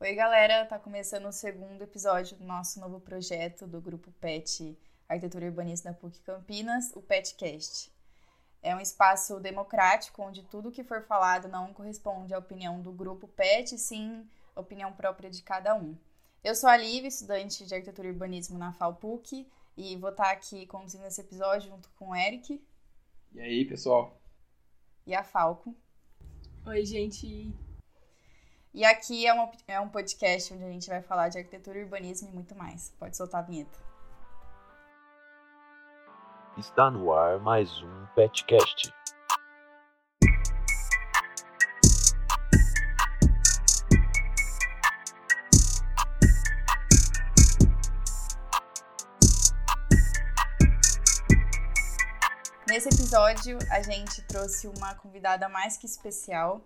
Oi, galera! Tá começando o segundo episódio do nosso novo projeto do grupo PET Arquitetura e Urbanismo da PUC Campinas, o PETcast. É um espaço democrático onde tudo que for falado não corresponde à opinião do grupo PET, sim a opinião própria de cada um. Eu sou a Liv, estudante de Arquitetura e Urbanismo na FAUPUC, e vou estar aqui conduzindo esse episódio junto com o Eric. E aí, pessoal? E a Falco. Oi, gente! E aqui é, uma, é um podcast onde a gente vai falar de arquitetura, urbanismo e muito mais. Pode soltar a vinheta. Está no ar mais um Petcast. Nesse episódio, a gente trouxe uma convidada mais que especial,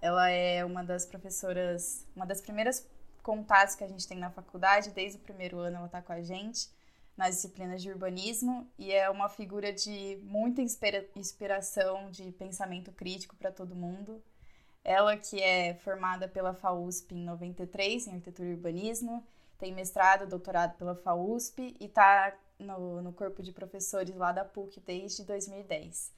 ela é uma das professoras, uma das primeiras contatos que a gente tem na faculdade, desde o primeiro ano ela está com a gente nas disciplinas de urbanismo e é uma figura de muita inspira inspiração, de pensamento crítico para todo mundo. Ela que é formada pela FAUSP em 93 em arquitetura e urbanismo, tem mestrado, doutorado pela FAUSP e está no, no corpo de professores lá da PUC desde 2010.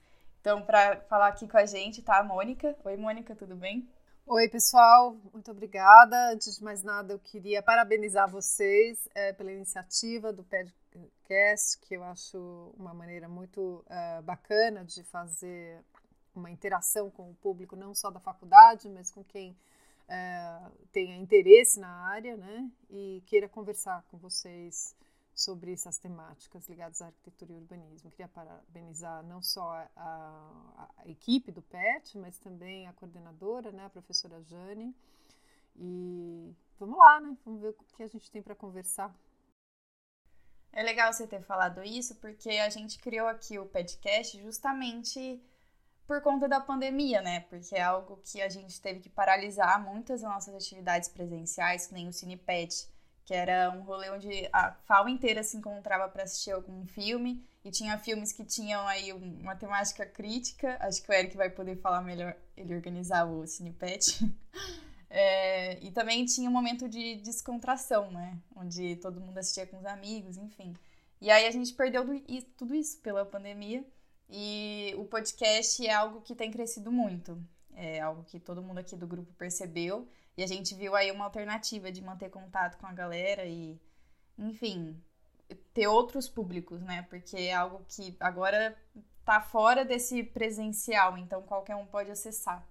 Então, para falar aqui com a gente tá a Mônica. Oi, Mônica, tudo bem? Oi, pessoal, muito obrigada. Antes de mais nada, eu queria parabenizar vocês é, pela iniciativa do podcast, que eu acho uma maneira muito é, bacana de fazer uma interação com o público, não só da faculdade, mas com quem é, tenha interesse na área, né? E queira conversar com vocês sobre essas temáticas ligadas à arquitetura e urbanismo. Queria parabenizar não só a, a, a, equipe do PET, mas também a coordenadora, né, a professora Jane. E vamos lá, né? Vamos ver o que a gente tem para conversar. É legal você ter falado isso, porque a gente criou aqui o podcast justamente por conta da pandemia, né? Porque é algo que a gente teve que paralisar muitas das nossas atividades presenciais, que nem o CinePet que era um rolê onde a FAO inteira se encontrava para assistir algum filme e tinha filmes que tinham aí uma temática crítica. Acho que o Eric vai poder falar melhor, ele organizava o Cinepet. É, e também tinha um momento de descontração, né? Onde todo mundo assistia com os amigos, enfim. E aí a gente perdeu tudo isso pela pandemia. E o podcast é algo que tem crescido muito. É algo que todo mundo aqui do grupo percebeu. E a gente viu aí uma alternativa de manter contato com a galera e, enfim, ter outros públicos, né? Porque é algo que agora tá fora desse presencial, então qualquer um pode acessar.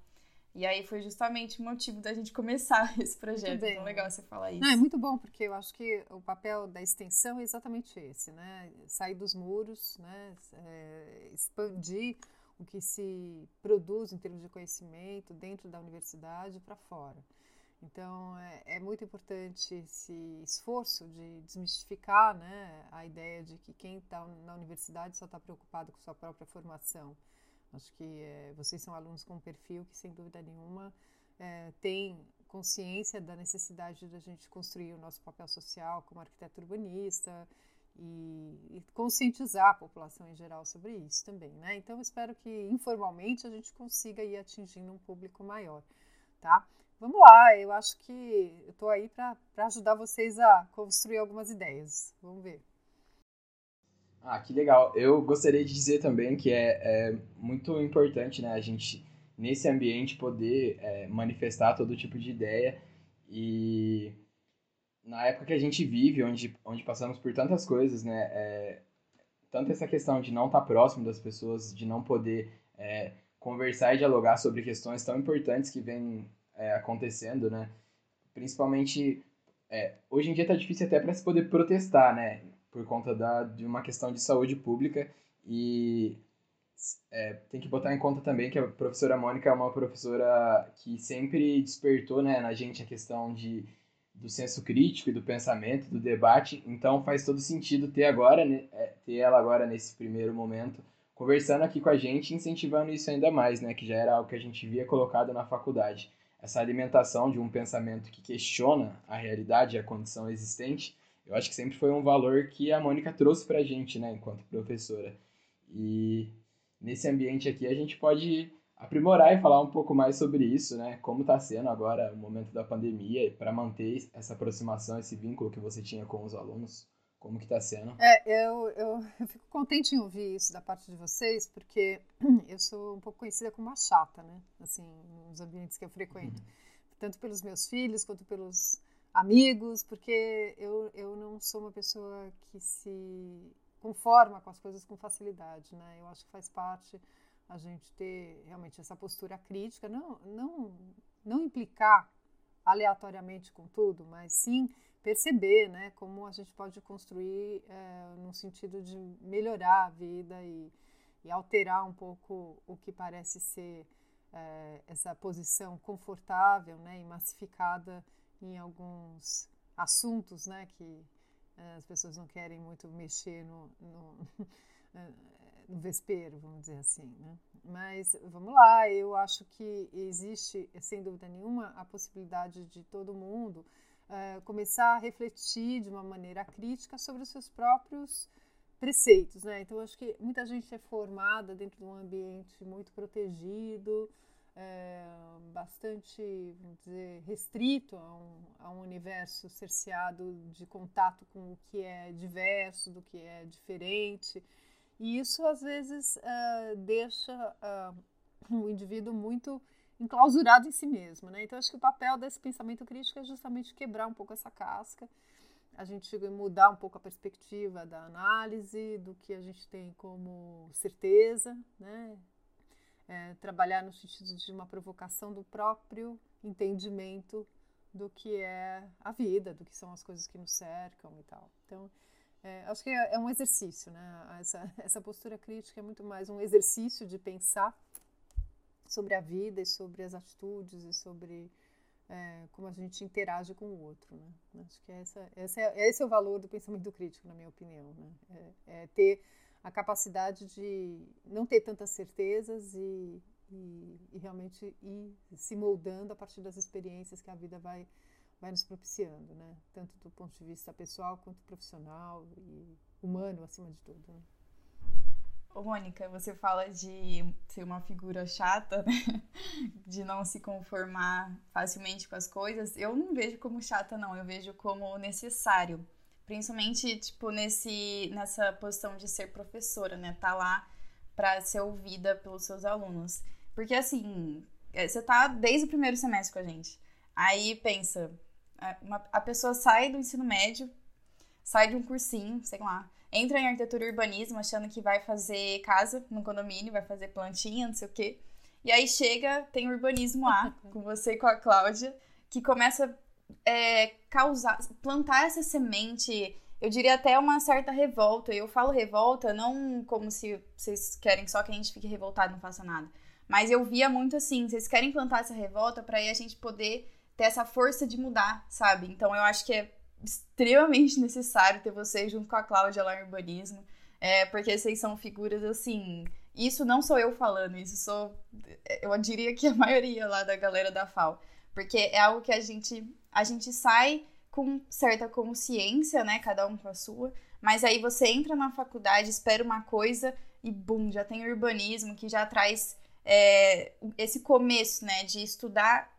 E aí foi justamente o motivo da gente começar esse projeto. Então legal você falar isso. Não, é muito bom, porque eu acho que o papel da extensão é exatamente esse, né? Sair dos muros, né? É, expandir o que se produz em termos de conhecimento dentro da universidade para fora. Então, é, é, muito importante esse esforço de desmistificar né, a ideia de que quem está na universidade só está preocupado com sua própria formação. Acho que é, vocês são alunos com um perfil que, sem dúvida nenhuma, é, tem consciência da necessidade da gente construir o nosso papel social como arquiteto urbanista e, e, conscientizar a população em geral sobre isso também. Né? Então, espero que informalmente a gente consiga ir atingindo um público maior. Tá? Vamos lá, eu acho que eu estou aí para ajudar vocês a construir algumas ideias. Vamos ver. Ah, que legal. Eu gostaria de dizer também que é, é muito importante né, a gente, nesse ambiente, poder é, manifestar todo tipo de ideia. E na época que a gente vive, onde, onde passamos por tantas coisas, né, é, tanto essa questão de não estar próximo das pessoas, de não poder é, conversar e dialogar sobre questões tão importantes que vêm é, acontecendo, né? Principalmente, é, hoje em dia tá difícil até para se poder protestar, né? Por conta da, de uma questão de saúde pública e é, tem que botar em conta também que a professora Mônica é uma professora que sempre despertou né, na gente a questão de, do senso crítico e do pensamento, do debate. Então faz todo sentido ter agora, né, é, ter ela agora nesse primeiro momento conversando aqui com a gente, incentivando isso ainda mais, né, que já era algo que a gente via colocado na faculdade essa alimentação de um pensamento que questiona a realidade e a condição existente, eu acho que sempre foi um valor que a Mônica trouxe para a gente, né, enquanto professora. E nesse ambiente aqui a gente pode aprimorar e falar um pouco mais sobre isso, né? Como está sendo agora o momento da pandemia para manter essa aproximação, esse vínculo que você tinha com os alunos. Como que está sendo? É, eu, eu, eu, fico contente em ouvir isso da parte de vocês, porque eu sou um pouco conhecida como uma chata, né? Assim, nos ambientes que eu frequento. Uhum. Tanto pelos meus filhos, quanto pelos amigos, porque eu, eu não sou uma pessoa que se conforma com as coisas com facilidade, né? Eu acho que faz parte a gente ter realmente essa postura crítica, não, não, não implicar aleatoriamente com tudo, mas sim perceber né, como a gente pode construir é, no sentido de melhorar a vida e, e, alterar um pouco o que parece ser é, essa posição confortável né, e massificada em alguns assuntos né, que é, as pessoas não querem muito mexer no, no, no vespeiro, vamos dizer assim. Né? Mas vamos lá, eu acho que existe, sem dúvida nenhuma, a possibilidade de todo mundo uh, começar a refletir de uma maneira crítica sobre os seus próprios preceitos, né? Então acho que muita gente é formada dentro de um ambiente muito protegido, é, bastante, vamos dizer, restrito a um, a um universo cerceado de contato com o que é diverso, do que é diferente. E isso às vezes uh, deixa uh, o indivíduo muito enclausurado em si mesmo, né? Então acho que o papel desse pensamento crítico é justamente quebrar um pouco essa casca, a gente mudar um pouco a perspectiva da análise, do que a gente tem como certeza, né? É, trabalhar no sentido de uma provocação do próprio entendimento do que é a vida, do que são as coisas que nos cercam e tal. Então, é, acho que é, é, um exercício, né? Essa, essa postura crítica é muito mais um exercício de pensar sobre a vida e sobre as atitudes e sobre é, como a gente interage com o outro. Né? Acho que essa, essa é, esse é o valor do pensamento crítico, na minha opinião. Né? É, é ter a capacidade de não ter tantas certezas e, e, e, realmente ir se moldando a partir das experiências que a vida vai, vai nos propiciando, né? tanto do ponto de vista pessoal quanto profissional e humano, acima de tudo. Né? Mônica, você fala de ser uma figura chata, né? De não se conformar facilmente com as coisas. Eu não vejo como chata, não. Eu vejo como necessário. Principalmente, tipo, nesse, nessa posição de ser professora, né? Tá lá para ser ouvida pelos seus alunos. Porque, assim, é, você tá desde o primeiro semestre com a gente. Aí, pensa, uma, a pessoa sai do ensino médio, sai de um cursinho, sei lá entra em arquitetura e urbanismo achando que vai fazer casa no condomínio, vai fazer plantinha, não sei o quê. E aí chega, tem urbanismo A, com você e com a Cláudia, que começa a é, causar, plantar essa semente, eu diria até uma certa revolta. Eu falo revolta não como se vocês querem só que a gente fique revoltado e não faça nada. Mas eu via muito assim, vocês querem plantar essa revolta para aí a gente poder ter essa força de mudar, sabe? Então eu acho que é extremamente necessário ter vocês junto com a Cláudia lá em urbanismo, é, porque vocês são figuras assim. Isso não sou eu falando, isso sou. Eu diria que a maioria lá da galera da FAO. Porque é algo que a gente, a gente sai com certa consciência, né? Cada um com a sua. Mas aí você entra na faculdade, espera uma coisa e bum, já tem urbanismo que já traz é, esse começo, né? De estudar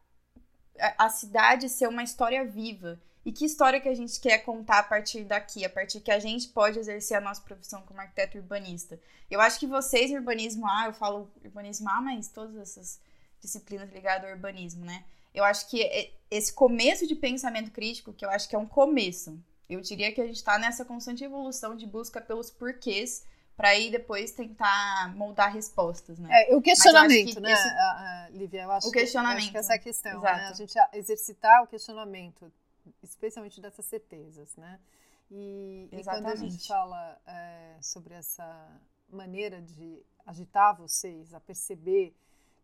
a cidade ser uma história viva. E que história que a gente quer contar a partir daqui, a partir que a gente pode exercer a nossa profissão como arquiteto urbanista? Eu acho que vocês, urbanismo A, eu falo urbanismo A, mas todas essas disciplinas ligadas ao urbanismo, né? Eu acho que esse começo de pensamento crítico, que eu acho que é um começo, eu diria que a gente está nessa constante evolução de busca pelos porquês para aí depois tentar moldar respostas, né? É, o questionamento, né, esse... Lívia? Eu acho o questionamento. Que, acho que essa é a questão, né? A gente exercitar o questionamento especialmente dessas certezas, né? E, e quando a gente fala é, sobre essa maneira de agitar vocês a perceber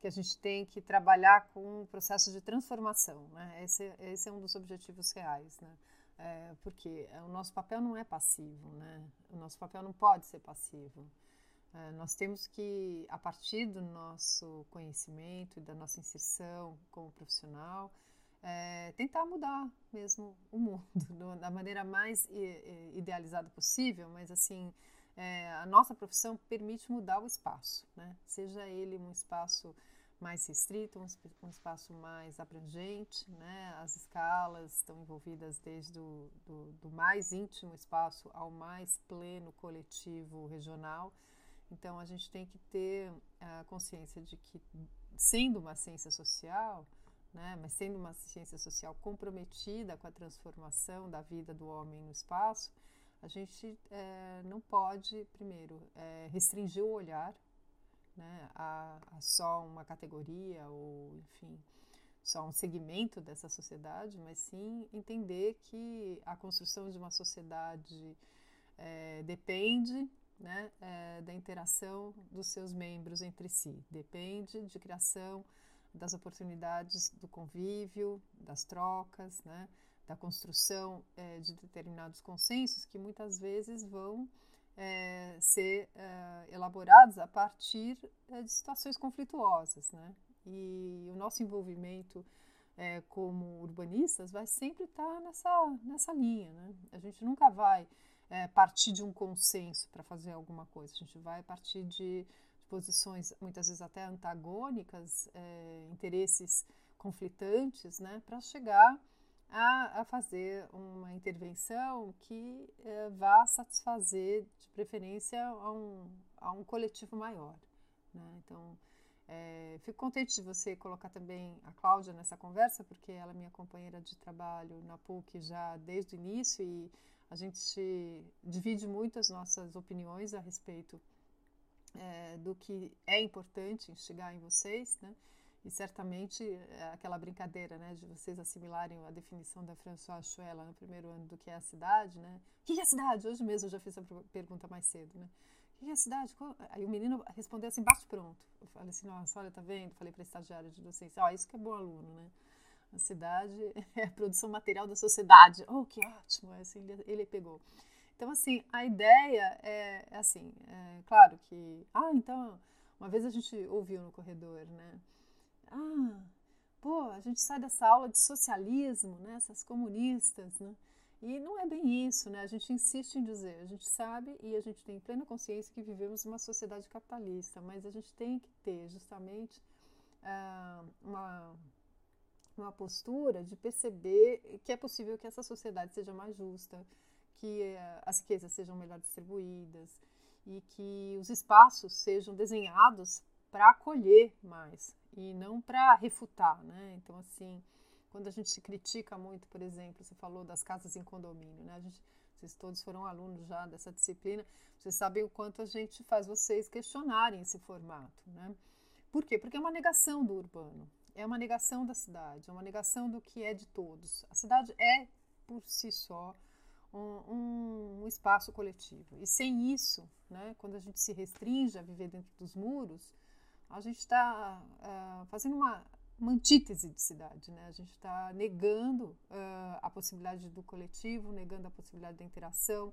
que a gente tem que trabalhar com o processo de transformação, né? Esse, esse é um dos objetivos reais, né? É, porque o nosso papel não é passivo, né? O nosso papel não pode ser passivo. É, nós temos que, a partir do nosso conhecimento e da nossa inserção como profissional, é, tentar mudar mesmo o mundo da maneira mais idealizada possível, mas assim é, a nossa profissão permite mudar o espaço, né? seja ele um espaço mais restrito, um, espaço mais abrangente, né? As escalas estão envolvidas desde o do, do mais íntimo espaço ao mais pleno coletivo regional. Então a gente tem que ter a consciência de que, sendo uma ciência social, né, mas sendo uma ciência social comprometida com a transformação da vida do homem no espaço, a gente é, não pode, primeiro, é, restringir o olhar né, a, a, só uma categoria ou, enfim, só um segmento dessa sociedade, mas sim entender que a construção de uma sociedade é, depende né, é, da interação dos seus membros entre si, depende de criação das oportunidades do convívio, das trocas, né, da construção é, de determinados consensos que muitas vezes vão é, ser é, elaborados a partir de situações conflituosas, né? E o nosso envolvimento como urbanistas vai sempre estar nessa, nessa linha, né? A gente nunca vai partir de um consenso para fazer alguma coisa, a gente vai partir de, posições muitas vezes até antagônicas, é, interesses conflitantes, né? Para chegar a, a fazer uma intervenção que é, vá satisfazer, de preferência, a um, a um coletivo maior. Né? Então, é, fico contente de você colocar também a Cláudia nessa conversa, porque ela é minha companheira de trabalho na PUC já desde o início e a gente divide muito as nossas opiniões a respeito é, do que é importante chegar em vocês, né? E certamente é aquela brincadeira, né, de vocês assimilarem a definição da François Chuela no primeiro ano do que é a cidade, né? O que é a cidade? Hoje mesmo eu já fiz a pergunta mais cedo, né? O que é a cidade? Aí o menino respondeu assim, bate pronto. Eu falei assim, nossa, olha, tá vendo? Falei para estagiário de docência, ó, oh, isso que é bom aluno, né? A cidade é a produção material da sociedade. Oh, que ótimo! Assim, ele pegou. Então, assim, a ideia é, é assim, é, claro que... Ah, então, uma vez a gente ouviu no corredor, né? ah, pô, a gente sai dessa aula de socialismo, né, essas comunistas, né? E não é bem isso, né? A gente insiste em dizer, a gente sabe e a gente tem plena consciência que vivemos uma sociedade capitalista, mas a gente tem que ter justamente uh, uma, uma postura de perceber que é possível que essa sociedade seja mais justa, que uh, as riquezas sejam melhor distribuídas e que os espaços sejam desenhados para acolher mais e não para refutar, né? Então, assim, quando a gente critica muito, por exemplo, você falou das casas em condomínio, né? Gente, vocês todos foram alunos já dessa disciplina, vocês sabem o quanto a gente faz vocês questionarem esse formato, né? Por quê? Porque é uma negação do urbano, é uma negação da cidade, é uma negação do que é de todos. A cidade é, por si só, um, um, espaço coletivo. E sem isso, né, quando a gente se restringe a viver dentro dos muros, a gente está uh, é, fazendo uma, uma antítese de cidade, né? A gente está negando uh, a possibilidade do coletivo, negando a possibilidade da interação,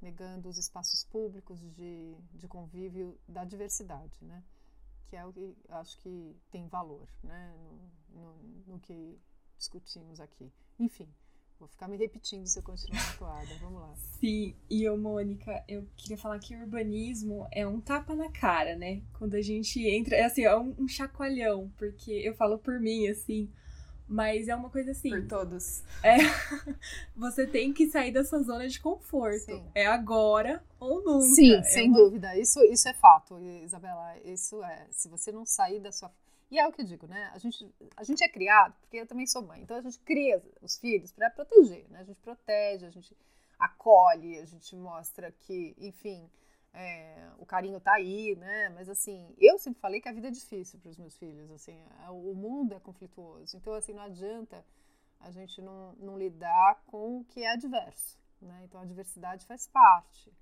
negando os espaços públicos de, de convívio da diversidade, né? Que é o que acho que tem valor, né? no, no, no que discutimos aqui. Enfim, Vou ficar me repetindo se eu continuar na toada. Vamos lá. Sim, e eu, Mônica, eu queria falar que o urbanismo é um tapa na cara, né? Quando a gente entra, é assim, é um, um chacoalhão, porque eu falo por mim, assim, mas é uma coisa assim. Por todos. É, você tem que sair da sua zona de conforto. Sim. É agora ou nunca. Sim, é sem uma... dúvida. Isso, isso é fato, Isabela. Isso é. Se você não sair da sua e é o que eu digo, né? A gente, a gente é criado, porque eu também sou mãe, então a gente cria os filhos para proteger, né? A gente protege, a gente acolhe, a gente mostra que, enfim, é, o carinho tá aí, né? Mas assim, eu sempre falei que a vida é difícil para os meus filhos, assim, o mundo é conflituoso, então assim não adianta a gente não, não lidar com o que é adverso, né? Então a diversidade faz parte.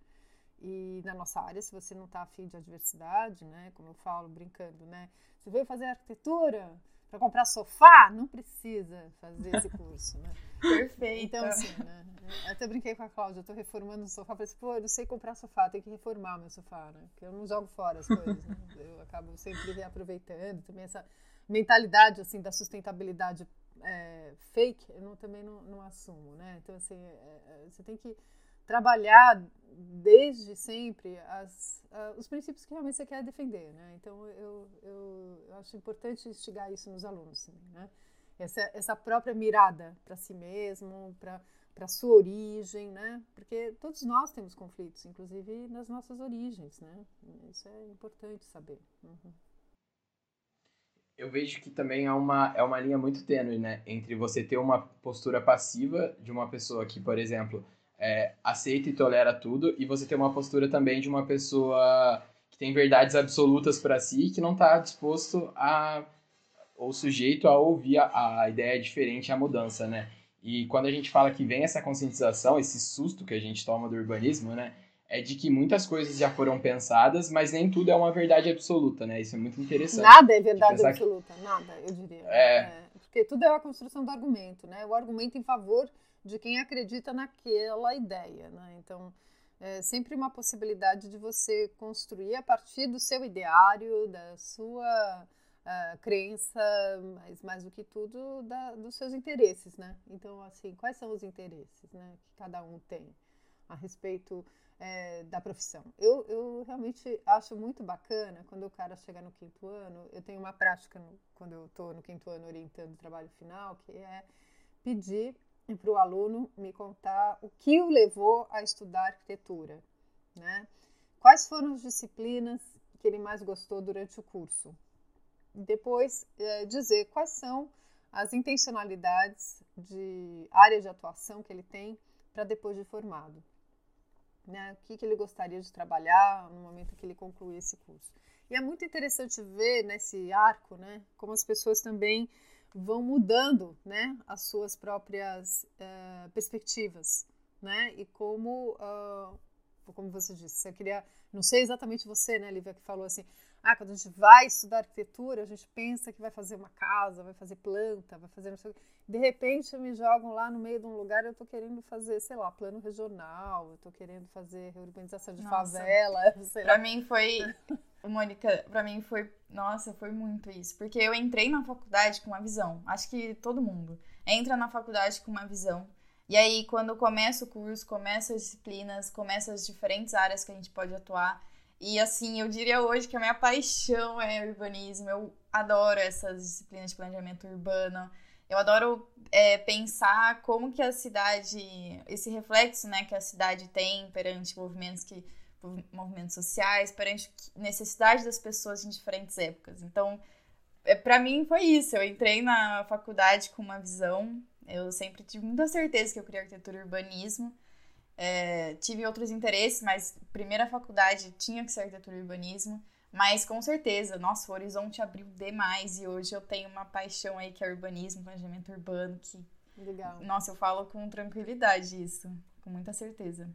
E na nossa área, se você não está afim de adversidade, né, como eu falo brincando, né, você veio fazer arquitetura para comprar sofá, não precisa fazer esse curso, né? Perfeito. Então, assim, né, eu até brinquei com a Cláudia, eu estou reformando o sofá, falei assim, pô, eu não sei comprar sofá, tenho que reformar meu sofá, né? Porque eu não jogo fora as coisas, né? Eu acabo sempre reaproveitando, também essa mentalidade, assim, da sustentabilidade é, fake, eu não, também não, não, assumo, né? Então, assim, é, é você tem que trabalhar desde sempre as, uh, os princípios que realmente você quer defender, né? Então eu, eu, eu acho importante instigar isso nos alunos, né? Essa, essa própria mirada para si mesmo, para para sua origem, né? Porque todos nós temos conflitos, inclusive nas nossas origens, né? Isso é importante saber. Uhum. Eu vejo que também é uma, é uma linha muito tênue, né? Entre você ter uma postura passiva de uma pessoa que, por exemplo, é, aceita e tolera tudo, e você ter uma postura também de uma pessoa que tem verdades absolutas para si e que não está disposto a ou sujeito a ouvir a, a ideia diferente, a mudança, né? E quando a gente fala que vem essa conscientização, esse susto que a gente toma do urbanismo, né? É de que muitas coisas já foram pensadas, mas nem tudo é uma verdade absoluta, né? Isso é muito interessante. Nada é verdade absoluta, que... nada, eu diria. É... é. Porque tudo é a construção do argumento, né? O argumento em favor de quem acredita naquela ideia, né? Então, é sempre uma possibilidade de você construir a partir do seu ideário, da sua uh, crença, mas mais do que tudo da, dos seus interesses, né? Então, assim, quais são os interesses, né, que cada um tem a respeito é, da profissão? Eu, eu realmente acho muito bacana quando o cara chega no quinto ano. Eu tenho uma prática no, quando eu estou no quinto ano orientando o trabalho final, que é pedir para o aluno me contar o que o levou a estudar arquitetura, né? Quais foram as disciplinas que ele mais gostou durante o curso? Depois, é, dizer quais são as intencionalidades de área de atuação que ele tem para depois de formado. Né? O que, que ele gostaria de trabalhar no momento que ele concluir esse curso. E é muito interessante ver nesse arco né, como as pessoas também vão mudando né, as suas próprias uh, perspectivas. Né? E como, uh, como você disse, você queria. Não sei exatamente você, né, Lívia, que falou assim: ah, quando a gente vai estudar arquitetura, a gente pensa que vai fazer uma casa, vai fazer planta, vai fazer não sei o quê. De repente me jogam lá no meio de um lugar, eu estou querendo fazer, sei lá, plano regional, eu estou querendo fazer reurbanização de nossa, favela. Para mim foi Mônica, para mim foi, nossa, foi muito isso, porque eu entrei na faculdade com uma visão. Acho que todo mundo entra na faculdade com uma visão. E aí quando começa o curso, começa as disciplinas, começa as diferentes áreas que a gente pode atuar, e assim, eu diria hoje que a minha paixão é urbanismo. Eu adoro essas disciplinas de planejamento urbano. Eu adoro é, pensar como que a cidade, esse reflexo, né, que a cidade tem perante movimentos que movimentos sociais, perante necessidade das pessoas em diferentes épocas. Então, é, para mim foi isso. Eu entrei na faculdade com uma visão. Eu sempre tive muita certeza que eu queria arquitetura e urbanismo. É, tive outros interesses, mas primeira faculdade tinha que ser arquitetura e urbanismo. Mas com certeza, nosso horizonte abriu demais e hoje eu tenho uma paixão aí que é urbanismo, planejamento urbano, que. Legal. Nossa, eu falo com tranquilidade isso, com muita certeza.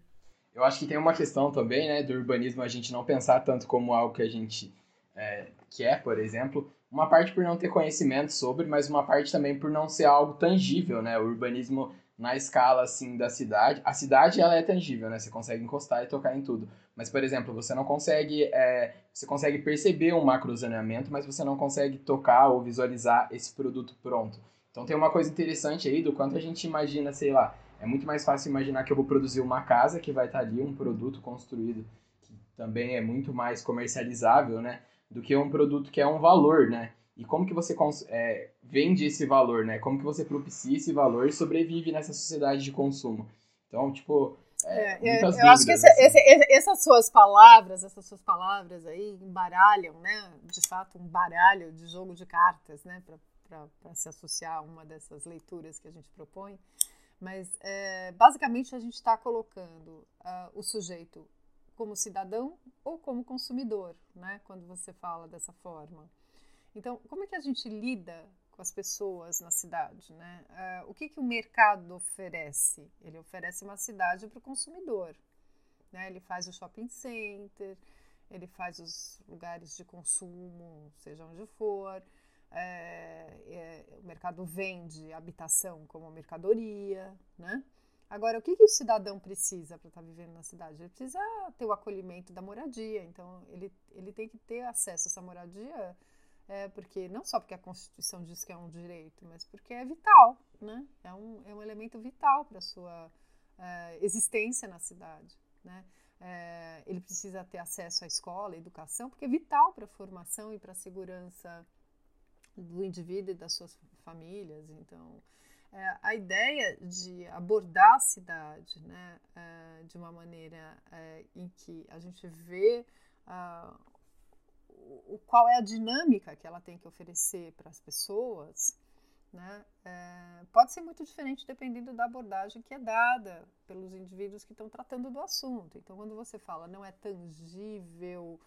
Eu acho que tem uma questão também, né, do urbanismo a gente não pensar tanto como algo que a gente é, quer, por exemplo. Uma parte por não ter conhecimento sobre, mas uma parte também por não ser algo tangível, né? O urbanismo na escala assim da cidade. A cidade ela é tangível, né? Você consegue encostar e tocar em tudo. Mas, por exemplo, você não consegue. É, você consegue perceber um macrozoneamento, mas você não consegue tocar ou visualizar esse produto pronto. Então tem uma coisa interessante aí do quanto a gente imagina, sei lá. É muito mais fácil imaginar que eu vou produzir uma casa que vai estar ali, um produto construído que também é muito mais comercializável, né? Do que um produto que é um valor, né? E como que você é, vende esse valor, né? Como que você propicia esse valor e sobrevive nessa sociedade de consumo. Então, tipo, é, é, eu, eu acho que esse, assim. esse, essas suas palavras, essas suas palavras aí embaralham, né? De fato, um baralho de jogo de cartas, né? Para se associar a uma dessas leituras que a gente propõe. Mas, é, basicamente, a gente está colocando uh, o sujeito como cidadão ou como consumidor, né? Quando você fala dessa forma. Então, como é que a gente lida com as pessoas na cidade? Né? Uh, o que, que o mercado oferece? Ele oferece uma cidade para o consumidor. Né? Ele faz o shopping center, ele faz os lugares de consumo, seja onde for. É, é, o mercado vende habitação como mercadoria, né? Agora, o que, que o cidadão precisa para estar vivendo na cidade? Ele precisa ter o acolhimento da moradia, então ele, ele tem que ter acesso a essa moradia é, porque não só porque a Constituição diz que é um direito, mas porque é vital, né? É um, é um elemento vital para a sua uh, existência na cidade, né? Uh, ele precisa ter acesso à escola, à educação, porque é vital para a formação e para a segurança do indivíduo e das suas famílias. Então, é, a ideia de abordar a cidade né, é, de uma maneira é, em que a gente vê o, qual é a dinâmica que ela tem que oferecer para as pessoas, né, é, pode ser muito diferente dependendo da abordagem que é dada pelos indivíduos que estão tratando do assunto. Então, quando você fala não é tangível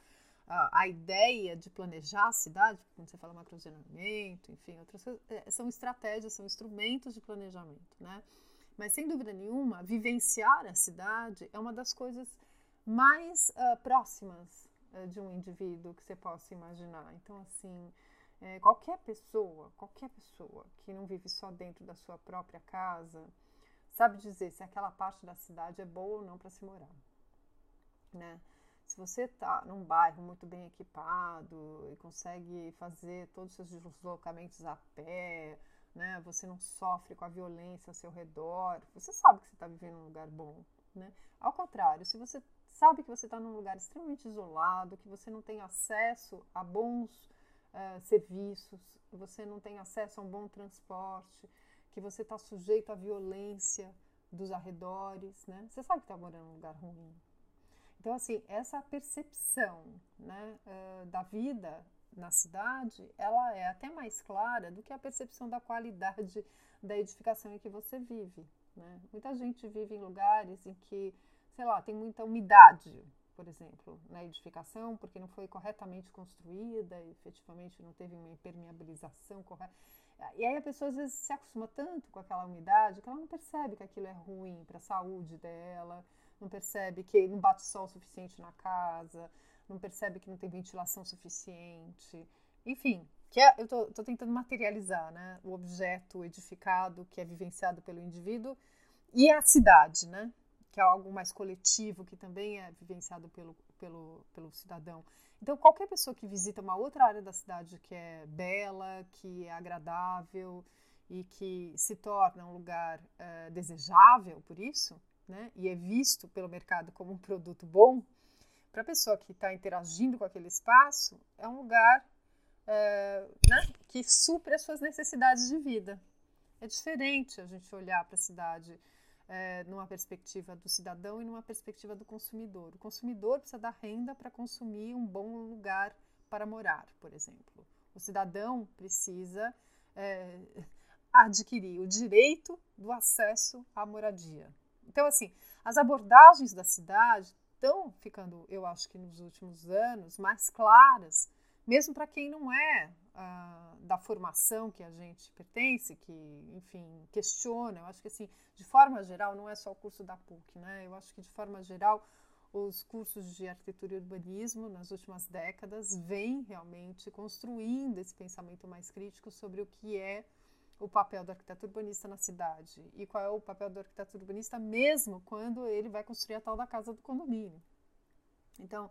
a, a ideia de planejar a cidade, quando você fala macrozoneamento, enfim, outras é, são estratégias, são instrumentos de planejamento, né? Mas, sem dúvida nenhuma, vivenciar a cidade é uma das coisas mais uh, próximas de um indivíduo que você possa imaginar. Então, assim, é, qualquer pessoa, qualquer pessoa que não vive só dentro da sua própria casa, sabe dizer se aquela parte da cidade é boa ou não para se morar, né? Se você está num bairro muito bem equipado e consegue fazer todos os seus deslocamentos a pé, né? Você não sofre com a violência ao seu redor, você sabe que você está vivendo num lugar bom, né? Ao contrário, se você sabe que você está num lugar extremamente isolado, que você não tem acesso a bons uh, serviços, você não tem acesso a um bom transporte, que você está sujeito à violência dos arredores, né? Você sabe que está morando num lugar ruim. Então, assim, essa percepção né, uh, da vida na cidade, ela é até mais clara do que a percepção da qualidade da edificação em que você vive. Né? Muita gente vive em lugares em que, sei lá, tem muita umidade, por exemplo, na edificação, porque não foi corretamente construída, e efetivamente não teve uma impermeabilização correta. E aí a pessoa às vezes se acostuma tanto com aquela umidade que ela não percebe que aquilo é ruim para a saúde dela, não percebe que não bate sol suficiente na casa, não percebe que não tem ventilação suficiente. Enfim, que é, eu estou tentando materializar né, o objeto edificado que é vivenciado pelo indivíduo e a cidade, né, que é algo mais coletivo, que também é vivenciado pelo, pelo, pelo cidadão. Então, qualquer pessoa que visita uma outra área da cidade que é bela, que é agradável e que se torna um lugar uh, desejável por isso, né, e é visto pelo mercado como um produto bom, para a pessoa que está interagindo com aquele espaço, é um lugar é, né, que supre as suas necessidades de vida. É diferente a gente olhar para a cidade é, numa perspectiva do cidadão e numa perspectiva do consumidor. O consumidor precisa dar renda para consumir um bom lugar para morar, por exemplo. O cidadão precisa é, adquirir o direito do acesso à moradia. Então, assim, as abordagens da cidade estão ficando, eu acho que nos últimos anos, mais claras, mesmo para quem não é da formação que a gente pertence, que, enfim, questiona. Eu acho que, assim, de forma geral, não é só o curso da PUC, né? Eu acho que, de forma geral, os cursos de arquitetura e urbanismo nas últimas décadas vêm realmente construindo esse pensamento mais crítico sobre o que é o papel do arquiteto urbanista na cidade e qual é o papel do arquiteto urbanista mesmo quando ele vai construir a tal da casa do condomínio. Então,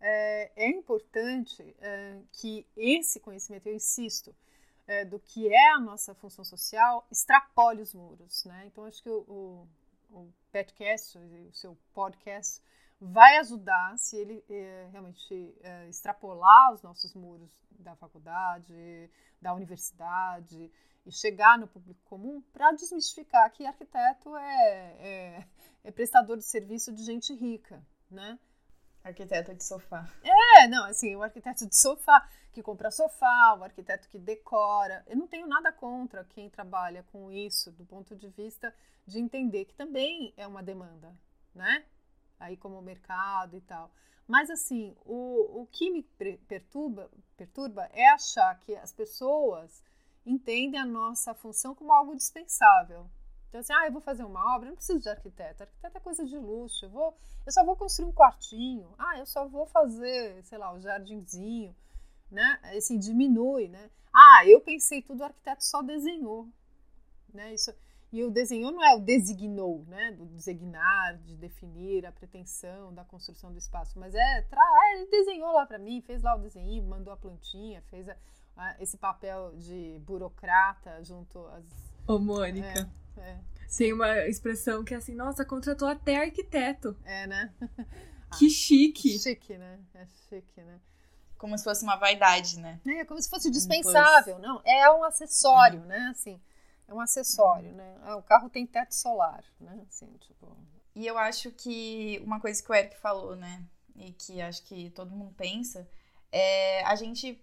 é, é importante é, que esse conhecimento, eu insisto, é, do que é a nossa função social, extrapole os muros. Né? Então, acho que o, o, o podcast, o seu podcast, vai ajudar se ele é, realmente é, extrapolar os nossos muros da faculdade, da universidade, e chegar no público comum para desmistificar que arquiteto é, é, é, prestador de serviço de gente rica, né? Arquiteto de sofá. É, não, assim, o arquiteto de sofá, que compra sofá, o arquiteto que decora. Eu não tenho nada contra quem trabalha com isso, do ponto de vista de entender que também é uma demanda, né? Aí como mercado e tal. Mas assim, o, o que me perturba, perturba é achar que as pessoas entendem a nossa função como algo dispensável. Então, assim, ah, eu vou fazer uma obra, eu não preciso de arquiteto. Arquiteto é coisa de luxo. Eu, vou, eu só vou construir um quartinho. Ah, eu só vou fazer, sei lá, o um jardinzinho. Né? Assim, diminui, né? Ah, eu pensei tudo, o arquiteto só desenhou. Né? Isso, e o desenhou não é o designou, né? Do designar, de definir a pretensão da construção do espaço, mas é, tra... Ah, ele desenhou lá para mim, fez lá o desenho, mandou a plantinha, fez a esse papel de burocrata junto às. Ô, Mônica. É. Tem uma expressão que é assim, nossa, contratou até arquiteto. É, né? Que chique. Chique, né? É chique, né? Como se fosse uma vaidade, né? É como se fosse dispensável, não? É um acessório, né? Assim, é um acessório, né? Ah, o carro tem teto solar, né? Assim, tipo... E eu acho que uma coisa que o Eric falou, né? E que acho que todo mundo pensa, é a gente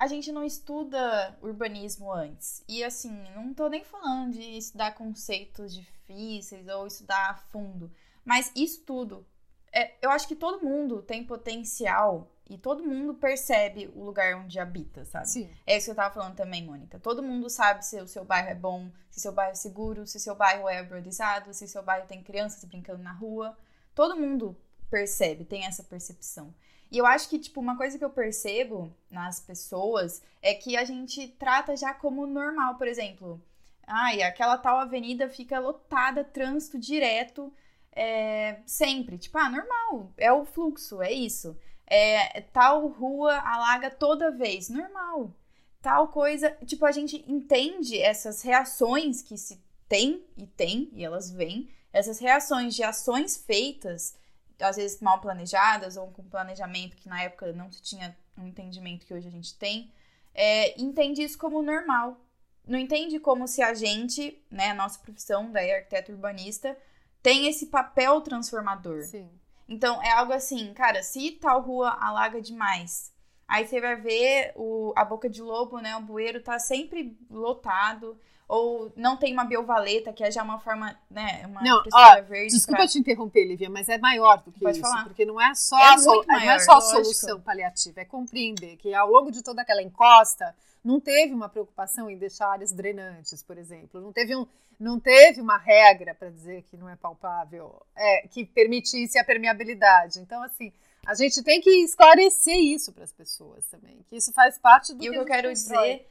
a gente não estuda urbanismo antes. E assim, não tô nem falando de estudar conceitos difíceis ou estudar a fundo, mas estudo. É, eu acho que todo mundo tem potencial e todo mundo percebe o lugar onde habita, sabe? Sim. É isso que eu tava falando também, Mônica. Todo mundo sabe se o seu bairro é bom, se seu bairro é seguro, se seu bairro é urbanizado, se seu bairro tem crianças brincando na rua. Todo mundo percebe, tem essa percepção. E eu acho que, tipo, uma coisa que eu percebo nas pessoas é que a gente trata já como normal, por exemplo. Ai, aquela tal avenida fica lotada, trânsito direto, é, sempre. Tipo, ah, normal, é o fluxo, é isso. É, tal rua alaga toda vez, normal. Tal coisa, tipo, a gente entende essas reações que se tem e tem, e elas vêm, essas reações de ações feitas às vezes mal planejadas ou com planejamento que na época não se tinha um entendimento que hoje a gente tem, é, entende isso como normal. Não entende como se a gente, né, a nossa profissão da arquiteto urbanista, tem esse papel transformador. Sim. Então é algo assim, cara, se tal rua alaga demais, aí você vai ver o, a boca de lobo, né? O bueiro tá sempre lotado ou não tem uma biovaleta, que é já uma forma, né, uma não, ó, verde. Desculpa pra... te interromper, Lívia, mas é maior do que Pode isso, falar. porque não é só é a, sol... maior, não é só lógico. solução paliativa, é compreender que ao longo de toda aquela encosta não teve uma preocupação em deixar áreas drenantes, por exemplo, não teve um não teve uma regra para dizer que não é palpável, é, que permitisse a permeabilidade. Então, assim, a gente tem que esclarecer isso para as pessoas também, que isso faz parte do e que, o que eu quero constrói. dizer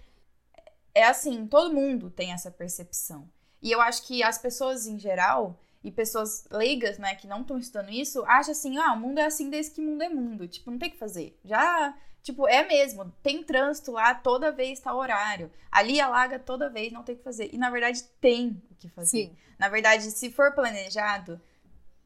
é assim, todo mundo tem essa percepção. E eu acho que as pessoas em geral, e pessoas leigas, né, que não estão estudando isso, acham assim, ah, o mundo é assim desde que mundo é mundo. Tipo, não tem o que fazer. Já, tipo, é mesmo, tem trânsito lá, toda vez tá horário. Ali alaga toda vez, não tem o que fazer. E na verdade tem o que fazer. Sim. Na verdade, se for planejado,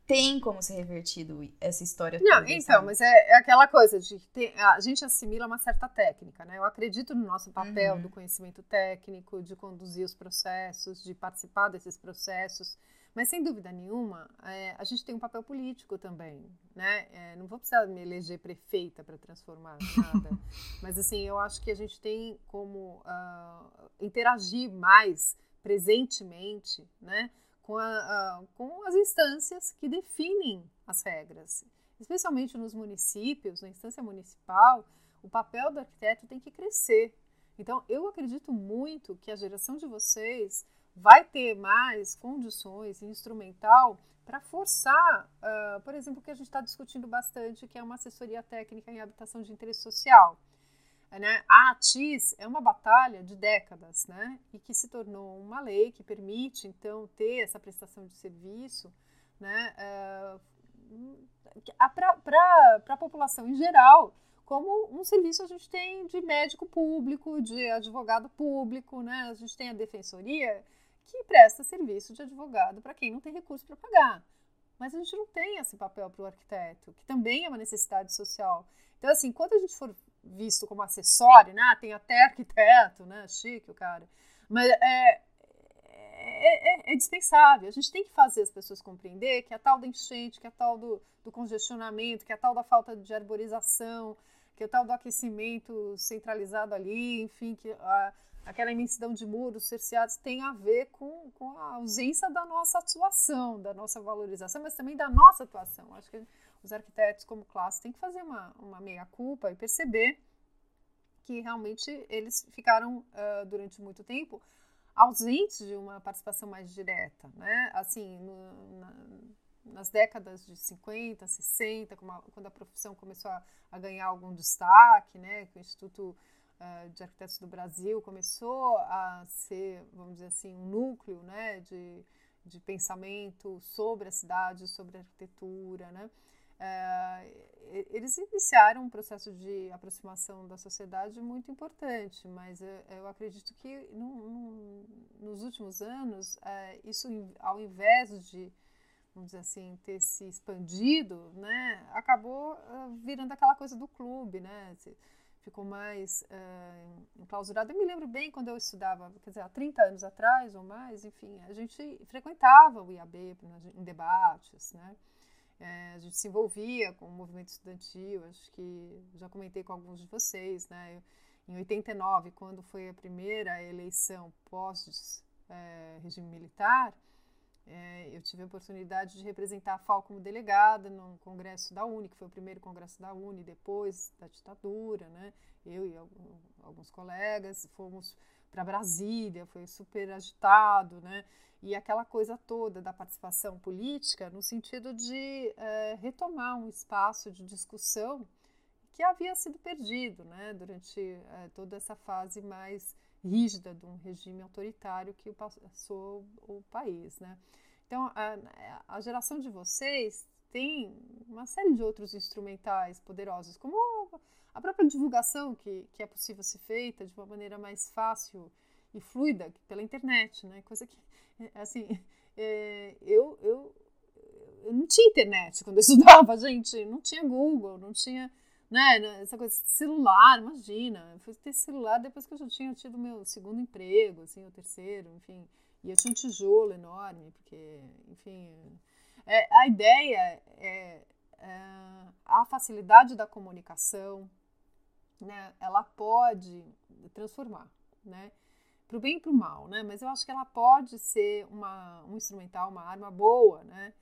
tem como ser revertido essa história Não, toda. então, sabe? mas é, é aquela coisa de ter, a gente assimila uma certa técnica, né? Eu acredito no nosso papel Uhum. do conhecimento técnico, de conduzir os processos, de participar desses processos, mas sem dúvida nenhuma, é, a gente tem um papel político também, né? É, não vou precisar me eleger prefeita para transformar nada, mas assim, eu acho que a gente tem como ah, interagir mais presentemente, né? Com, a, a- com as instâncias que definem as regras. Especialmente nos municípios, na instância municipal, o papel do arquiteto tem que crescer. Então, eu acredito muito que a geração de vocês vai ter mais condições instrumental para forçar, ah, por exemplo, o que a gente está discutindo bastante, que é uma assessoria técnica em habitação de interesse social né? A ATIS é uma batalha de décadas, né? E que se tornou uma lei que permite, então, ter essa prestação de serviço, né? Para a população em geral, como um serviço a gente tem de médico público, de advogado público, né? A gente tem a defensoria que presta serviço de advogado para quem não tem recurso para pagar. Mas a gente não tem esse papel para o arquiteto, que também é uma necessidade social. Então, assim, quando a gente for visto como acessório, né? Ah, tem até arquiteto, né? Chique o cara. Mas é, é, é, é dispensável. A gente tem que fazer as pessoas compreender que a tal da enchente, que a tal do, do congestionamento, que a tal da falta de arborização, que a tal do aquecimento centralizado ali, enfim, que a, aquela imensidão de muros cerceados tem a ver com, com a ausência da nossa atuação, da nossa valorização, mas também da nossa atuação. Acho que os arquitetos, como classe, têm que fazer uma, uma meia-culpa e perceber que realmente eles ficaram, uh, durante muito tempo, ausentes de uma participação mais direta. Né? Assim, no, na, nas décadas de 50, 60, a, quando a profissão começou a, a, ganhar algum destaque, né? que o Instituto uh, de Arquitetos do Brasil começou a ser, vamos dizer assim, um núcleo né? de, de pensamento sobre a cidade, sobre a arquitetura, né? É, eles iniciaram um processo de aproximação da sociedade muito importante, mas eu, eu acredito que no, no, nos últimos anos, é, isso ao invés de, vamos dizer assim, ter se expandido, né, acabou uh, virando aquela coisa do clube, né, ficou mais uh, enclausurado. Eu me lembro bem quando eu estudava, quer dizer, há 30 anos atrás ou mais, enfim, a gente frequentava o IAB em debates, né, é, a gente se envolvia com o movimento estudantil, acho que já comentei com alguns de vocês, né? Em 89, quando foi a primeira eleição pós-regime é, militar, é, eu tive a oportunidade de representar a FAO como delegada no congresso da UNE, que foi o primeiro congresso da UNE depois da ditadura, né? Eu e alguns colegas fomos para Brasília, foi super agitado, né? e aquela coisa toda da participação política no sentido de é, retomar um espaço de discussão que havia sido perdido né, durante é, toda essa fase mais rígida de um regime autoritário que passou o país. Né? Então, a, a geração de vocês tem uma série de outros instrumentais poderosos, como a própria divulgação que, que é possível ser feita de uma maneira mais fácil e fluida pela internet, né? coisa que assim, é, eu, eu, eu não tinha internet quando eu estudava, gente, não tinha Google, não tinha, né, essa coisa de celular, imagina, eu fui ter celular depois que eu já tinha tido meu segundo emprego, assim, o terceiro, enfim, e eu tinha um tijolo enorme, porque, enfim, é, a ideia é, é a facilidade da comunicação, né, ela pode transformar, né, para o bem e para o mal, né? Mas eu acho que ela pode ser uma, um instrumental, uma arma boa, né?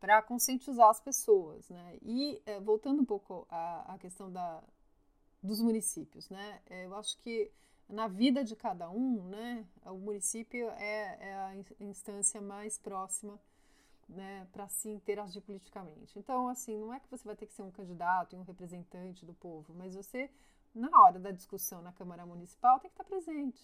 Para conscientizar as pessoas, né? E é, voltando um pouco à, à questão da, dos municípios, né? É, eu acho que na vida de cada um, né? O município é, é a instância mais próxima né, para se interagir politicamente. Então, assim, não é que você vai ter que ser um candidato e um representante do povo, mas você, na hora da discussão na Câmara Municipal, tem que estar presente.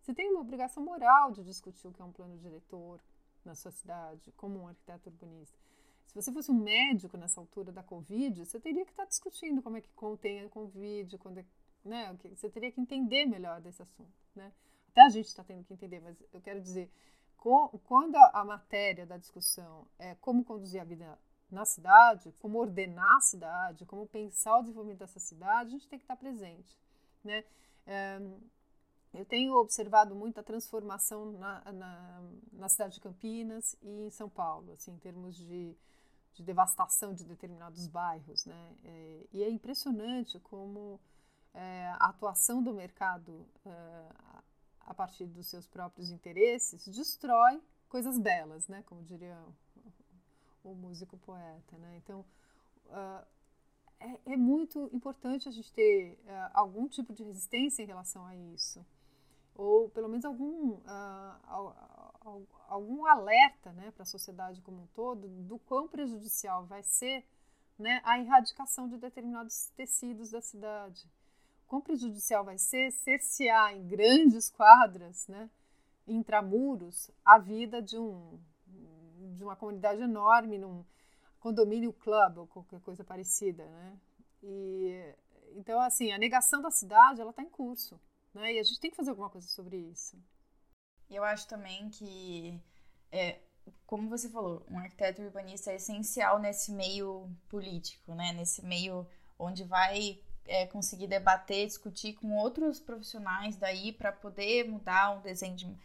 Você tem uma obrigação moral de discutir o que é um plano diretor na sua cidade, como um arquiteto urbanista. Se você fosse um médico nessa altura da Covid, você teria que estar discutindo como é que contém a Covid, quando é, né, você teria que entender melhor desse assunto. Né? Até a gente está tendo que entender, mas eu quero dizer, quando a matéria da discussão é como conduzir a vida na cidade, como ordenar a cidade, como pensar o desenvolvimento dessa cidade, a gente tem que estar presente. Né? É, eu tenho observado muita transformação na, na, na, cidade de Campinas e em São Paulo, assim, em termos de, de devastação de determinados bairros, né? É, e é impressionante como é, a atuação do mercado a partir dos seus próprios interesses destrói coisas belas, né? Como diria o, músico poeta, né? Então uh, é, é, muito importante a gente ter uh, algum tipo de resistência em relação a isso ou pelo menos algum, uh, algum alerta né, para a sociedade como um todo do quão prejudicial vai ser né, a erradicação de determinados tecidos da cidade. Quão prejudicial vai ser cercear em grandes quadras, né, intramuros, a vida de, um, de uma comunidade enorme num condomínio club ou qualquer coisa parecida. Né? E, então, assim, a negação da cidade ela está em curso. Né? E a gente tem que fazer alguma coisa sobre isso. Eu acho também que, é, como você falou, um arquiteto urbanista é essencial nesse meio político, né? nesse meio onde vai é, conseguir debater, discutir com outros profissionais daí para poder mudar o desenho de,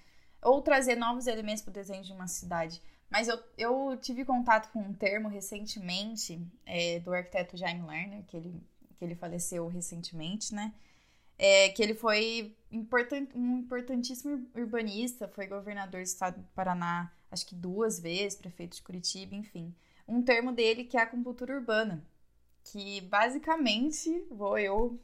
ou trazer novos elementos para o desenho de uma cidade. Mas eu, eu tive contato com um termo recentemente é, do arquiteto Jaime Lerner, que ele, que ele faleceu recentemente, né? é, que ele foi important, um importantíssimo urbanista, foi governador do estado do Paraná, acho que duas vezes, prefeito de Curitiba, enfim. Um termo dele que é a urbana, que basicamente, vou eu,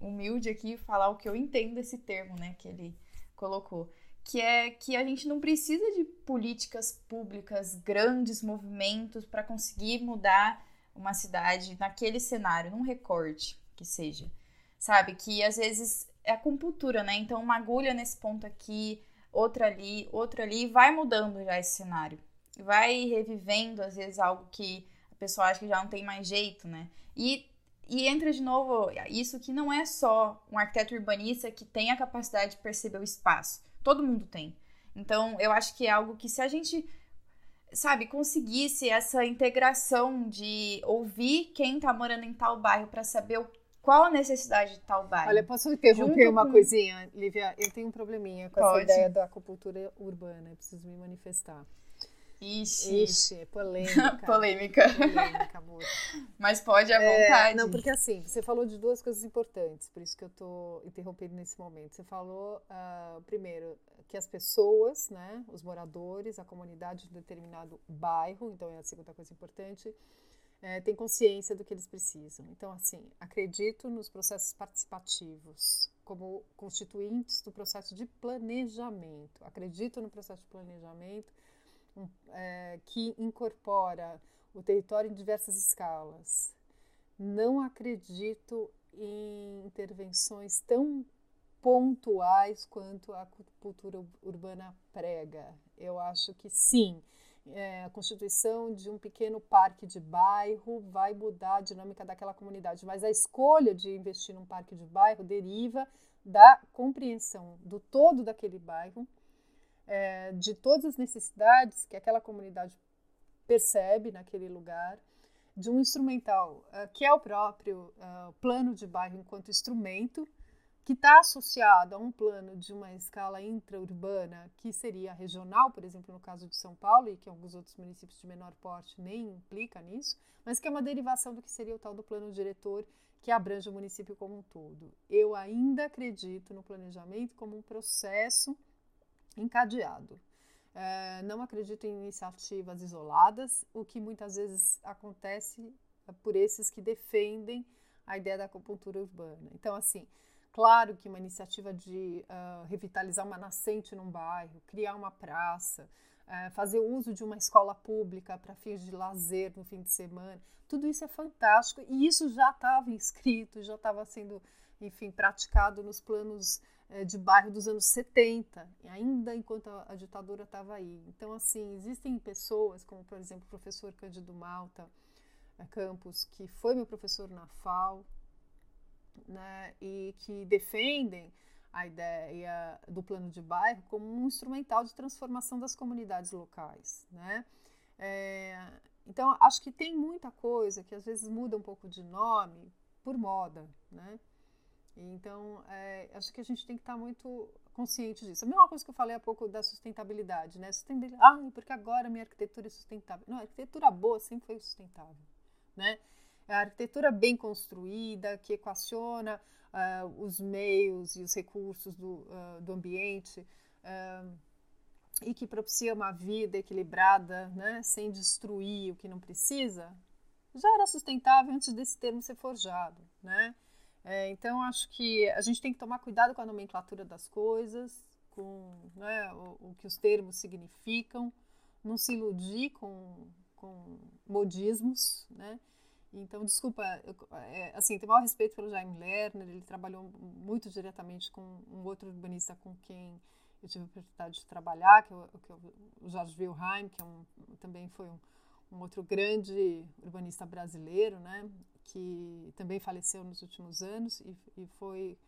humilde aqui, falar o que eu entendo desse termo, né, que ele colocou. Que é que a gente não precisa de políticas públicas, grandes movimentos para conseguir mudar uma cidade naquele cenário, num recorte que seja sabe? Que às vezes é a compultura, né? Então, uma agulha nesse ponto aqui, outra ali, outra ali, vai mudando já esse cenário. Vai revivendo, às vezes, algo que a pessoa acha que já não tem mais jeito, né? E, e entra de novo isso que não é só um arquiteto urbanista que tem a capacidade de perceber o espaço. Todo mundo tem. Então, eu acho que é algo que se a gente sabe, conseguisse essa integração de ouvir quem tá morando em tal bairro para saber qual a necessidade de tal bairro. Olha, posso interromper Junto uma com... coisinha, Lívia? Eu tenho um probleminha com Pode. essa ideia da acupuntura urbana, eu preciso me manifestar. Ixi. Ixi, polêmica. polêmica. Polêmica, amor. Mas pode à é, vontade. não, porque assim, você falou de duas coisas importantes, por isso que eu tô interrompendo nesse momento. Você falou, uh, primeiro, que as pessoas, né, os moradores, a comunidade de determinado bairro, então é a segunda coisa importante, é, tem consciência do que eles precisam. Então, assim, acredito nos processos participativos como constituintes do processo de planejamento. Acredito no processo de planejamento é, que incorpora o território em diversas escalas. Não acredito em intervenções tão pontuais quanto a cultura urbana prega. Eu acho que sim, é, a constituição de um pequeno parque de bairro vai mudar a dinâmica daquela comunidade, mas a escolha de investir num parque de bairro deriva da compreensão do todo daquele bairro, é, de todas as necessidades que aquela comunidade percebe naquele lugar, de um instrumental uh, que é o próprio uh, plano de bairro enquanto instrumento que está associado a um plano de uma escala intraurbana, que seria regional, por exemplo, no caso de São Paulo, e que alguns outros municípios de menor porte nem implica nisso, mas que é uma derivação do que seria o tal do plano diretor, que abrange o município como um todo. Eu ainda acredito no planejamento como um processo encadeado. É, não acredito em iniciativas isoladas, o que muitas vezes acontece por esses que defendem a ideia da acupuntura urbana. Então, assim, Claro que uma iniciativa de uh, revitalizar uma nascente num bairro, criar uma praça, uh, fazer uso de uma escola pública para fins de lazer no fim de semana, tudo isso é fantástico e isso já estava inscrito, já estava sendo, enfim, praticado nos planos uh, de bairro dos anos 70, ainda enquanto a, a ditadura estava aí. Então, assim, existem pessoas, como por exemplo o professor Cândido Malta eh, Campos, que foi meu professor na FAO, né, e que defendem a ideia do plano de bairro como um instrumental de transformação das comunidades locais. Né? É, então, acho que tem muita coisa que às vezes muda um pouco de nome por moda. Né? Então, é, acho que a gente tem que estar muito consciente disso. A mesma coisa que eu falei há pouco da sustentabilidade, né? Sustentabilidade, ah, porque agora minha arquitetura é sustentável. Não, a arquitetura boa sempre foi sustentável, né? É a arquitetura bem construída, que equaciona uh, os meios e os recursos do, uh, do ambiente uh, e que propicia uma vida equilibrada, né, sem destruir o que não precisa, já era sustentável antes desse termo ser forjado. Né? É, então, acho que a gente tem que tomar cuidado com a nomenclatura das coisas, com né, o, o, que os termos significam, não se iludir com, com modismos, né? Então, desculpa, eu, é, assim, tenho maior respeito pelo Jaime Lerner, ele trabalhou muito diretamente com um outro urbanista com quem eu tive a oportunidade de trabalhar, que, é o, que é o Jorge Wilhelm, que é um, também foi um, um, outro grande urbanista brasileiro, né, que também faleceu nos últimos anos e, e foi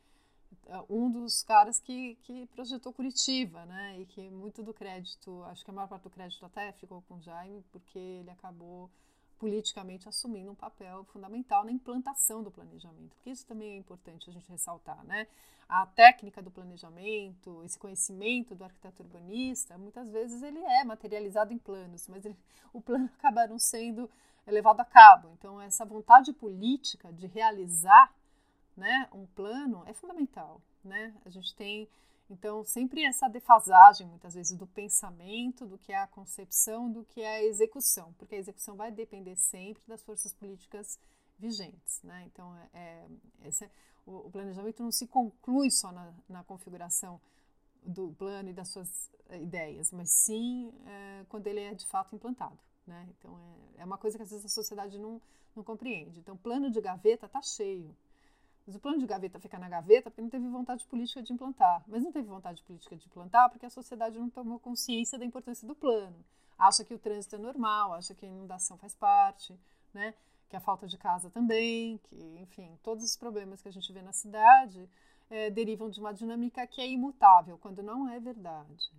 é, um dos caras que, que projetou Curitiba, né, e que muito do crédito, acho que a maior parte do crédito até ficou com o Jaime, porque ele acabou politicamente assumindo um papel fundamental na implantação do planejamento, porque isso também é importante a gente ressaltar, né? A técnica do planejamento, esse conhecimento do arquiteto urbanista, muitas vezes ele é materializado em planos, mas ele, o plano acaba não sendo levado a cabo. Então, essa vontade política de realizar né, um plano é fundamental, né? A gente tem então, sempre essa defasagem, muitas vezes, do pensamento, do que é a concepção, do que é a execução, porque a execução vai depender sempre das forças políticas vigentes. Né? Então, é, esse, é, o, o, planejamento não se conclui só na, na, configuração do plano e das suas ideias, mas sim é, quando ele é de fato implantado. Né? Então, é, é uma coisa que às vezes a sociedade não, não compreende. Então, plano de gaveta está cheio mas o plano de gaveta fica na gaveta porque não teve vontade política de implantar. Mas não teve vontade política de implantar porque a sociedade não tomou consciência da importância do plano. Acha que o trânsito é normal, acha que a inundação faz parte, né? Que a falta de casa também, que, enfim, todos os problemas que a gente vê na cidade é, derivam de uma dinâmica que é imutável, quando não é verdade.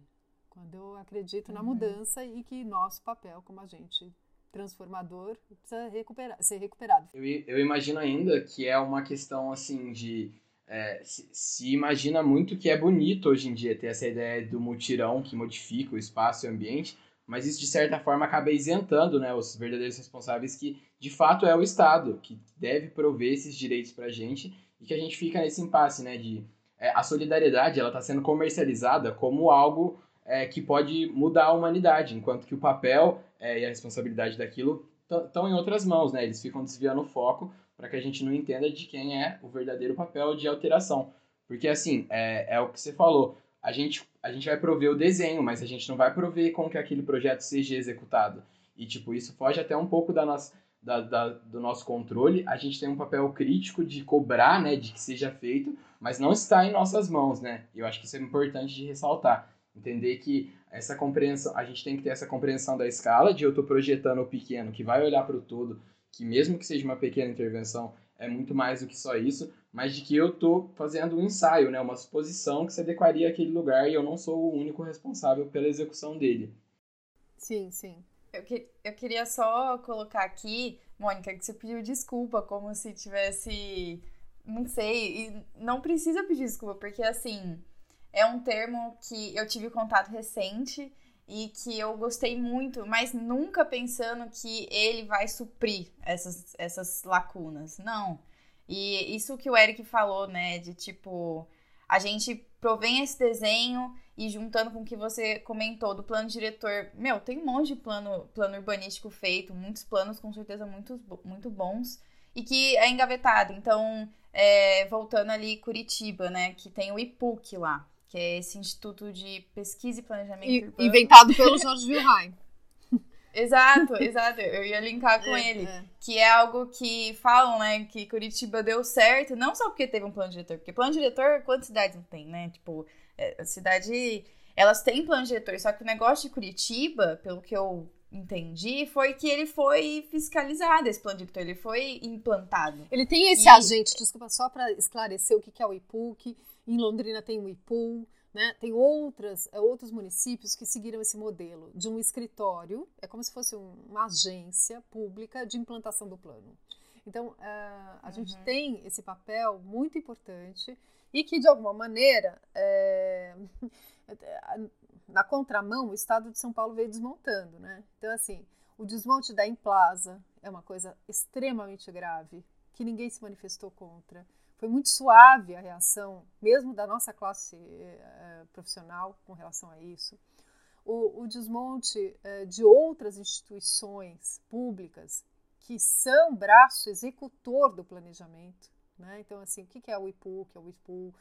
Quando eu acredito uhum. na mudança e que nosso papel como agente transformador precisa recuperar, ser recuperado. Eu, eu imagino ainda que é uma questão assim de é, se, se, imagina muito que é bonito hoje em dia ter essa ideia do mutirão que modifica o espaço e o ambiente, mas isso de certa forma acaba isentando né, os verdadeiros responsáveis que de fato é o Estado que deve prover esses direitos para a gente e que a gente fica nesse impasse né, de é, a solidariedade ela está sendo comercializada como algo é, que pode mudar a humanidade, enquanto que o papel é, e a responsabilidade daquilo estão em outras mãos, né? Eles ficam desviando o foco para que a gente não entenda de quem é o verdadeiro papel de alteração. Porque, assim, é, é o que você falou, a gente, a gente vai prover o desenho, mas a gente não vai prover com que aquele projeto seja executado. E, tipo, isso foge até um pouco da nossa, da, da, do nosso controle. A gente tem um papel crítico de cobrar, né, de que seja feito, mas não está em nossas mãos, né? Eu acho que isso é importante de ressaltar. Entender que essa compreensão, a gente tem que ter essa compreensão da escala, de eu estou projetando o pequeno, que vai olhar para o todo, que mesmo que seja uma pequena intervenção, é muito mais do que só isso, mas de que eu estou fazendo um ensaio, né, uma suposição que se adequaria àquele lugar e eu não sou o único responsável pela execução dele. Sim, sim. Eu, que, eu queria só colocar aqui, Mônica, que você pediu desculpa, como se tivesse. Não sei, e não precisa pedir desculpa, porque assim é um termo que eu tive contato recente e que eu gostei muito, mas nunca pensando que ele vai suprir essas, essas lacunas. Não. E isso que o Eric falou, né, de tipo, a gente provém esse desenho e juntando com o que você comentou do plano diretor, meu, tem um monte de plano, plano urbanístico feito, muitos planos com certeza muito, muito bons e que é engavetado. Então, é, voltando ali Curitiba, né, que tem o IPUC lá que é esse Instituto de Pesquisa e Planejamento Urbano. Inventado pelo Jorge Wilhelm. exato, exato. Eu ia linkar com é, ele. É. Que é algo que falam, né, que Curitiba deu certo, não só porque teve um plano diretor, porque plano diretor, quantas cidades não tem, né? Tipo, é, a cidade. Elas têm plano diretor, só que o negócio de Curitiba, pelo que eu entendi, foi que ele foi fiscalizado, esse plano diretor, ele foi implantado. Ele tem esse e... agente, desculpa, só para esclarecer o que é o IPUC em Londrina tem o IPUL, né? tem outras, é, outros municípios que seguiram esse modelo de um escritório, é como se fosse um, uma agência pública de implantação do plano. Então, uh, a uhum. gente tem esse papel muito importante e que, de alguma maneira, é, na contramão, o Estado de São Paulo veio desmontando. Né? Então, assim, o desmonte da Implaza é uma coisa extremamente grave, que ninguém se manifestou contra. Foi muito suave a reação, mesmo da nossa classe eh, profissional, com relação a isso. O, o desmonte eh, de outras instituições públicas que são braço executor do planejamento. Né? Então, assim, o que é o IPU, que é o IPU,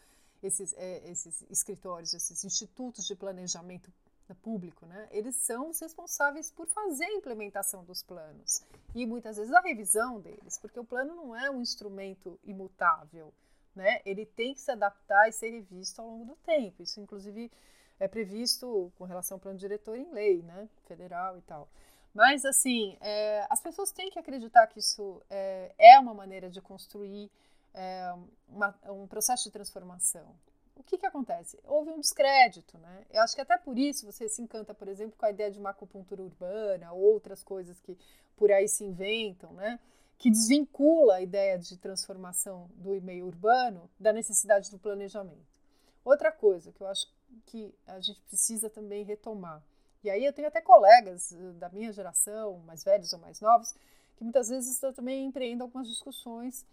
esses, é, esses escritórios, esses institutos de planejamento público, né? Eles são os responsáveis por fazer a implementação dos planos e muitas vezes a revisão deles, porque o plano não é um instrumento imutável, né? Ele tem que se adaptar e ser revisto ao longo do tempo. Isso, inclusive, é previsto com relação ao plano diretor em lei, né? Federal e tal. Mas, assim, é, as pessoas têm que acreditar que isso é, é uma maneira de construir é, uma, um processo de transformação o que, que acontece? Houve um descrédito, né? Eu acho que até por isso você se encanta, por exemplo, com a ideia de uma acupuntura urbana, outras coisas que por aí se inventam, né? Que desvincula a ideia de transformação do e-mail urbano da necessidade do planejamento. Outra coisa que eu acho que a gente precisa também retomar, e aí eu tenho até colegas eh, da minha geração, mais velhos ou mais novos, que muitas vezes também empreendem algumas discussões,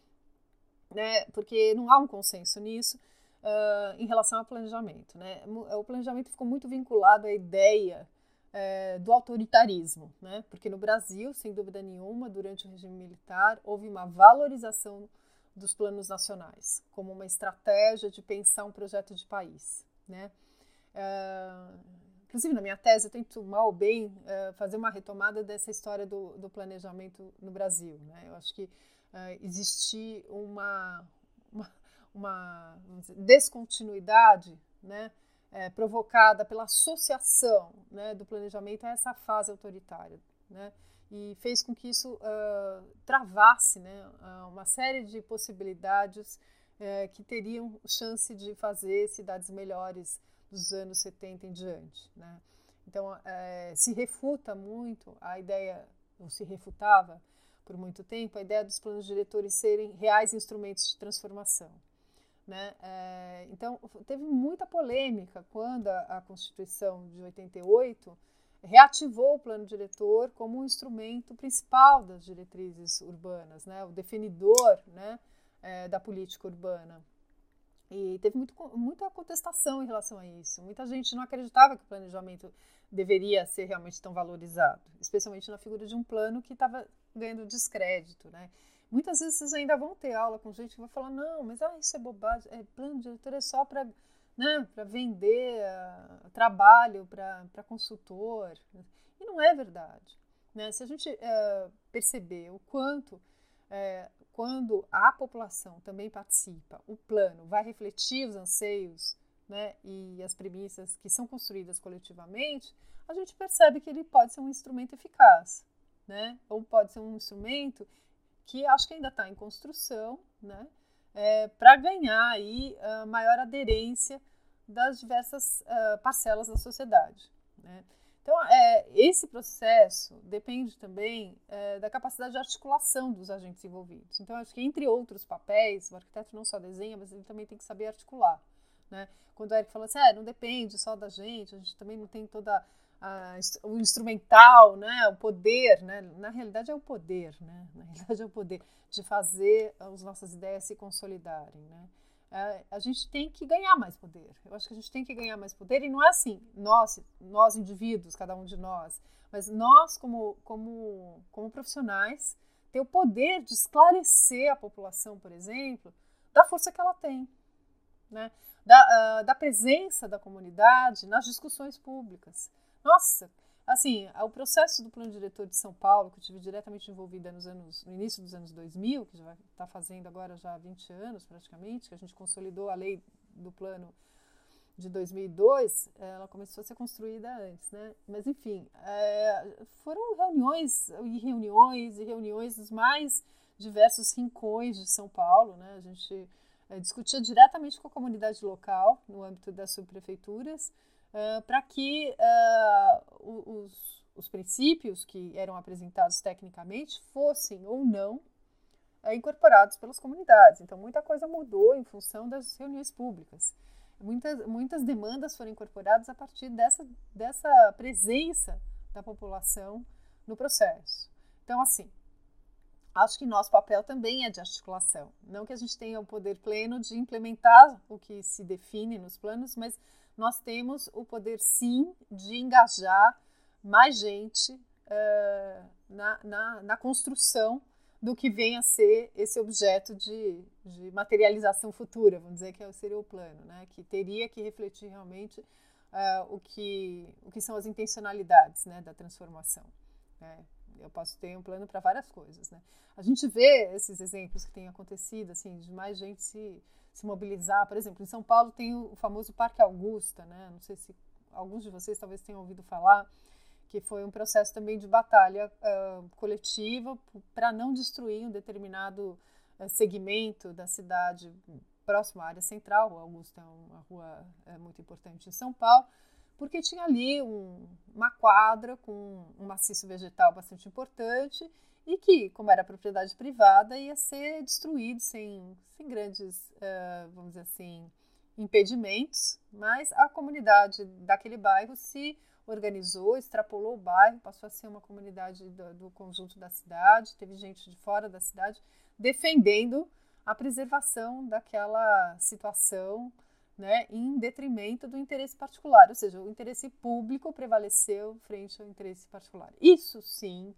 né? Porque não há um consenso nisso uh, em relação ao planejamento. Né? O planejamento ficou muito vinculado à ideia é, do autoritarismo, né? porque no Brasil, sem dúvida nenhuma, durante o regime militar, houve uma valorização dos planos nacionais como uma estratégia de pensar um projeto de país. Né? Uh, inclusive, na minha tese, eu tento mal ou bem uh, fazer uma retomada dessa história do, do planejamento no Brasil. Né? Eu acho que uh, existe uma, uma, uma dizer, descontinuidade né, é, provocada pela associação né, do planejamento a essa fase autoritária né? E fez com que isso uh, travasse né, uma série de possibilidades uh, que teriam chance de fazer cidades melhores dos anos 70 em diante. Né? Então, uh, se refuta muito a ideia, ou se refutava por muito tempo, a ideia dos planos diretores serem reais instrumentos de transformação. Né? É, então, teve muita polêmica quando a, a, Constituição de 88 reativou o plano diretor como um instrumento principal das diretrizes urbanas, né? o definidor né? É, da política urbana. E teve muito, muita contestação em relação a isso. Muita gente não acreditava que o planejamento deveria ser realmente tão valorizado, especialmente na figura de um plano que estava ganhando descrédito. Né? Muitas vezes vocês ainda vão ter aula com gente que vai falar: não, mas ah, isso é bobagem, é, plano diretor é só para né, vender uh, trabalho para consultor. E não é verdade. Né? Se a gente uh, perceber o quanto, uh, quando a população também participa, o plano vai refletir os anseios né, e as premissas que são construídas coletivamente, a gente percebe que ele pode ser um instrumento eficaz. Né? Ou pode ser um instrumento que acho que ainda está em construção, né? É, para ganhar aí a maior aderência das diversas uh, parcelas da sociedade. Né? Então, é, esse processo depende também é, da capacidade de articulação dos agentes envolvidos. Então, acho que, entre outros papéis, o arquiteto não só desenha, mas ele também tem que saber articular. Né? Quando o Eric falou assim, ah, não depende só da gente, a gente também não tem toda a, o instrumental, né, o poder, né, na realidade é o poder, né, na realidade é o poder de fazer as nossas ideias se consolidarem, né. É, a gente tem que ganhar mais poder. Eu acho que a gente tem que ganhar mais poder e não é assim, nós, nós indivíduos, cada um de nós, mas nós como como como profissionais ter o poder de esclarecer a população, por exemplo, da força que ela tem, né? Da, uh, da presença da comunidade nas discussões públicas. Nossa, assim, o processo do plano diretor de São Paulo, que eu tive diretamente envolvida nos anos, no início dos anos 2000, que já está fazendo agora já há 20 anos praticamente, que a gente consolidou a lei do plano de 2002, ela começou a ser construída antes, né? Mas enfim, é, foram reuniões e reuniões e reuniões dos mais diversos rincões de São Paulo, né? A gente discutia diretamente com a comunidade local no âmbito das subprefeituras uh, para que uh, os, os, princípios que eram apresentados tecnicamente fossem ou não incorporados pelas comunidades. Então, muita coisa mudou em função das reuniões públicas. Muitas, muitas demandas foram incorporadas a partir dessa, dessa presença da população no processo. Então, assim, acho que nosso papel também é de articulação. Não que a gente tenha o poder pleno de implementar o que se define nos planos, mas nós temos o poder sim de engajar mais gente uh, na, na, na, construção do que vem a ser esse objeto de, de materialização futura, vamos dizer que é seria o plano, né? que teria que refletir realmente uh, o, que, o que são as intencionalidades né, da transformação. Né? Eu posso ter um plano para várias coisas. Né? A gente vê esses exemplos que têm acontecido, assim, de mais gente se se mobilizar. Por exemplo, em São Paulo tem o famoso Parque Augusta, né? Não sei se alguns de vocês talvez tenham ouvido falar, que foi um processo também de batalha uh, coletiva para não destruir um determinado uh, segmento da cidade próximo à área central. O Augusta é uma rua muito importante em São Paulo, porque tinha ali um, uma quadra com um maciço vegetal bastante importante e que, como era propriedade privada, ia ser destruído sem, sem grandes, uh, vamos dizer assim, impedimentos, mas a comunidade daquele bairro se organizou, extrapolou o bairro, passou a ser uma comunidade do, do conjunto da cidade, teve gente de fora da cidade defendendo a preservação daquela situação né, em detrimento do interesse particular, ou seja, o interesse público prevaleceu frente ao interesse particular. Isso sim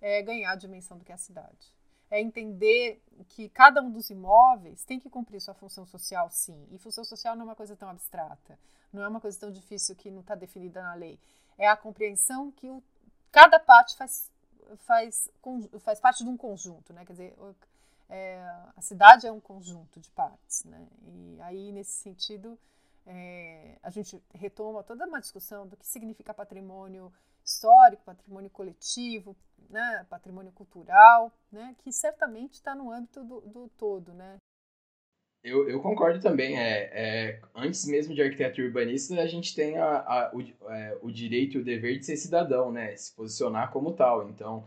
é ganhar a dimensão do que é a cidade. É entender que cada um dos imóveis tem que cumprir sua função social, sim. E função social não é uma coisa tão abstrata, não é uma coisa tão difícil que não está definida na lei. É a compreensão que o, cada parte faz, faz, faz parte de um conjunto, né? Quer dizer, é, a cidade é um conjunto de partes, né? E aí, nesse sentido, é, a gente retoma toda uma discussão do que significa patrimônio histórico, patrimônio coletivo, né, patrimônio cultural, né, que certamente está no âmbito do, do todo, né. Eu, eu concordo também. É, é, antes mesmo de arquiteto urbanista, a gente tem a, a, o, é, o direito e o dever de ser cidadão, né? Se posicionar como tal. Então,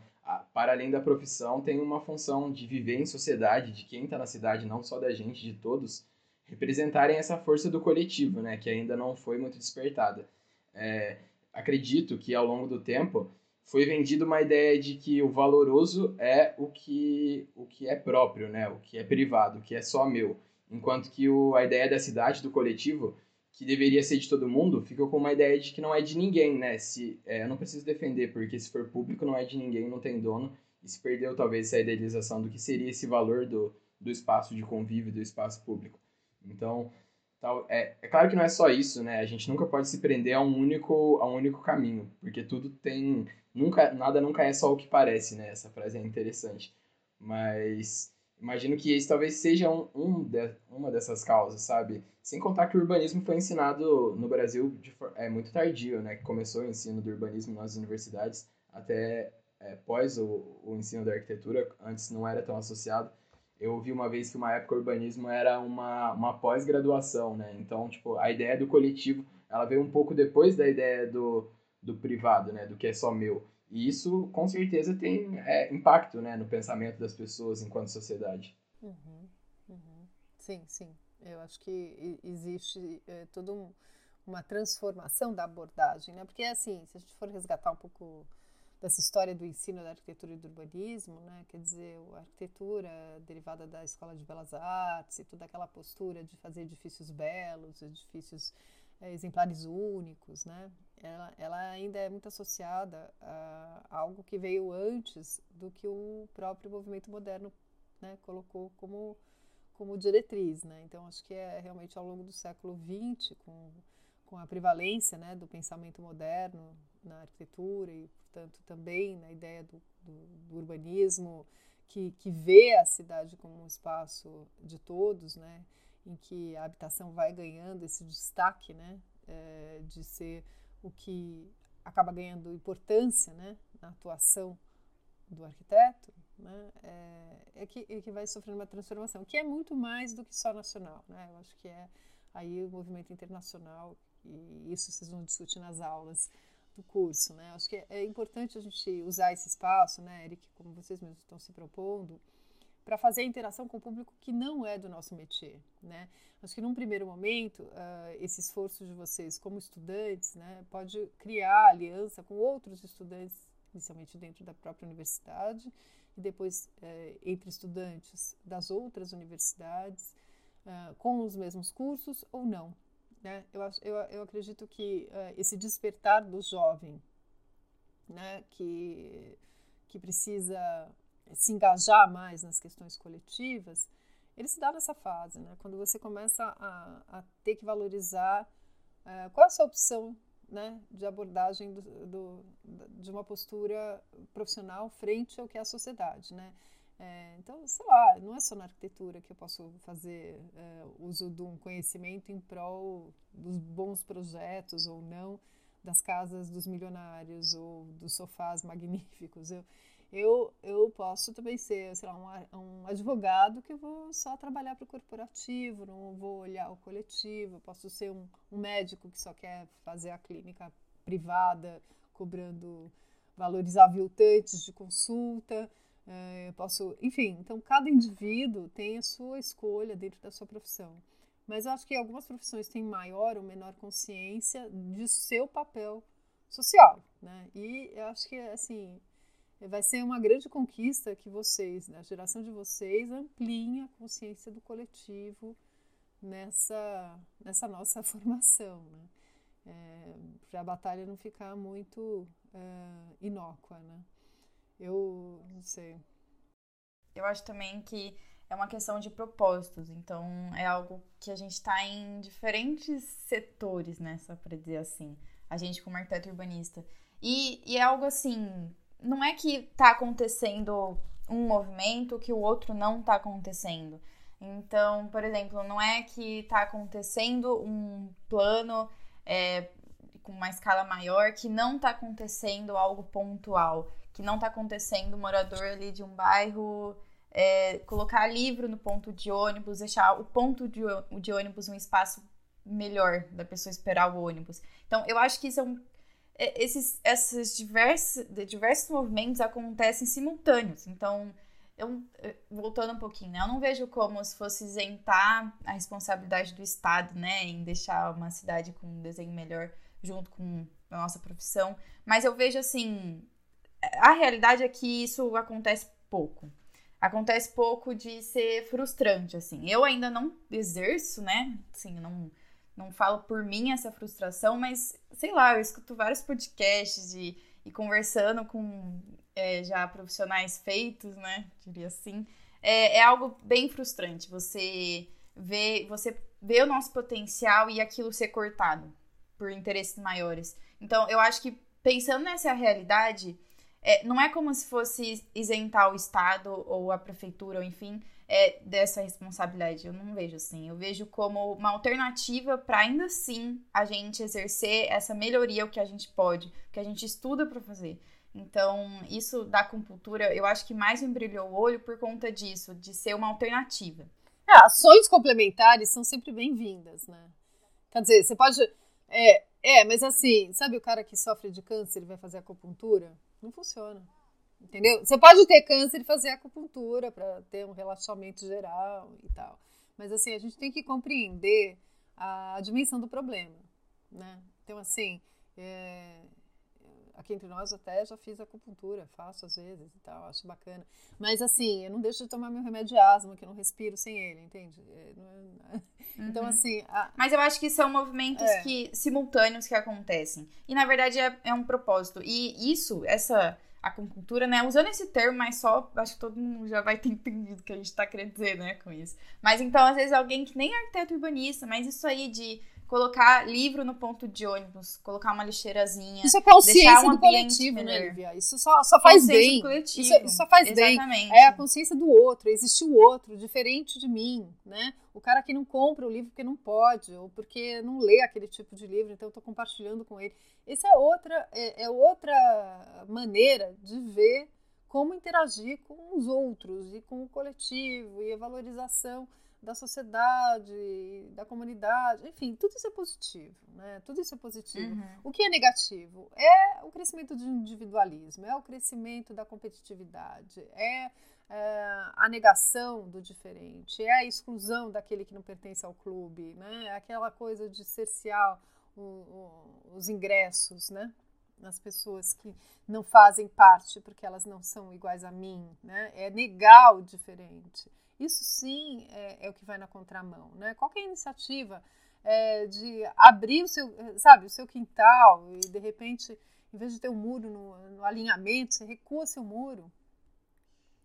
para além da profissão, tem uma função de viver em sociedade, de quem está na cidade, não só da gente, de todos, representarem essa força do coletivo, né? Que ainda não foi muito despertada. É, acredito que ao longo do tempo foi vendida uma ideia de que o valoroso é o que, o que é próprio, né? O que é privado, o que é só meu. Enquanto que o, a ideia da cidade, do coletivo, que deveria ser de todo mundo, ficou com uma ideia de que não é de ninguém, né? Se, é, eu não preciso defender, porque se for público não é de ninguém, não tem dono. E se perdeu talvez essa idealização do que seria esse valor do, do espaço de convívio, do espaço público. Então, tal, é, é claro que não é só isso, né? A gente nunca pode se prender a um único, a um único caminho, porque tudo tem... Nunca, nada nunca é só o que parece, né? Essa frase é interessante. Mas imagino que esse talvez seja um, um de, uma dessas causas, sabe? Sem contar que o urbanismo foi ensinado no Brasil de, é muito tardio, né? Que começou o ensino do urbanismo nas universidades até é, pós o, o ensino da arquitetura, antes não era tão associado. Eu ouvi uma vez que uma época o urbanismo era uma, uma pós-graduação, né? Então, tipo, a ideia do coletivo, ela veio um pouco depois da ideia do, do privado, né? Do que é só meu. E isso, com certeza, tem é, impacto né, no pensamento das pessoas enquanto sociedade. Uhum, uhum. Sim, sim. Eu acho que existe é, toda um, uma transformação da abordagem, né? Porque, assim, se a gente for resgatar um pouco dessa história do ensino da arquitetura e do urbanismo, né? Quer dizer, a arquitetura derivada da Escola de Belas Artes e toda aquela postura de fazer edifícios belos, edifícios é, exemplares únicos, né? Ela, ela, ainda é muito associada a algo que veio antes do que o próprio movimento moderno né, colocou como, como diretriz. Né? Então, acho que é realmente ao longo do século XX, com, com a prevalência né, do pensamento moderno na arquitetura e, portanto, também na ideia do, do, do urbanismo, que, que vê a cidade como um espaço de todos, né? em que a habitação vai ganhando esse destaque, né, é, de ser o que acaba ganhando importância, né, na atuação do arquiteto, né, é, é, que, é que vai sofrendo uma transformação, que é muito mais do que só nacional, né, eu acho que é aí o movimento internacional e isso vocês vão discutir nas aulas do curso, né, acho que é, é importante a gente usar esse espaço, né, Eric, como vocês mesmos estão se propondo, para fazer a interação com o público que não é do nosso métier, né? Acho que num primeiro momento, uh, esse esforço de vocês como estudantes, né, pode criar aliança com outros estudantes, inicialmente dentro da própria universidade e depois uh, entre estudantes das outras universidades, uh, com os mesmos cursos ou não. Né? Eu, eu, eu acredito que esse despertar do jovem, né, que, que precisa se engajar mais nas questões coletivas, ele se dá nessa fase, né? Quando você começa a, a ter que valorizar uh, qual é a sua opção né, de abordagem do, do, de uma postura profissional frente ao que é a sociedade, né? É, então, sei lá, não é só na arquitetura que eu posso fazer é, uso de um conhecimento em prol dos bons projetos ou não, das casas dos milionários ou dos sofás magníficos. Eu, eu, eu posso também ser, sei lá, um, um advogado que vou só trabalhar para o corporativo, não vou olhar o coletivo. Posso ser um, um médico que só quer fazer a clínica privada, cobrando valores aviltantes de consulta. É, eu posso, enfim, então cada indivíduo tem a sua escolha dentro da sua profissão. Mas eu acho que algumas profissões têm maior ou menor consciência de seu papel social, né? E eu acho que assim vai ser uma grande conquista que vocês, né, a geração de vocês, ampliem a consciência do coletivo nessa, nessa nossa formação, né? É, para a batalha não ficar muito é, inócua, né? Eu não sei. Eu acho também que é uma questão de propósitos, então é algo que a gente está em diferentes setores, né? Só para dizer assim, a gente como arquiteto urbanista. E, e é algo assim, não é que tá acontecendo um movimento que o outro não tá acontecendo. Então, por exemplo, não é que tá acontecendo um plano é, com uma escala maior que não está acontecendo algo pontual, que não está acontecendo o morador ali de um bairro é, colocar livro no ponto de ônibus, deixar o ponto de, de ônibus um espaço melhor da pessoa esperar o ônibus. Então, eu acho que são é, esses, esses diversos, diversos movimentos acontecem simultâneos. Então, eu, voltando um pouquinho, né? Eu não vejo como se fosse isentar a responsabilidade do Estado, né? Em deixar uma cidade com um desenho melhor junto com a nossa profissão. Mas eu vejo assim. A realidade é que isso acontece pouco. Acontece pouco de ser frustrante, assim. Eu ainda não exerço, né? Assim, não, não falo por mim essa frustração, mas sei lá, eu escuto vários podcasts e, e conversando com é, já profissionais feitos, né? Diria assim. É, é algo bem frustrante você ver, você vê o nosso potencial e aquilo ser cortado por interesses maiores. Então, eu acho que pensando nessa realidade, é, não é como se fosse isentar o Estado ou a prefeitura, ou enfim, é, dessa responsabilidade. Eu não vejo assim. Eu vejo como uma alternativa para ainda assim a gente exercer essa melhoria o que a gente pode, o que a gente estuda para fazer. Então, isso da acupuntura, eu acho que mais me brilhou o olho por conta disso, de ser uma alternativa. É, ações complementares são sempre bem-vindas, né? Quer dizer, você pode. É, é, mas assim, sabe o cara que sofre de câncer e vai fazer acupuntura? Não funciona. Entendeu? Você pode ter câncer e fazer acupuntura para ter um relaxamento geral e tal. Mas assim, a gente tem que compreender a dimensão do problema, né? Então, assim, é, aqui entre nós até já fiz acupuntura, faço às vezes e tal, acho bacana. Mas assim, eu não deixo de tomar meu remédio de asma, que eu não respiro sem ele, entende? É, é... Então, uhum. assim. A... Mas eu acho que são movimentos é. que simultâneos que acontecem. E na verdade é, é um propósito. E isso, essa acupuntura, né? Usando esse termo, mas só acho que todo mundo já vai ter entendido o que a gente tá querendo dizer, né, com isso. Mas então, às vezes, alguém que nem é arquiteto urbanista, mas isso aí de colocar livro no ponto de ônibus, colocar uma lixeirazinha. Isso é consciência um do coletivo, né, melhor. né, Lívia? Isso só, só faz bem. Isso, isso, só faz Exatamente. bem. É a consciência do outro, existe o outro, diferente de mim, né? O cara que não compra o livro porque não pode, ou porque não lê aquele tipo de livro, então eu estou compartilhando com ele. Essa é outra, é, é outra maneira de ver como interagir com os outros e com o coletivo e a valorização da sociedade, da comunidade, enfim, tudo isso é positivo, né? Tudo isso é positivo. Uhum. O que é negativo é o crescimento do individualismo, é o crescimento da competitividade, é, é a negação do diferente, é a exclusão daquele que não pertence ao clube, né? É aquela coisa de cercear o, o, os ingressos, né? Nas pessoas que não fazem parte porque elas não são iguais a mim, né? É negar o diferente. Isso sim é, é o que vai na contramão, né? Qualquer iniciativa é, de abrir o seu, sabe, o seu quintal e de repente, em vez de ter um muro no, no alinhamento, você recua seu muro,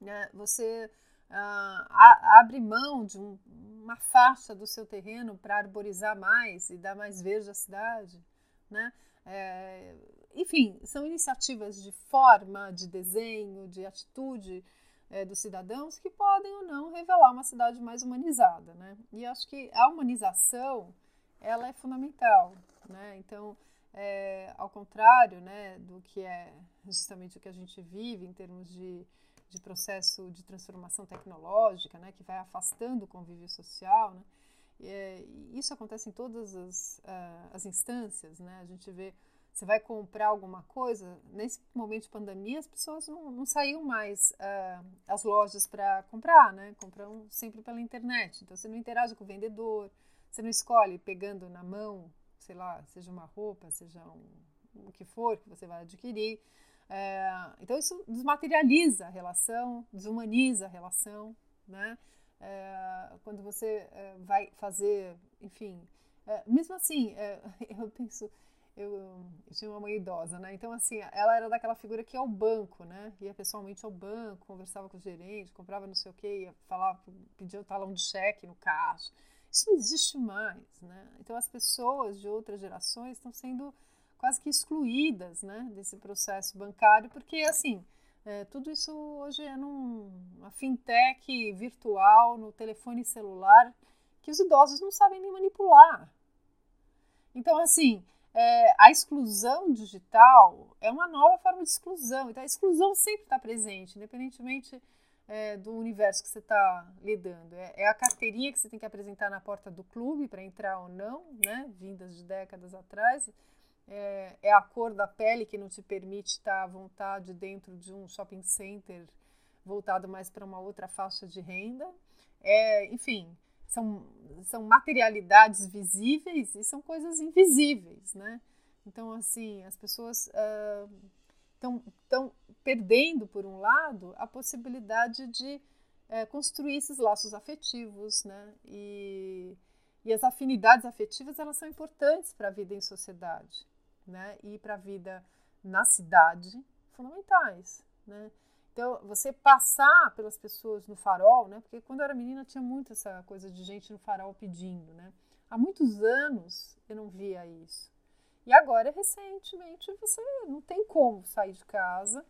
né? Você ah, abre mão de um, uma faixa do seu terreno para arborizar mais e dar mais verde à cidade, né? É, enfim, são iniciativas de forma, de desenho, de atitude é, dos cidadãos que podem ou não revelar uma cidade mais humanizada, né? E acho que a humanização ela é fundamental, né? Então, é, ao contrário, né, do que é justamente o que a gente vive em termos de, de processo de transformação tecnológica, né, que vai afastando o convívio social, né? É, isso acontece em todas as, uh, as instâncias, né? A gente vê você vai comprar alguma coisa, nesse momento de pandemia, as pessoas não, não saíam mais uh, às lojas para comprar, né? Compram sempre pela internet. Então, você não interage com o vendedor, você não escolhe pegando na mão, sei lá, seja uma roupa, seja um, o que for que você vai adquirir. É, então, isso desmaterializa a relação, desumaniza a relação, né? É, quando você é, vai fazer, enfim, mesmo assim, eu penso, eu, eu, tinha uma mãe idosa, né? Então, assim, ela era daquela figura que ia ao banco, né? Ia pessoalmente ao banco, conversava com o gerente, comprava não sei o quê, ia falar, pedia o talão de cheque no caixa. Isso não existe mais, né? Então, as pessoas de outras gerações estão sendo quase que excluídas, né? Desse processo bancário, porque, assim, é, tudo isso hoje é numa fintech virtual, no telefone celular, que os idosos não sabem nem manipular. Então, assim, é, a exclusão digital é uma nova forma de exclusão. Então, a exclusão sempre está presente, independentemente é, do universo que você está lidando. É, é, a carteirinha que você tem que apresentar na porta do clube para entrar ou não, né? vindas de décadas atrás. É, é, a cor da pele que não te permite estar à vontade dentro de um shopping center voltado mais para uma outra faixa de renda. É, enfim, são, são materialidades visíveis e são coisas invisíveis, né? Então, assim, as pessoas estão uh, perdendo, por um lado, a possibilidade de uh, construir esses laços afetivos, né? E, e as afinidades afetivas, elas são importantes para a vida em sociedade, né? E para a vida na cidade, fundamentais, né? Então, você passar pelas pessoas no farol, né? Porque quando eu era menina tinha muito essa coisa de gente no farol pedindo, né? Há muitos anos eu não via isso. E agora, recentemente, você não tem como sair de casa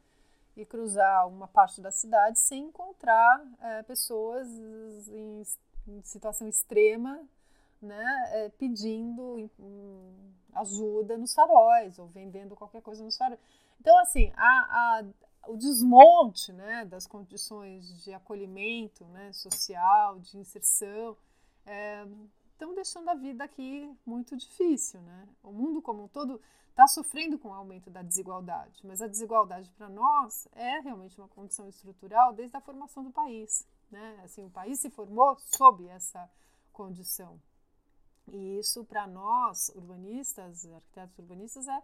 e cruzar uma parte da cidade sem encontrar é, pessoas em, em, situação extrema, né? É, pedindo ajuda nos faróis ou vendendo qualquer coisa nos faróis. Então, assim, a o desmonte né, das condições de acolhimento né, social, de inserção, estão é, deixando a vida aqui muito difícil. Né? O mundo como um todo está sofrendo com o aumento da desigualdade, mas a desigualdade para nós é realmente uma condição estrutural desde a formação do país. Né? Assim, o país se formou sob essa condição. E isso, para nós, urbanistas, arquitetos urbanistas, é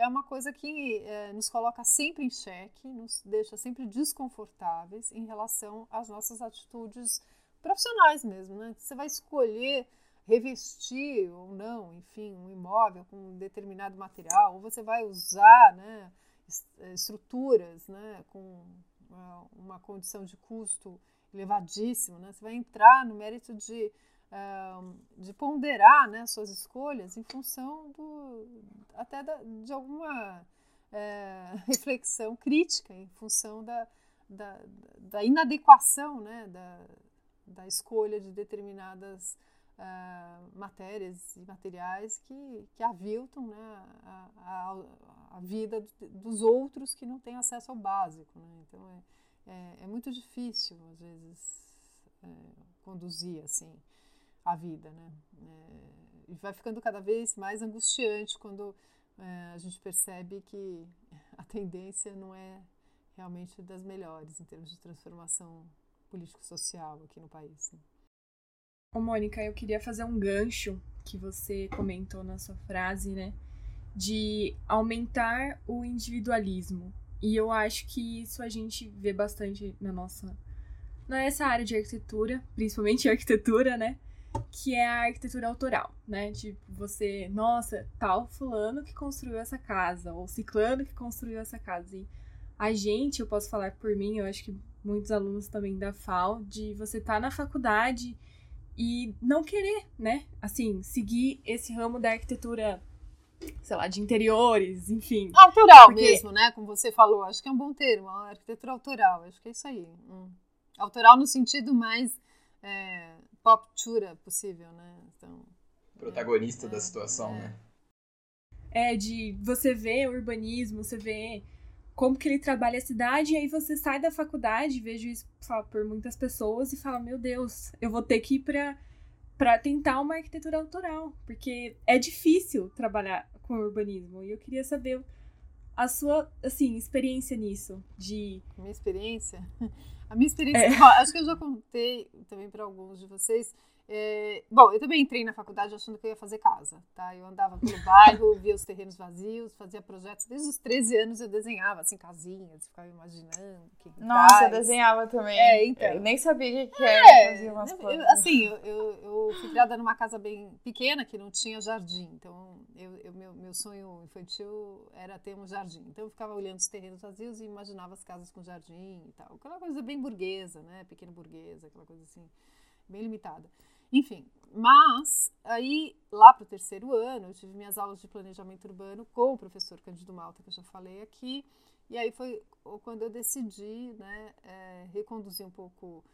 é uma coisa que é, nos coloca sempre em xeque, nos deixa sempre desconfortáveis em relação às nossas atitudes profissionais mesmo, né? Você vai escolher revestir ou não, enfim, um imóvel com um determinado material, ou você vai usar, né, é, estruturas, né, com uma condição de custo elevadíssimo, né? Você vai entrar no mérito de de ponderar né, suas escolhas em função do, até da, de alguma é, reflexão crítica, em função da, da, da inadequação né, da, da escolha de determinadas uh, matérias e materiais que, que aviltam né, a, a, a vida dos outros que não têm acesso ao básico. Né? Então é, é, é, muito difícil, às vezes, é, conduzir assim a vida, né? É, e vai ficando cada vez mais angustiante quando é, a gente percebe que a tendência não é realmente das melhores em termos de transformação político-social aqui no país. Né? Ô, Mônica, eu queria fazer um gancho que você comentou na sua frase, né? De aumentar o individualismo. E eu acho que isso a gente vê bastante na nossa. Nessa área de arquitetura, principalmente arquitetura, né? Que é a arquitetura autoral, né? Tipo, você, nossa, tal fulano que construiu essa casa, ou ciclano que construiu essa casa. E a gente, eu posso falar por mim, eu acho que muitos alunos também da FAO, de você estar tá na faculdade e não querer, né? Assim, seguir esse ramo da arquitetura, sei lá, de interiores, enfim. Autoral porque... mesmo, né? Como você falou, acho que é um bom termo, arquitetura autoral, acho que é isso aí. Hum. Autoral no sentido mais. É poptura possível, né? Então, Protagonista é, da situação, é. né? É, de você ver o urbanismo, você vê como que ele trabalha a cidade, e aí você sai da faculdade, vejo isso por muitas pessoas, e fala, meu Deus, eu vou ter que ir pra, pra tentar uma arquitetura autoral, porque é difícil trabalhar com urbanismo, e eu queria saber a sua, assim, experiência nisso, de... Minha experiência? A minha experiência, é. acho que eu já contei também para alguns de vocês, é, bom, eu também entrei na faculdade achando que eu ia fazer casa, tá? Eu andava pelo bairro, via os terrenos vazios, fazia projetos. Desde os 13 anos eu desenhava, assim, casinhas, ficava imaginando. Que Nossa, eu desenhava também. É, então. Eu nem sabia o que era, é, fazia umas coisas. Assim, eu, eu, eu, fui criada numa casa bem pequena, que não tinha jardim. Então, eu, eu, meu, meu sonho infantil era ter um jardim. Então, eu ficava olhando os terrenos vazios e imaginava as casas com jardim e tal. Aquela coisa bem burguesa, né? Pequena burguesa, aquela coisa assim, bem limitada. Enfim, mas aí lá para o terceiro ano eu tive minhas aulas de planejamento urbano com o professor Cândido Malta, que eu já falei aqui, e aí foi quando eu decidi né, é, reconduzir um pouco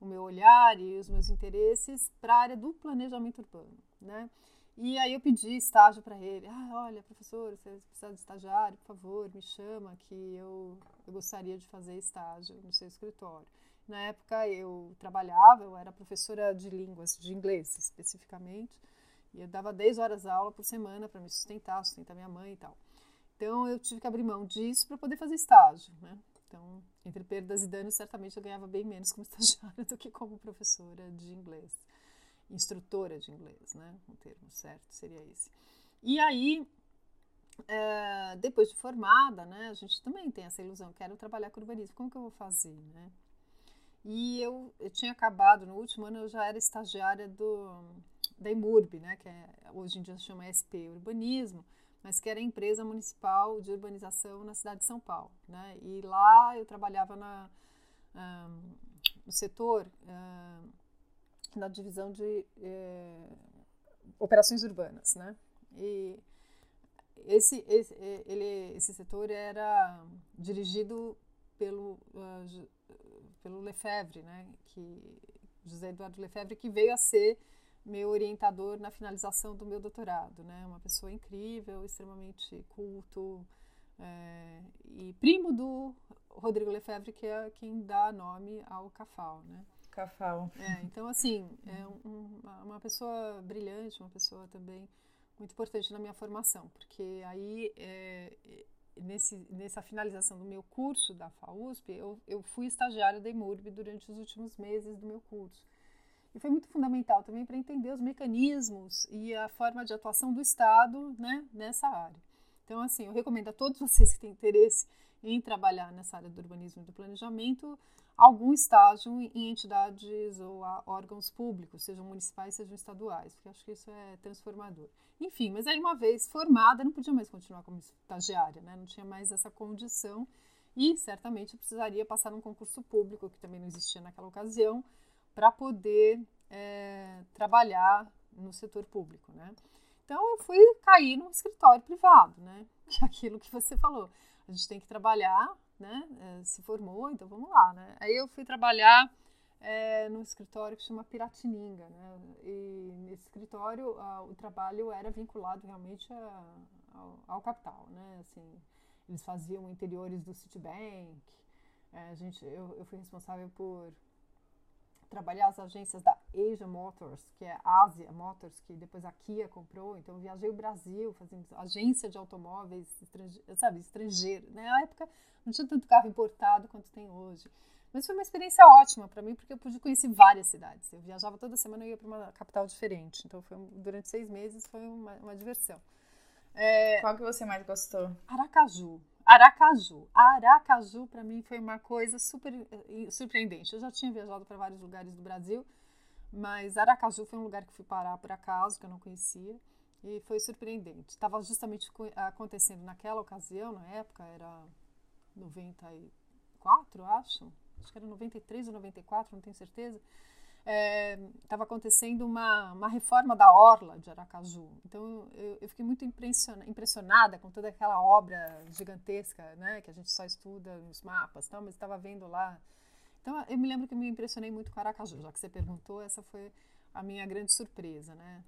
o meu olhar e os meus interesses para a área do planejamento urbano. Né? E aí eu pedi estágio para ele. Ah, olha, professor, você precisa de estagiário, por favor, me chama que eu, eu gostaria de fazer estágio no seu escritório. Na época eu trabalhava, eu era professora de línguas, de inglês especificamente, e eu dava 10 horas aula por semana para me sustentar, sustentar minha mãe e tal. Então eu tive que abrir mão disso para poder fazer estágio, né? Então, entre perdas e danos, certamente eu ganhava bem menos como estagiária do que como professora de inglês instrutora de inglês, né? O termo certo seria esse. E aí, é, depois de formada, né, a gente também tem essa ilusão, quero trabalhar com urbanismo, como que eu vou fazer, né? E eu, eu tinha acabado, no último ano eu já era estagiária do, da IMURB, né, que é, hoje em dia se chama SP Urbanismo, mas que era a empresa municipal de urbanização na cidade de São Paulo, né? E lá eu trabalhava na, um, no setor na divisão de é, operações urbanas, né? E esse, esse, ele, esse setor era dirigido pelo, uh, pelo Lefebvre, né? Que, José Eduardo Lefebvre, que veio a ser meu orientador na finalização do meu doutorado, né? Uma pessoa incrível, extremamente culto é, e primo do Rodrigo Lefebvre, que é quem dá nome ao CAFAL, né? Cafal. É, então, assim, é um, uma pessoa brilhante, uma pessoa também muito importante na minha formação, porque aí, é, nesse, nessa finalização do meu curso da FAUSP, eu, eu fui estagiária da EMURB durante os últimos meses do meu curso. E foi muito fundamental também para entender os mecanismos e a forma de atuação do Estado né, nessa área. Então, assim, eu recomendo a todos vocês que têm interesse em trabalhar nessa área do urbanismo e do planejamento, algum estágio em entidades ou órgãos públicos, sejam municipais, sejam estaduais, porque acho que isso é transformador. Enfim, mas aí uma vez formada, não podia mais continuar como estagiária, né? não tinha mais essa condição e certamente precisaria passar num concurso público, que também não existia naquela ocasião, para poder é, trabalhar no setor público, né? Então eu fui cair num escritório privado, né? Que é aquilo que você falou. A gente tem que trabalhar né? É, se formou, então vamos lá, né? Aí eu fui trabalhar é, num escritório que chama Piratininga, né? E nesse escritório a, o trabalho era vinculado realmente a, ao, ao, capital, né? Assim, eles faziam interiores do Citibank. É, a gente, eu, eu fui responsável por trabalhar as agências da Asia Motors, que é Asia Motors, que depois a Kia comprou. Então, viajei o Brasil fazendo agência de automóveis, estrange, sabe, estrangeiro. Né? Na época, não tinha tanto carro importado quanto tem hoje. Mas foi uma experiência ótima para mim, porque eu pude conhecer várias cidades. Eu viajava toda semana e ia para uma capital diferente. Então, foi, durante seis meses, foi uma, uma diversão. É, Qual que você mais gostou? Aracaju. Aracaju. Aracaju, para mim, foi uma coisa super eh, surpreendente. Eu já tinha viajado para vários lugares do Brasil, mas Aracaju foi um lugar que fui parar por acaso, que eu não conhecia, e foi surpreendente. Estava justamente acontecendo naquela ocasião, na época, era 94, acho. Acho que era 93 ou 94, não tenho certeza estava é, acontecendo uma, uma reforma da Orla de Aracaju. Então eu, eu fiquei muito impressionada com toda aquela obra gigantesca, né, que a gente só estuda nos mapas, tal, mas estava vendo lá. Então eu me lembro que me impressionei muito com Aracaju, já que você perguntou, essa foi a minha grande surpresa, né?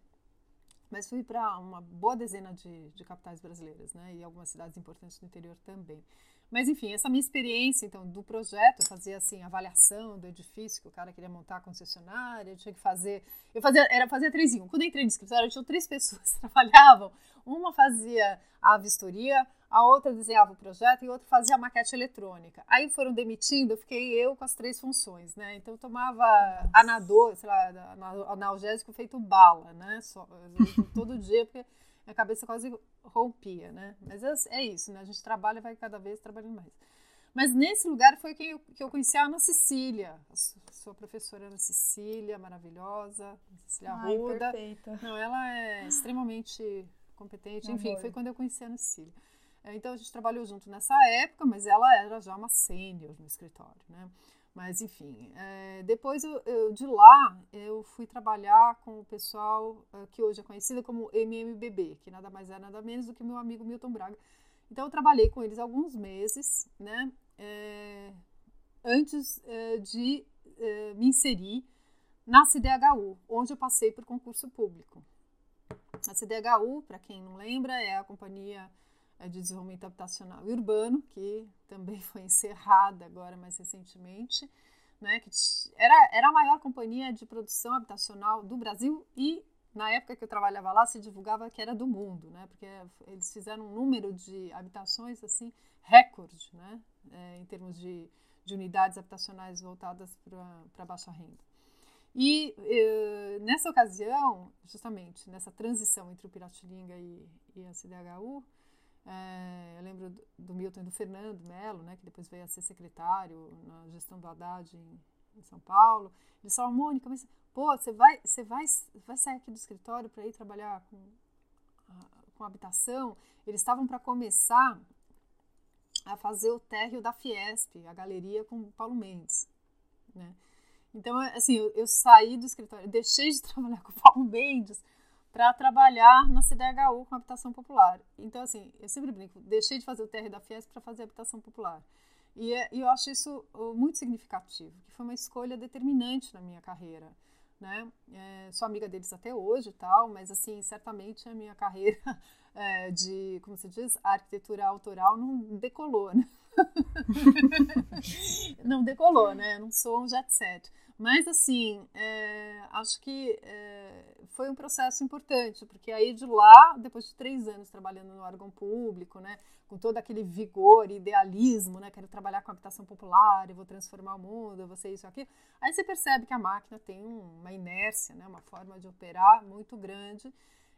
Mas fui para uma boa dezena de, de capitais brasileiras, né, e algumas cidades importantes do interior também. Mas enfim, essa minha experiência então do projeto, eu fazia assim avaliação do edifício que o cara queria montar a concessionária, eu tinha que fazer, eu fazia era fazer três em um. Quando eu entrei no escritório, tinha três pessoas que trabalhavam. Uma fazia a vistoria, a outra desenhava o projeto e a outra fazia a maquete eletrônica. Aí foram demitindo, eu fiquei eu com as três funções, né? Então eu tomava anador, sei lá, analgésico feito bala, né? Só, todo dia, porque minha cabeça quase rompia, né? Mas é, é, isso, né? A gente trabalha e vai cada vez trabalhando mais. Mas nesse lugar foi que eu, que eu conheci a Ana Cecília, a sua professora Ana Cecília, maravilhosa, Cecília Arruda. Perfeita. Não, ela é extremamente competente. Enfim, foi quando eu conheci a Ana Cecília. É, então a gente trabalhou junto nessa época, mas ela era já uma sênior no escritório, né? Mas, enfim, é, depois eu, eu, de lá eu fui trabalhar com o pessoal uh, que hoje é conhecido como MMBB, que nada mais é nada menos do que meu amigo Milton Braga. Então eu trabalhei com eles alguns meses, né, é, antes é, de me inserir na CDHU, onde eu passei por concurso público. A CDHU, para quem não lembra, é a Companhia de Desenvolvimento Habitacional e Urbano, que também foi encerrada agora mais recentemente, né, que era, era a maior companhia de produção habitacional do Brasil e na época que eu trabalhava lá se divulgava que era do mundo, né, porque eles fizeram um número de habitações assim recorde, né, é, em termos de, de unidades habitacionais voltadas para baixa renda. E uh, nessa ocasião, justamente nessa transição entre o Piratininga e, e a CDHU, é, eu lembro do, Milton e do Fernando Melo, né, que depois veio a ser secretário na gestão do Haddad em, em São Paulo. Eles falaram, Mônica, mas pô, você vai, você vai, vai sair aqui do escritório para ir trabalhar com, com habitação? Eles estavam para começar a fazer o térreo da Fiesp, a galeria com o Paulo Mendes, né? Então, assim, eu, eu saí do escritório, deixei de trabalhar com o Paulo Mendes para trabalhar na CDHU com habitação popular. Então, assim, eu sempre brinco, deixei de fazer o TR da Fiesp para fazer habitação popular. E, é, e, eu acho isso muito significativo, que foi uma escolha determinante na minha carreira. Né? É, sou amiga deles até hoje tal, mas, assim, certamente a minha carreira é, de, como se diz, arquitetura autoral não decolou, né? não decolou, né? Não sou um jet set. Mas, assim, é, acho que é, foi um processo importante, porque aí de lá, depois de três anos trabalhando no órgão público, né, com todo aquele vigor, idealismo, né, quero trabalhar com habitação popular, eu vou transformar o mundo, eu vou ser isso aqui, aí você percebe que a máquina tem uma inércia, né, uma forma de operar muito grande,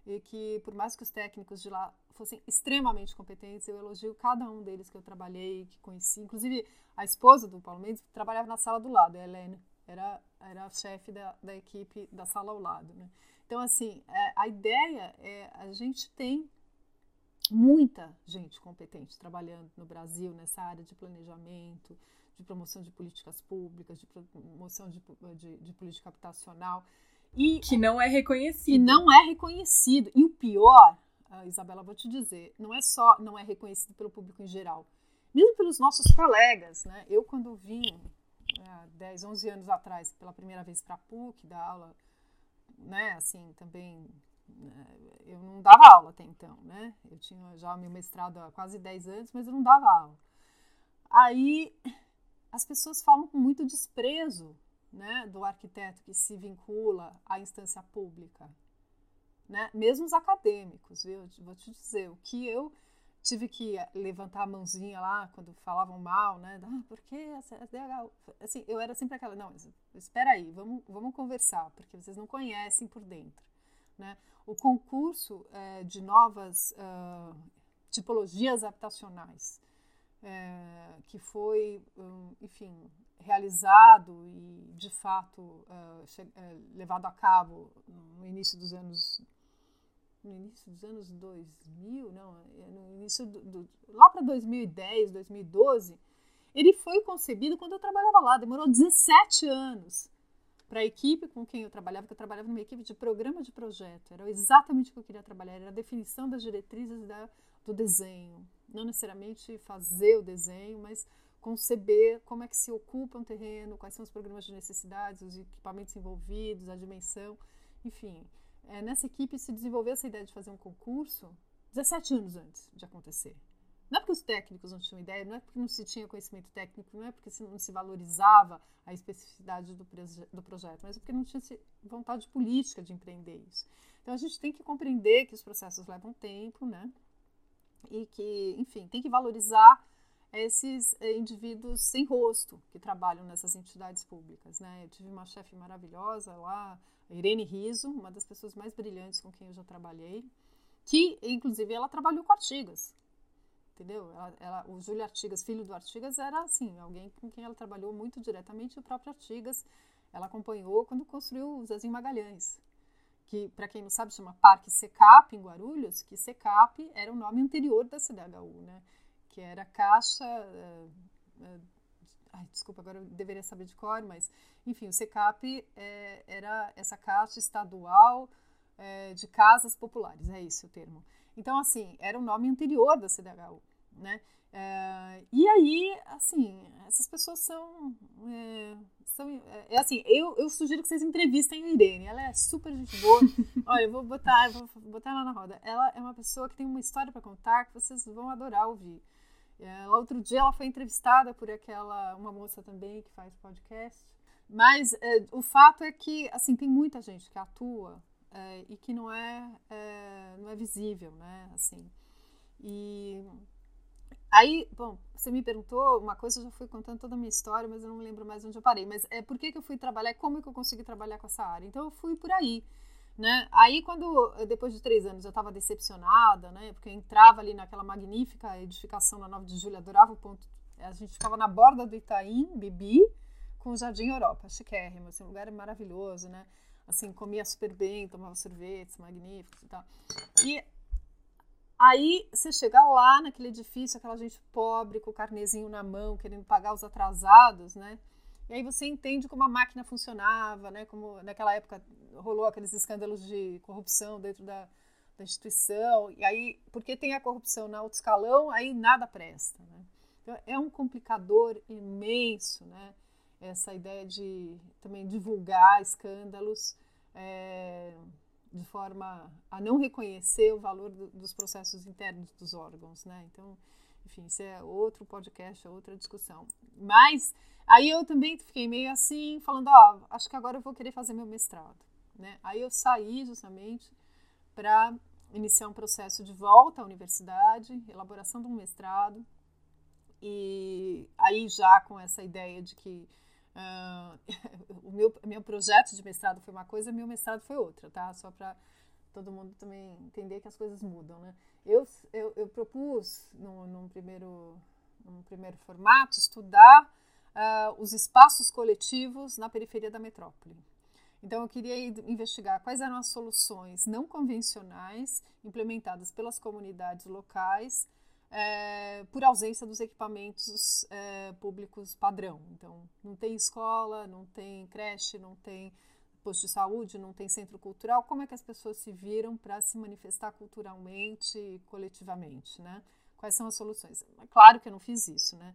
e que por mais que os técnicos de lá fossem extremamente competentes, eu elogio cada um deles que eu trabalhei, que conheci, inclusive a esposa do Paulo Mendes trabalhava na sala do lado, a Helene, era, era a chefe da, da equipe da sala ao lado. Né? Então, assim, é, a ideia é a gente tem muita gente competente trabalhando no Brasil nessa área de planejamento, de promoção de políticas públicas, de promoção de, de, de política habitacional. E, que não é reconhecido. E não é reconhecido. E o pior, Isabela, vou te dizer, não é só não é reconhecido pelo público em geral, mesmo pelos nossos colegas. Né? Eu, quando vim há 10, 11 anos atrás, pela primeira vez para a PUC, dar aula, né, assim, também, né, eu não dava aula até então, né, eu tinha já meu mestrado há quase 10 anos, mas eu não dava aula. Aí, as pessoas falam com muito desprezo, né, do arquiteto que se vincula à instância pública, né, mesmo os acadêmicos, viu, vou te dizer, o que eu tive que levantar a mãozinha lá quando falavam mal, né? Ah, por que essa SDH? Assim, eu era sempre aquela, não, espera aí, vamos, vamos conversar, porque vocês não conhecem por dentro, né? O concurso é, de novas uh, tipologias habitacionais, é, que foi, um, enfim, realizado e, de fato, uh, levado a cabo no início dos anos no início dos anos 2000, não, é no início do, do lá para 2010, 2012, ele foi concebido quando eu trabalhava lá, demorou 17 anos para a equipe com quem eu trabalhava, que eu trabalhava numa equipe de programa de projeto, era exatamente o que eu queria trabalhar, era a definição das diretrizes da, do desenho, não necessariamente fazer o desenho, mas conceber como é que se ocupa um terreno, quais são os programas de necessidades, os equipamentos envolvidos, a dimensão, enfim é, nessa equipe se desenvolveu essa ideia de fazer um concurso 17 anos antes de acontecer. Não é porque os técnicos não tinham ideia, não é porque não se tinha conhecimento técnico, não é porque não se valorizava a especificidade do, do projeto, mas é porque não tinha vontade política de empreender isso. Então a gente tem que compreender que os processos levam tempo, né? E que, enfim, tem que valorizar esses eh, indivíduos sem rosto que trabalham nessas entidades públicas, né? Eu tive uma chefe maravilhosa lá, Irene Riso, uma das pessoas mais brilhantes com quem eu já trabalhei, que, inclusive, ela trabalhou com Artigas, entendeu? Ela, ela, o Júlio Artigas, filho do Artigas, era, assim, alguém com quem ela trabalhou muito diretamente, o próprio Artigas, ela acompanhou quando construiu o Zezinho Magalhães, que, para quem não sabe, chama Parque Secap, em Guarulhos, que Secap era o nome anterior da CDHU, né? Que era Caixa... Uh, uh, ai, desculpa, agora eu deveria saber de cor, mas enfim, o CECAP é, era essa caixa estadual é, de casas populares, é isso o termo. Então, assim, era o nome anterior da CDHU. né? É, e aí, assim, essas pessoas são. É, são é, assim, eu, eu sugiro que vocês entrevistem a Irene. Ela é super gente boa. Olha, eu vou botar, eu vou botar ela na roda. Ela é uma pessoa que tem uma história para contar que vocês vão adorar ouvir. É, outro dia ela foi entrevistada por aquela uma moça também que faz podcast. Mas é, o fato é que assim tem muita gente que atua é, e que não é, é, não é visível, né? Assim, e Aí, bom, você me perguntou uma coisa, eu já fui contando toda a minha história, mas eu não lembro mais onde eu parei. Mas é por que, que eu fui trabalhar, como que eu consegui trabalhar com essa área? Então eu fui por aí, né? Aí quando, depois de três anos, eu estava decepcionada, né? Porque eu entrava ali naquela magnífica edificação na 9 de julho, adorava o ponto. A gente ficava na borda do Itaim, Bibi, com o Jardim Europa, chiquérrimo, assim, um lugar maravilhoso, né? Assim, comia super bem, tomava sorvetes magníficos e tal. E Aí você chega lá naquele edifício, aquela gente pobre, com o carnezinho na mão, querendo pagar os atrasados, né? E aí você entende como a máquina funcionava, né? Como naquela época rolou aqueles escândalos de corrupção dentro da, da instituição. E aí, porque tem a corrupção na alto escalão, aí nada presta, né? Então, é um complicador imenso, né? Essa ideia de também divulgar escândalos. É, de forma a não reconhecer o valor do, dos processos internos dos órgãos, né? Então, enfim, isso é outro podcast, é outra discussão. Mas aí eu também fiquei meio assim, falando, ó, oh, acho que agora eu vou querer fazer meu mestrado, né? Aí eu saí justamente para iniciar um processo de volta à universidade, elaboração de um mestrado, e aí já com essa ideia de que Uh, o meu, meu projeto de mestrado foi uma coisa, meu mestrado foi outra, tá? Só para todo mundo também entender que as coisas mudam, né? Eu, eu, eu propus, num, num, primeiro, num primeiro formato, estudar uh, os espaços coletivos na periferia da metrópole. Então, eu queria investigar quais eram as soluções não convencionais implementadas pelas comunidades locais é, por ausência dos equipamentos é, públicos padrão. Então, não tem escola, não tem creche, não tem posto de saúde, não tem centro cultural. Como é que as pessoas se viram para se manifestar culturalmente e coletivamente, né? Quais são as soluções? Claro que eu não fiz isso, né?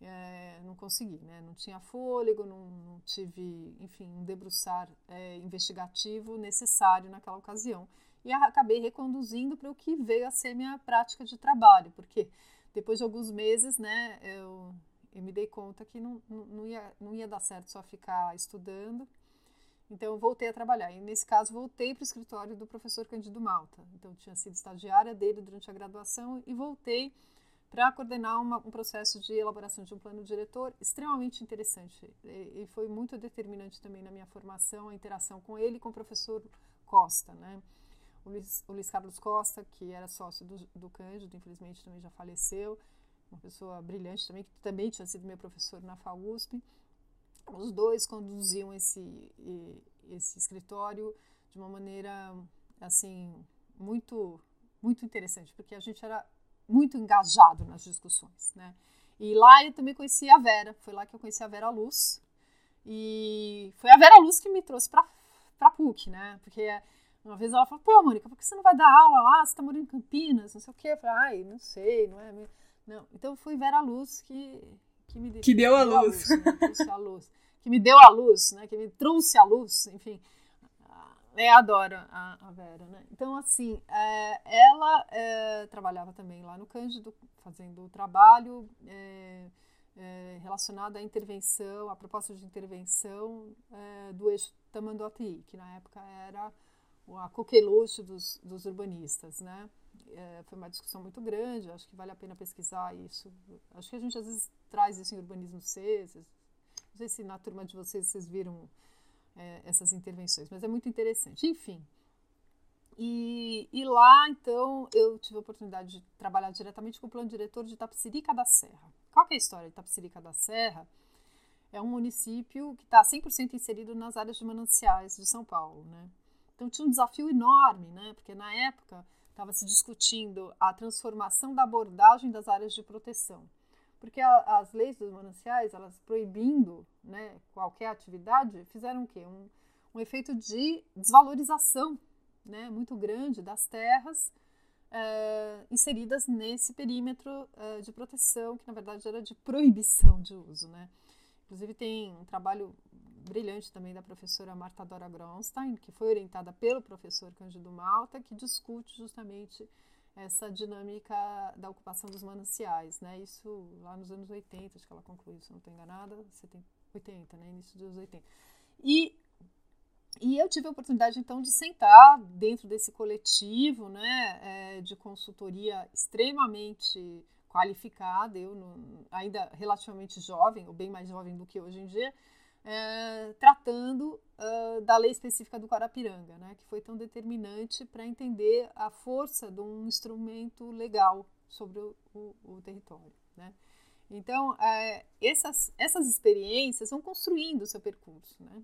É, não consegui, né? Não tinha fôlego, não, não tive, enfim, um debruçar é, investigativo necessário naquela ocasião e acabei reconduzindo para o que veio a ser minha prática de trabalho, porque depois de alguns meses, né, eu, eu me dei conta que não, não, ia, não ia dar certo só ficar estudando, então eu voltei a trabalhar. E nesse caso voltei para o escritório do professor Cândido Malta. Então tinha sido estagiária dele durante a graduação e voltei para coordenar uma, um processo de elaboração de um plano diretor extremamente interessante. E, e, foi muito determinante também na minha formação a interação com ele e com o professor Costa, né? o Luiz, o Luiz Carlos Costa, que era sócio do, do Cândido, infelizmente também já faleceu, uma pessoa brilhante também, que também tinha sido meu professor na FAUSP. Os dois conduziam esse, esse escritório de uma maneira, assim, muito, muito interessante, porque a gente era muito engajado nas discussões, né? E lá eu também conheci a Vera, foi lá que eu conheci a Vera Luz, e foi a Vera Luz que me trouxe para a PUC, né? Porque uma vez ela falou, pô, Mônica, por que você não vai dar aula lá? Você tá morando em Campinas, não sei o quê. Eu falei, ai, não sei, não é. Não. Então foi Vera Luz que, que me que deu a luz. A luz né? a luz. Que me deu a luz, né? Que me trouxe a luz, enfim. É, adoro a, a Vera, né? Então, assim, é, ela é, trabalhava também lá no Cândido, fazendo o trabalho é, é relacionado à intervenção, à proposta de intervenção é, do eixo Tamanduateí, que na época era a coqueluche dos, dos urbanistas, né? É, foi uma discussão muito grande, acho que vale a pena pesquisar isso. Acho que a gente às vezes traz isso em Urbanismo C, não sei se na turma de vocês vocês viram é, essas intervenções, mas é muito interessante. Enfim, e, e, lá, então, eu tive a oportunidade de trabalhar diretamente com o plano diretor de Itapecerica da Serra. Qual é a história de Itapecerica da Serra? É um município que está 100% inserido nas áreas de mananciais de São Paulo, né? Então tinha um desafio enorme, né? Porque na época estava se discutindo a transformação da abordagem das áreas de proteção. Porque a, as leis dos mananciais, elas proibindo né, qualquer atividade, fizeram o quê? Um, um efeito de desvalorização né, muito grande das terras é, inseridas nesse perímetro é, de proteção, que na verdade era de proibição de uso. Né? Inclusive, tem um trabalho brilhante também da professora Marta Dora Gronstein, que foi orientada pelo professor Cândido Malta, que discute justamente essa dinâmica da ocupação dos mananciais, né? Isso lá nos anos 80, acho que ela concluiu, se não estou enganada, 70, 80, né? Início dos anos 80. E, e eu tive a oportunidade, então, de sentar dentro desse coletivo, né? É, de consultoria extremamente qualificada, eu ainda relativamente jovem, ou bem mais jovem do que hoje em dia, é, tratando uh, da lei específica do Guarapiranga, né, que foi tão determinante para entender a força de um instrumento legal sobre o, o, o território. Né. Então, é, essas, essas experiências vão construindo o seu percurso. Né.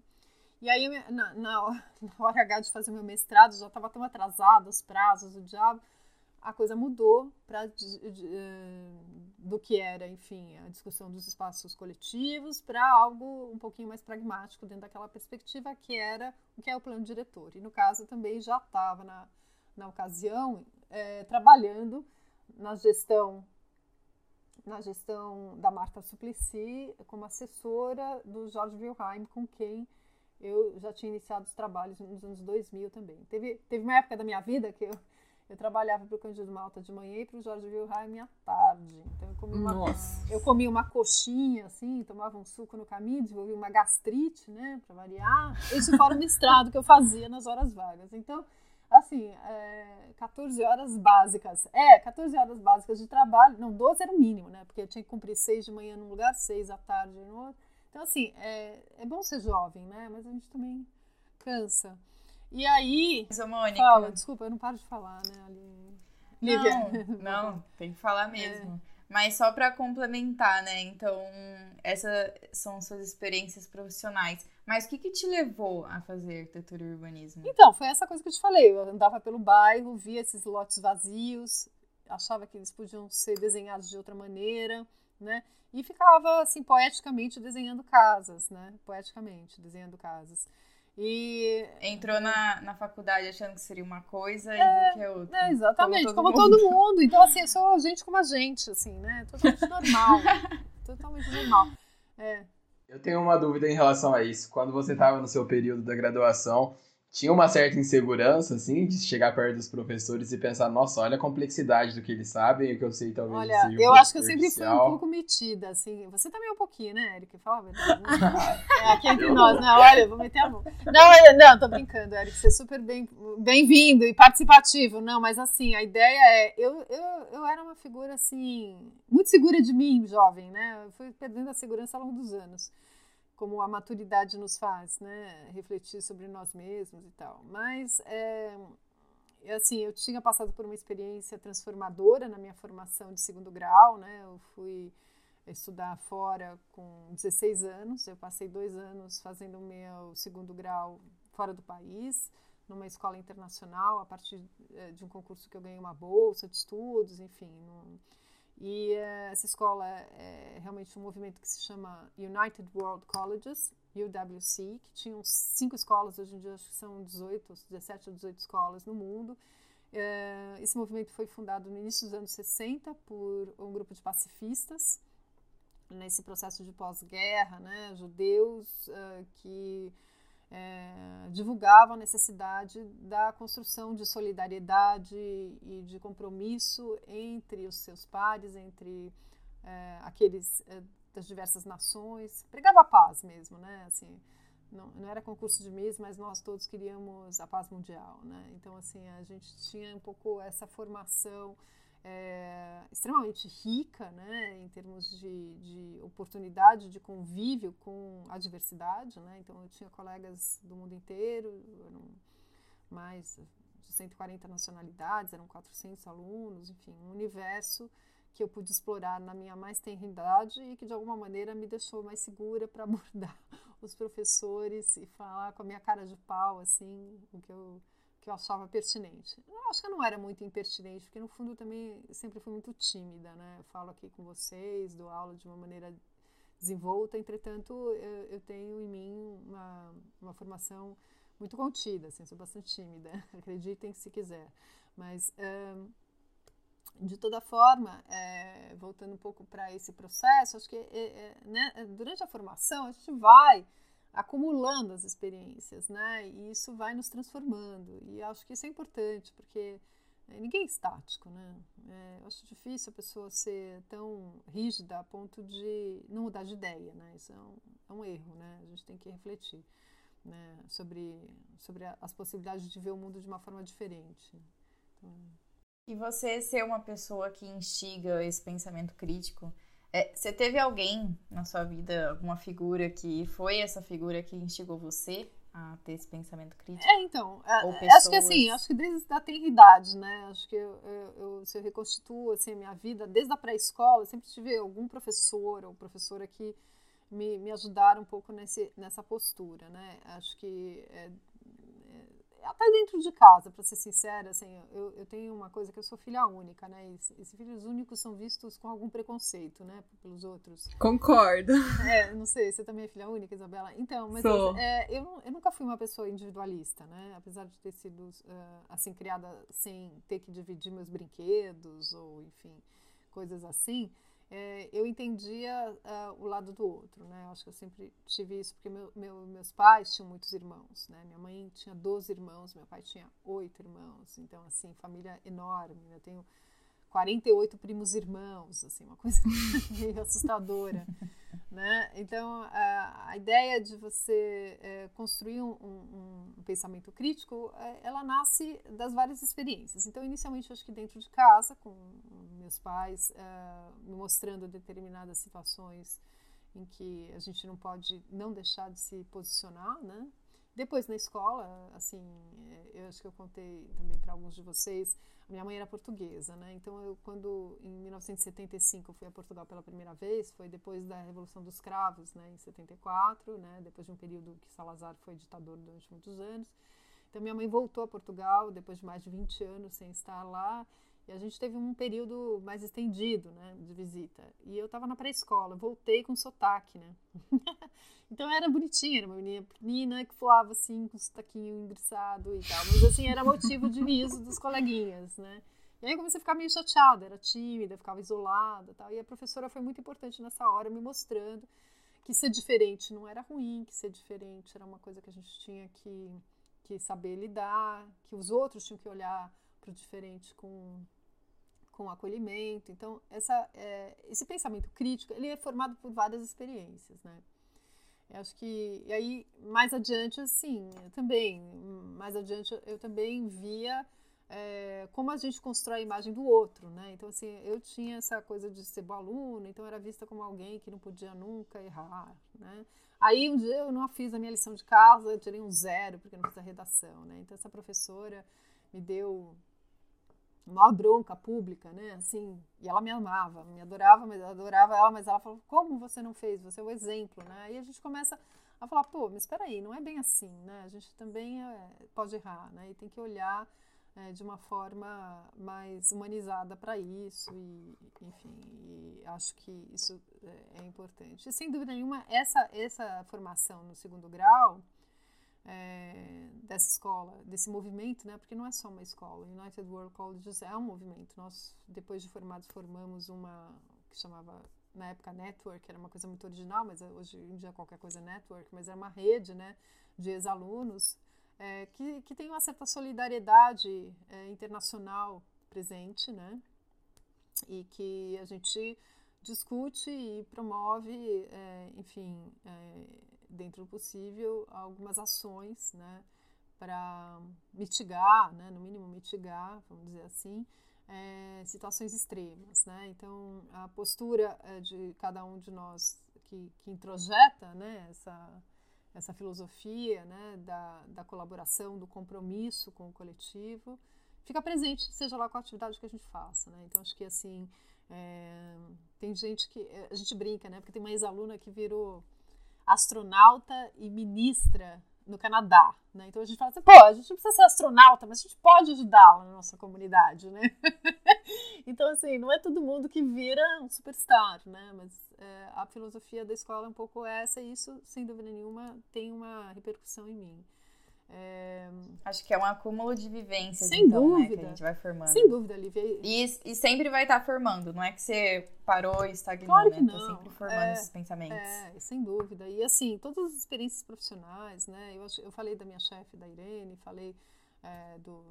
E aí, na, na, hora H de fazer meu mestrado, já estava tão atrasado, os prazos, o diabo, a coisa mudou para eh, do que era, enfim, a discussão dos espaços coletivos para algo um pouquinho mais pragmático dentro daquela perspectiva que era o que é o plano diretor. E no caso também já estava na, na ocasião é, trabalhando na gestão na gestão da Marta Suplicy como assessora do Jorge Wilhelm, com quem eu já tinha iniciado os trabalhos nos anos 2000 também. Teve, teve uma época da minha vida que eu eu trabalhava para o Cândido Malta de manhã e para o Jorge Wilhelm à tarde. Então eu comi, uma, eu comia uma coxinha, assim, tomava um suco no caminho, desenvolvi uma gastrite, né, para variar. Isso fora o mestrado que eu fazia nas horas vagas. Então, assim, é, 14 horas básicas. É, 14 horas básicas de trabalho. Não, 12 era o mínimo, né? Porque eu tinha que cumprir 6 de manhã num lugar, 6 à tarde no outro. Então, assim, é, é bom ser jovem, né? Mas a gente também cansa. E aí. Mas, Mônica. Fala, desculpa, eu não paro de falar, né, ali. Não, não, tem que falar mesmo. É. Mas só para complementar, né? Então, essas são suas experiências profissionais. Mas o que, que te levou a fazer arquitetura e urbanismo? Então, foi essa coisa que eu te falei. Eu andava pelo bairro, via esses lotes vazios, achava que eles podiam ser desenhados de outra maneira, né? E ficava, assim, poeticamente desenhando casas, né? Poeticamente desenhando casas. E entrou na, na faculdade achando que seria uma coisa é, e viu que é outra. É, exatamente, como, todo, como mundo. todo, mundo. Então, assim, eu sou gente como a gente, assim, né? Totalmente normal. totalmente normal. É. Eu tenho uma dúvida em relação a isso. Quando você estava no seu período da graduação, tinha uma certa insegurança, assim, de chegar perto dos professores e pensar, nossa, olha a complexidade do que eles sabem e o que eu sei talvez Olha, seja um eu acho que eu sempre fui um pouco metida, assim. Você também é um pouquinho, né, Eric? Fala a verdade. É, aqui entre nós, né? Olha, vou meter a mão. Não, não, tô brincando, Eric. Você é super bem-vindo bem e participativo. Não, mas assim, a ideia é... Eu, eu, eu era uma figura, assim, muito segura de mim, jovem, né? Eu fui perdendo a segurança ao longo dos anos como a maturidade nos faz, né, refletir sobre nós mesmos e tal. Mas é, assim, eu tinha passado por uma experiência transformadora na minha formação de segundo grau, né? Eu fui estudar fora com 16 anos. Eu passei dois anos fazendo o meu segundo grau fora do país, numa escola internacional, a partir é, de um concurso que eu ganhei uma bolsa de estudos, enfim. Num, e uh, essa escola é realmente um movimento que se chama United World Colleges, UWC, que tinham cinco escolas, hoje em dia acho que são 18, 17 ou 18 escolas no mundo. Uh, esse movimento foi fundado no início dos anos 60 por um grupo de pacifistas, nesse processo de pós-guerra, né, judeus uh, que é, divulgava a necessidade da construção de solidariedade e de compromisso entre os seus pares, entre é, aqueles é, das diversas nações. Pregava a paz mesmo, né? Assim, não, não era concurso de mês, mas nós todos queríamos a paz mundial, né? Então, assim, a gente tinha um pouco essa formação é, extremamente rica, né, em termos de, de, oportunidade de convívio com a diversidade, né, então eu tinha colegas do mundo inteiro, eram mais de 140 nacionalidades, eram 400 alunos, enfim, um universo que eu pude explorar na minha mais tenra idade e que de alguma maneira me deixou mais segura para abordar os professores e falar com a minha cara de pau, assim, o que eu que eu achava pertinente. Eu acho que eu não era muito impertinente, porque no fundo também sempre fui muito tímida, né? Eu falo aqui com vocês, dou aula de uma maneira desenvolta, entretanto eu, eu tenho em mim uma, uma formação muito contida, assim, sou bastante tímida, acreditem se quiser. Mas, de toda forma, é, voltando um pouco para esse processo, acho que é, né, durante a formação a gente vai acumulando as experiências, né? E isso vai nos transformando. E acho que isso é importante, porque é, ninguém é estático, né? É, eu acho difícil a pessoa ser tão rígida a ponto de não mudar de ideia, né? Isso é um, é um erro, né? A gente tem que refletir né? sobre, sobre as possibilidades de ver o mundo de uma forma diferente. Então, e você ser uma pessoa que instiga esse pensamento crítico, é, você teve alguém na sua vida, alguma figura que foi essa figura que instigou você a ter esse pensamento crítico? É, então, é, acho que assim, acho que desde a tenridade, né? Acho que eu, eu, eu, se eu reconstituo assim, a minha vida, desde a pré-escola, sempre tive algum professor ou professora que me, me ajudaram um pouco nesse, nessa postura, né? Acho que é, até dentro de casa, para ser sincera, assim, eu, eu tenho uma coisa que eu sou filha única, né? E, esses filhos únicos são vistos com algum preconceito, né? Pelos outros. Concordo. É, não sei, você também é filha única, Isabela? Então, mas sou. É, eu, eu nunca fui uma pessoa individualista, né? Apesar de ter sido, uh, assim, criada sem ter que dividir meus brinquedos ou, enfim, coisas assim é, eu entendia uh, o lado do outro, né? Acho que eu sempre tive isso, porque meu, meu, meus pais tinham muitos irmãos, né? Minha mãe tinha 12 irmãos, meu pai tinha oito irmãos, então, assim, família enorme. Né? Eu tenho 48 primos irmãos, assim, uma coisa meio assustadora, né? Então, a, a, ideia de você é, construir um, um, um, pensamento crítico, é, ela nasce das várias experiências. Então, inicialmente, acho que dentro de casa, com meus pais é, me mostrando determinadas situações em que a gente não pode não deixar de se posicionar, né? Depois na escola, assim, é, eu acho que eu contei também para alguns de vocês, minha mãe era portuguesa, né? Então eu quando em 1975 eu fui a Portugal pela primeira vez, foi depois da Revolução dos Cravos, né, em 74, né, depois de um período que Salazar foi ditador durante muitos anos. Então minha mãe voltou a Portugal depois de mais de 20 anos sem estar lá. E a gente teve um período mais estendido, né, de visita. E eu estava na pré-escola, voltei com sotaque, né? então era bonitinha, era uma menina pequenina que falava assim, com sotaquinho engraçado e tal. Mas assim, era motivo de riso dos coleguinhas, né? E aí eu comecei a ficar meio chateada, era tímida, ficava isolada tal. E a professora foi muito importante nessa hora, me mostrando que ser diferente não era ruim, que ser diferente era uma coisa que a gente tinha que, que saber lidar, que os outros tinham que olhar para o diferente com com acolhimento. Então, essa, é, esse pensamento crítico, ele é formado por várias experiências, né? Eu acho que, e aí, mais adiante, assim, eu também, mais adiante, eu também via é, como a gente constrói a imagem do outro, né? Então, assim, eu tinha essa coisa de ser bom aluno, então era vista como alguém que não podia nunca errar, né? Aí, um dia eu não fiz a minha lição de casa, eu tirei um zero, porque não fiz a redação, né? Então, essa professora me deu uma bronca pública, né? Assim, e ela me amava, me adorava, mas adorava ela, mas ela falou: "Como você não fez? Você é o exemplo", né? E a gente começa a falar: "Pô, mas espera aí, não é bem assim, né? A gente também é, pode errar, né? E tem que olhar é, de uma forma mais humanizada para isso e, enfim, e acho que isso é, é importante. E sem dúvida nenhuma, essa essa formação no segundo grau é, dessa escola, desse movimento, né? Porque não é só uma escola. United World Colleges é um movimento. Nós, depois de formados, formamos uma que chamava na época network, era uma coisa muito original, mas hoje em dia qualquer coisa é network, mas era uma rede, né, de ex-alunos é, que, que tem uma certa solidariedade é, internacional presente, né, e que a gente discute e promove, é, enfim, é, dentro do possível, algumas ações, né, para mitigar, né, no mínimo mitigar, vamos dizer assim, é, situações extremas, né? Então, a postura é, de cada um de nós que, que introjeta, né, essa essa filosofia, né, da, da colaboração, do compromisso com o coletivo, fica presente, seja lá qual atividade que a gente faça, né? Então, acho que assim é, tem gente que a gente brinca, né? Porque tem uma ex-aluna que virou astronauta e ministra no Canadá, né? Então a gente fala assim, pô, a gente não precisa ser astronauta, mas a gente pode ajudá-la na nossa comunidade, né? então, assim, não é todo mundo que vira um superstar, né? Mas é, a filosofia da escola é um pouco essa e isso, sem dúvida nenhuma, tem uma repercussão em mim. É... Acho que é um acúmulo de vivências, Sem então, dúvida. né, que a gente vai formando. Sem dúvida, Lívia. E, e sempre vai estar formando, não é que você parou e estagnou, Claro né? que Tá não. sempre formando É, esses pensamentos. É, sem dúvida. E assim, todas as experiências profissionais, né? Eu, eu falei da minha chefe, da Irene, falei é, do,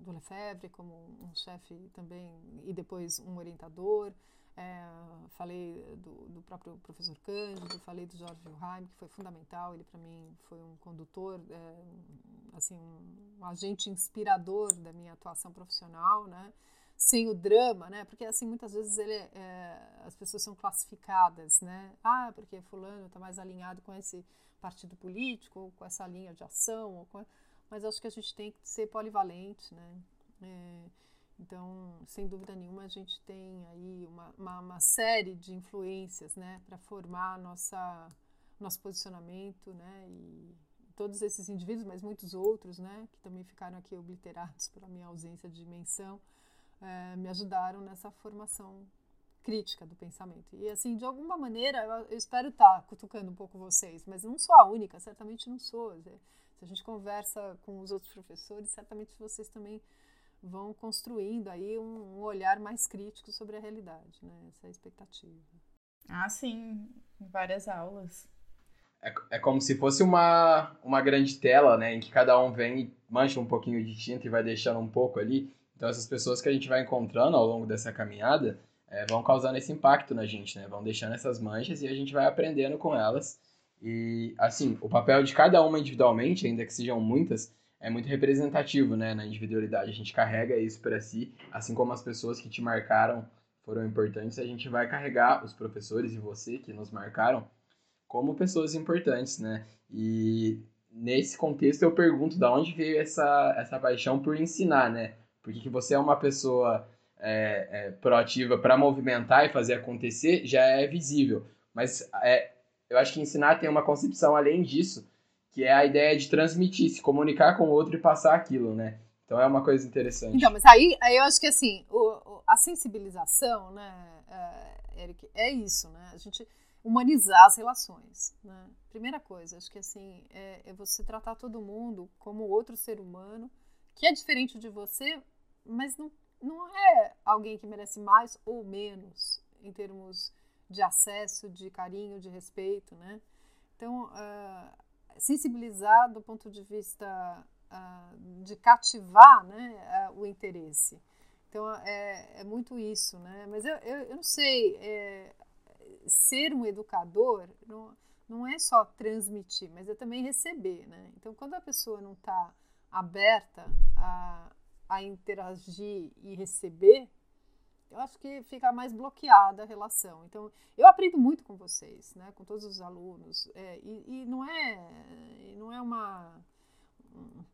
do Lefebvre como um chefe também, e depois um orientador. É, falei do, do próprio professor Cândido, falei do Jorge Wilhelm, que foi fundamental. Ele, para mim, foi um condutor, é, assim, um, um agente inspirador da minha atuação profissional, né? sem o drama, né? Porque assim muitas vezes ele, é, as pessoas são classificadas, né? Ah, porque fulano está mais alinhado com esse partido político, ou com essa linha de ação, ou com... mas acho que a gente tem que ser polivalente, né? É, então, sem dúvida nenhuma, a gente tem aí uma, uma, uma série de influências, né, para formar nossa nosso posicionamento, né? E todos esses indivíduos, mas muitos outros, né, que também ficaram aqui obliterados pela minha ausência de menção eh, me ajudaram nessa formação crítica do pensamento. E assim, de alguma maneira, eu, eu espero estar cutucando um pouco vocês, mas não sou a única, certamente não sou. Se a gente conversa com os outros professores, certamente vocês também vão construindo aí um, um olhar mais crítico sobre a realidade, né? Essa é a expectativa. Ah, sim, em várias aulas. É, é como se fosse uma, uma grande tela, né? Em que cada um vem e mancha um pouquinho de tinta e vai deixando um pouco ali. Então essas pessoas que a gente vai encontrando ao longo dessa caminhada é, vão causando esse impacto na gente, né? Vão deixando essas manchas e a gente vai aprendendo com elas. E, assim, o papel de cada uma individualmente, ainda que sejam muitas, é muito representativo, né? Na individualidade. A gente carrega isso para si, assim como as pessoas que te marcaram foram importantes, a gente vai carregar os professores e você que nos marcaram como pessoas importantes, né? E nesse contexto eu pergunto da onde veio essa, essa paixão por ensinar, né? Porque que você é uma pessoa é, é, proativa para movimentar e fazer acontecer já é visível. Mas é, eu acho que ensinar tem uma concepção além disso, que é a ideia de transmitir, se comunicar com o outro e passar aquilo, né? Então é uma coisa interessante. Então, mas aí, aí eu acho que assim, o, a sensibilização, né, é, Eric, é isso, né? A gente humanizar as relações, né? Primeira coisa, acho que assim, é, é você tratar todo mundo como outro ser humano que é diferente de você, mas não, não é alguém que merece mais ou menos em termos de acesso, de carinho, de respeito, né? Então, ah, sensibilizar do ponto de vista ah, de cativar né, ah, o interesse. Então, é, é muito isso, né? Mas eu, eu, eu não sei, é, ser um educador não, não é só transmitir, mas é também receber, né? Então, quando a pessoa não está aberta a, a interagir e receber, eu acho que fica mais bloqueada a relação. Então, eu aprendo muito com vocês, né? Com todos os alunos, é, e, e não é, não é uma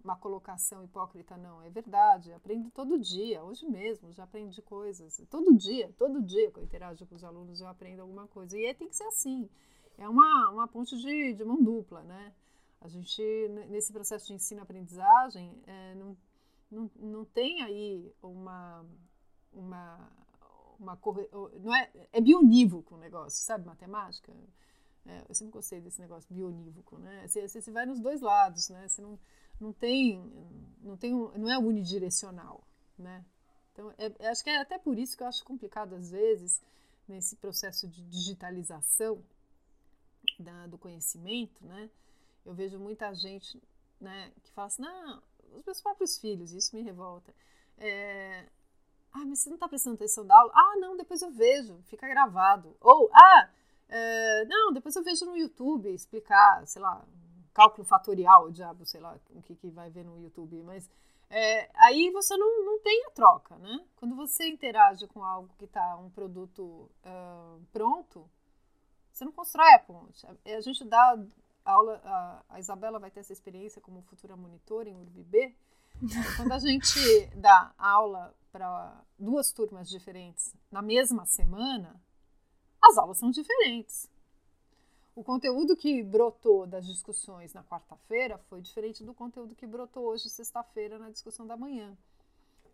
uma colocação hipócrita, não. É verdade, aprendo todo dia, hoje mesmo já aprendi coisas. Todo dia, todo dia que eu interajo com os alunos eu aprendo alguma coisa. E tem que ser assim. É uma, uma ponte de, de mão dupla, né? A gente, nesse processo de ensino-aprendizagem, é, não, não, não tem aí uma. uma uma corre... não é, é bionívoco o negócio, sabe, matemática? É, eu sempre gostei desse negócio bionívoco, né? Você, você vai nos dois lados, né? Você não, não tem, não tem, não é unidirecional, né? Então, é, acho que é até por isso que eu acho complicado às vezes nesse processo de digitalização da, do conhecimento, né? Eu vejo muita gente, né, que fala assim, não, os meus próprios filhos, isso me revolta. É, ah, mas você não está prestando atenção da aula? Ah, não, depois eu vejo, fica gravado. Ou, ah, é, não, depois eu vejo no YouTube explicar, sei lá, cálculo fatorial, diabo, sei lá, o que, que vai ver no YouTube, mas é, aí você não, não tem a troca, né? Quando você interage com algo que está um produto uh, pronto, você não constrói a ponte. A, a gente dá aula, a, a, Isabela vai ter essa experiência como futura monitora em UrbB, quando a gente dá aula para duas turmas diferentes na mesma semana, as aulas são diferentes. O conteúdo que brotou das discussões na quarta-feira foi diferente do conteúdo que brotou hoje, sexta-feira, na discussão da manhã.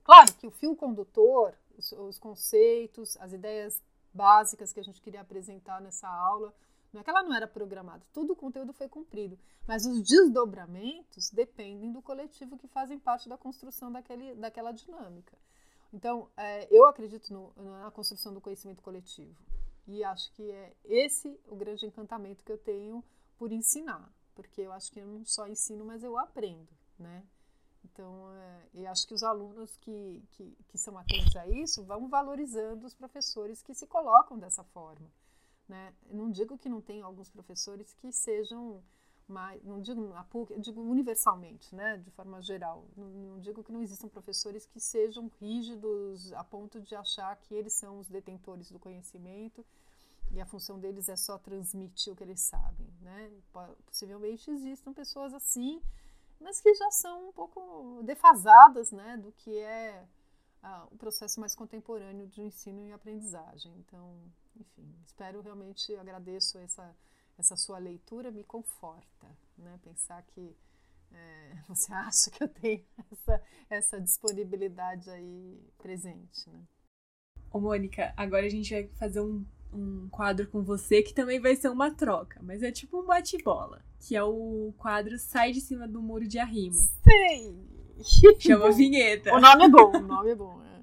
Claro que o fio condutor, os, os, conceitos, as ideias básicas que a gente queria apresentar nessa aula Não é que ela não era programada, todo o conteúdo foi cumprido, mas os desdobramentos dependem do coletivo que fazem parte da construção daquele, daquela dinâmica. Então, é, eu acredito no, na construção do conhecimento coletivo e acho que é esse o grande encantamento que eu tenho por ensinar, porque eu acho que eu não só ensino, mas eu aprendo, né? Então, é, eu acho que os alunos que, que, que, são atentos a isso vão valorizando os professores que se colocam dessa forma. Né? Não digo que não tem alguns professores que sejam mais, não digo a PUC, eu digo universalmente, né, de forma geral. Não, não digo que não existam professores que sejam rígidos a ponto de achar que eles são os detentores do conhecimento e a função deles é só transmitir o que eles sabem, né? Possivelmente existam pessoas assim, mas que já são um pouco defasadas, né, do que é ah, o processo mais contemporâneo de ensino e aprendizagem. Então, enfim, espero realmente, agradeço essa essa sua leitura me conforta, né? Pensar que é, você acha que eu tenho essa, essa disponibilidade aí presente, né? Ô, Mônica, agora a gente vai fazer um, um quadro com você que também vai ser uma troca, mas é tipo um bate-bola, que é o quadro Sai de Cima do Muro de Arrimo. Sei! Chama a vinheta. O nome é bom, o nome é bom. É.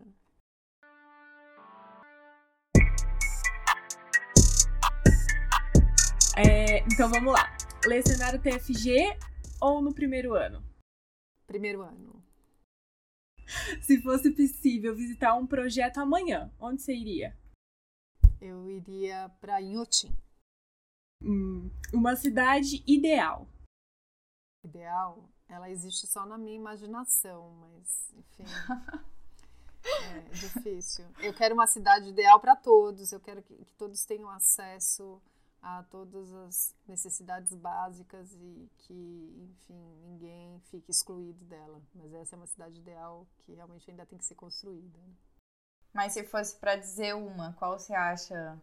É, então vamos lá. Lecionário TFG ou no primeiro ano? Primeiro ano. Se fosse possível visitar um projeto amanhã, onde você iria? Eu iria para Inhotim. Hum, uma cidade ideal. Ideal? Ela existe só na minha imaginação, mas enfim. é difícil. Eu quero uma cidade ideal para todos. Eu quero que, que todos tenham acesso a todas as necessidades básicas e que, enfim, ninguém fique excluído dela. Mas essa é uma cidade ideal que realmente ainda tem que ser construída. Né? Mas se fosse para dizer uma, qual você acha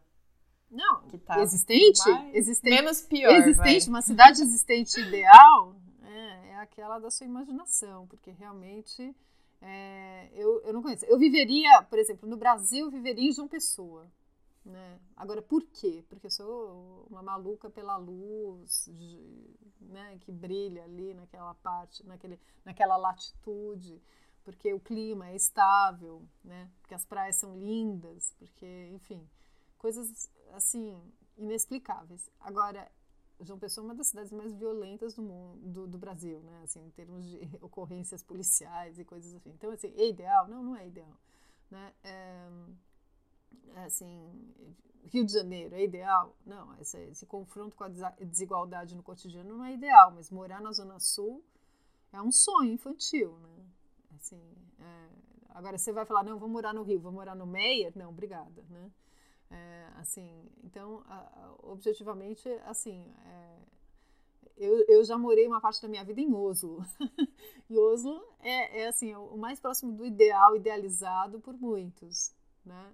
não, que tá existente, mais, existente, menos pior, existente, vai. uma cidade existente ideal é, é, aquela da sua imaginação, porque realmente é, eu, eu não conheço. Eu viveria, por exemplo, no Brasil, viveria em João Pessoa. Né? Agora, por quê? Porque eu sou uma maluca pela luz né, que brilha ali naquela parte, naquele, naquela latitude, porque o clima é estável, né? porque as praias são lindas, porque, enfim, coisas assim inexplicáveis. Agora, João Pessoa é uma das cidades mais violentas do mundo, do, do, Brasil, né? Assim, em termos de ocorrências policiais e coisas assim. Então, assim, é ideal? Não, não é ideal, né? É, assim, Rio de Janeiro é ideal? Não, esse, esse, confronto com a desigualdade no cotidiano não é ideal, mas morar na Zona Sul é um sonho infantil, né? Assim, é, agora você vai falar, não, vou morar no Rio, vou morar no Meier? Não, obrigada, né? É, assim, então, a, a, objetivamente, assim, é, eu, eu já morei uma parte da minha vida em Oslo. e Oslo é, é, assim, o mais próximo do ideal, idealizado por muitos, né?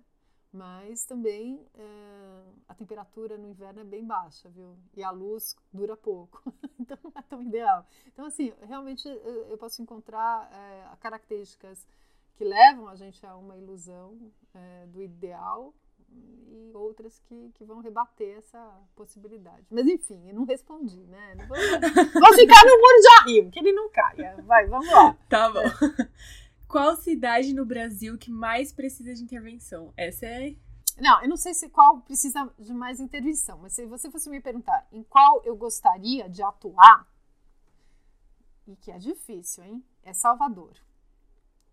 mas também é, a temperatura no inverno é bem baixa, viu? E a luz dura pouco, então não é tão ideal. Então, assim, realmente eu posso encontrar é, características que levam a gente a uma ilusão é, do ideal e outras que, que vão rebater essa possibilidade. Mas, enfim, eu não respondi, né? Não vou, vou ficar no muro de arrimo, que ele não caia. Vai, vamos lá. Tá bom. Qual cidade no Brasil que mais precisa de intervenção? Essa é. Não, eu não sei se qual precisa de mais intervenção, mas se você fosse me perguntar em qual eu gostaria de atuar, e que é difícil, hein? É Salvador.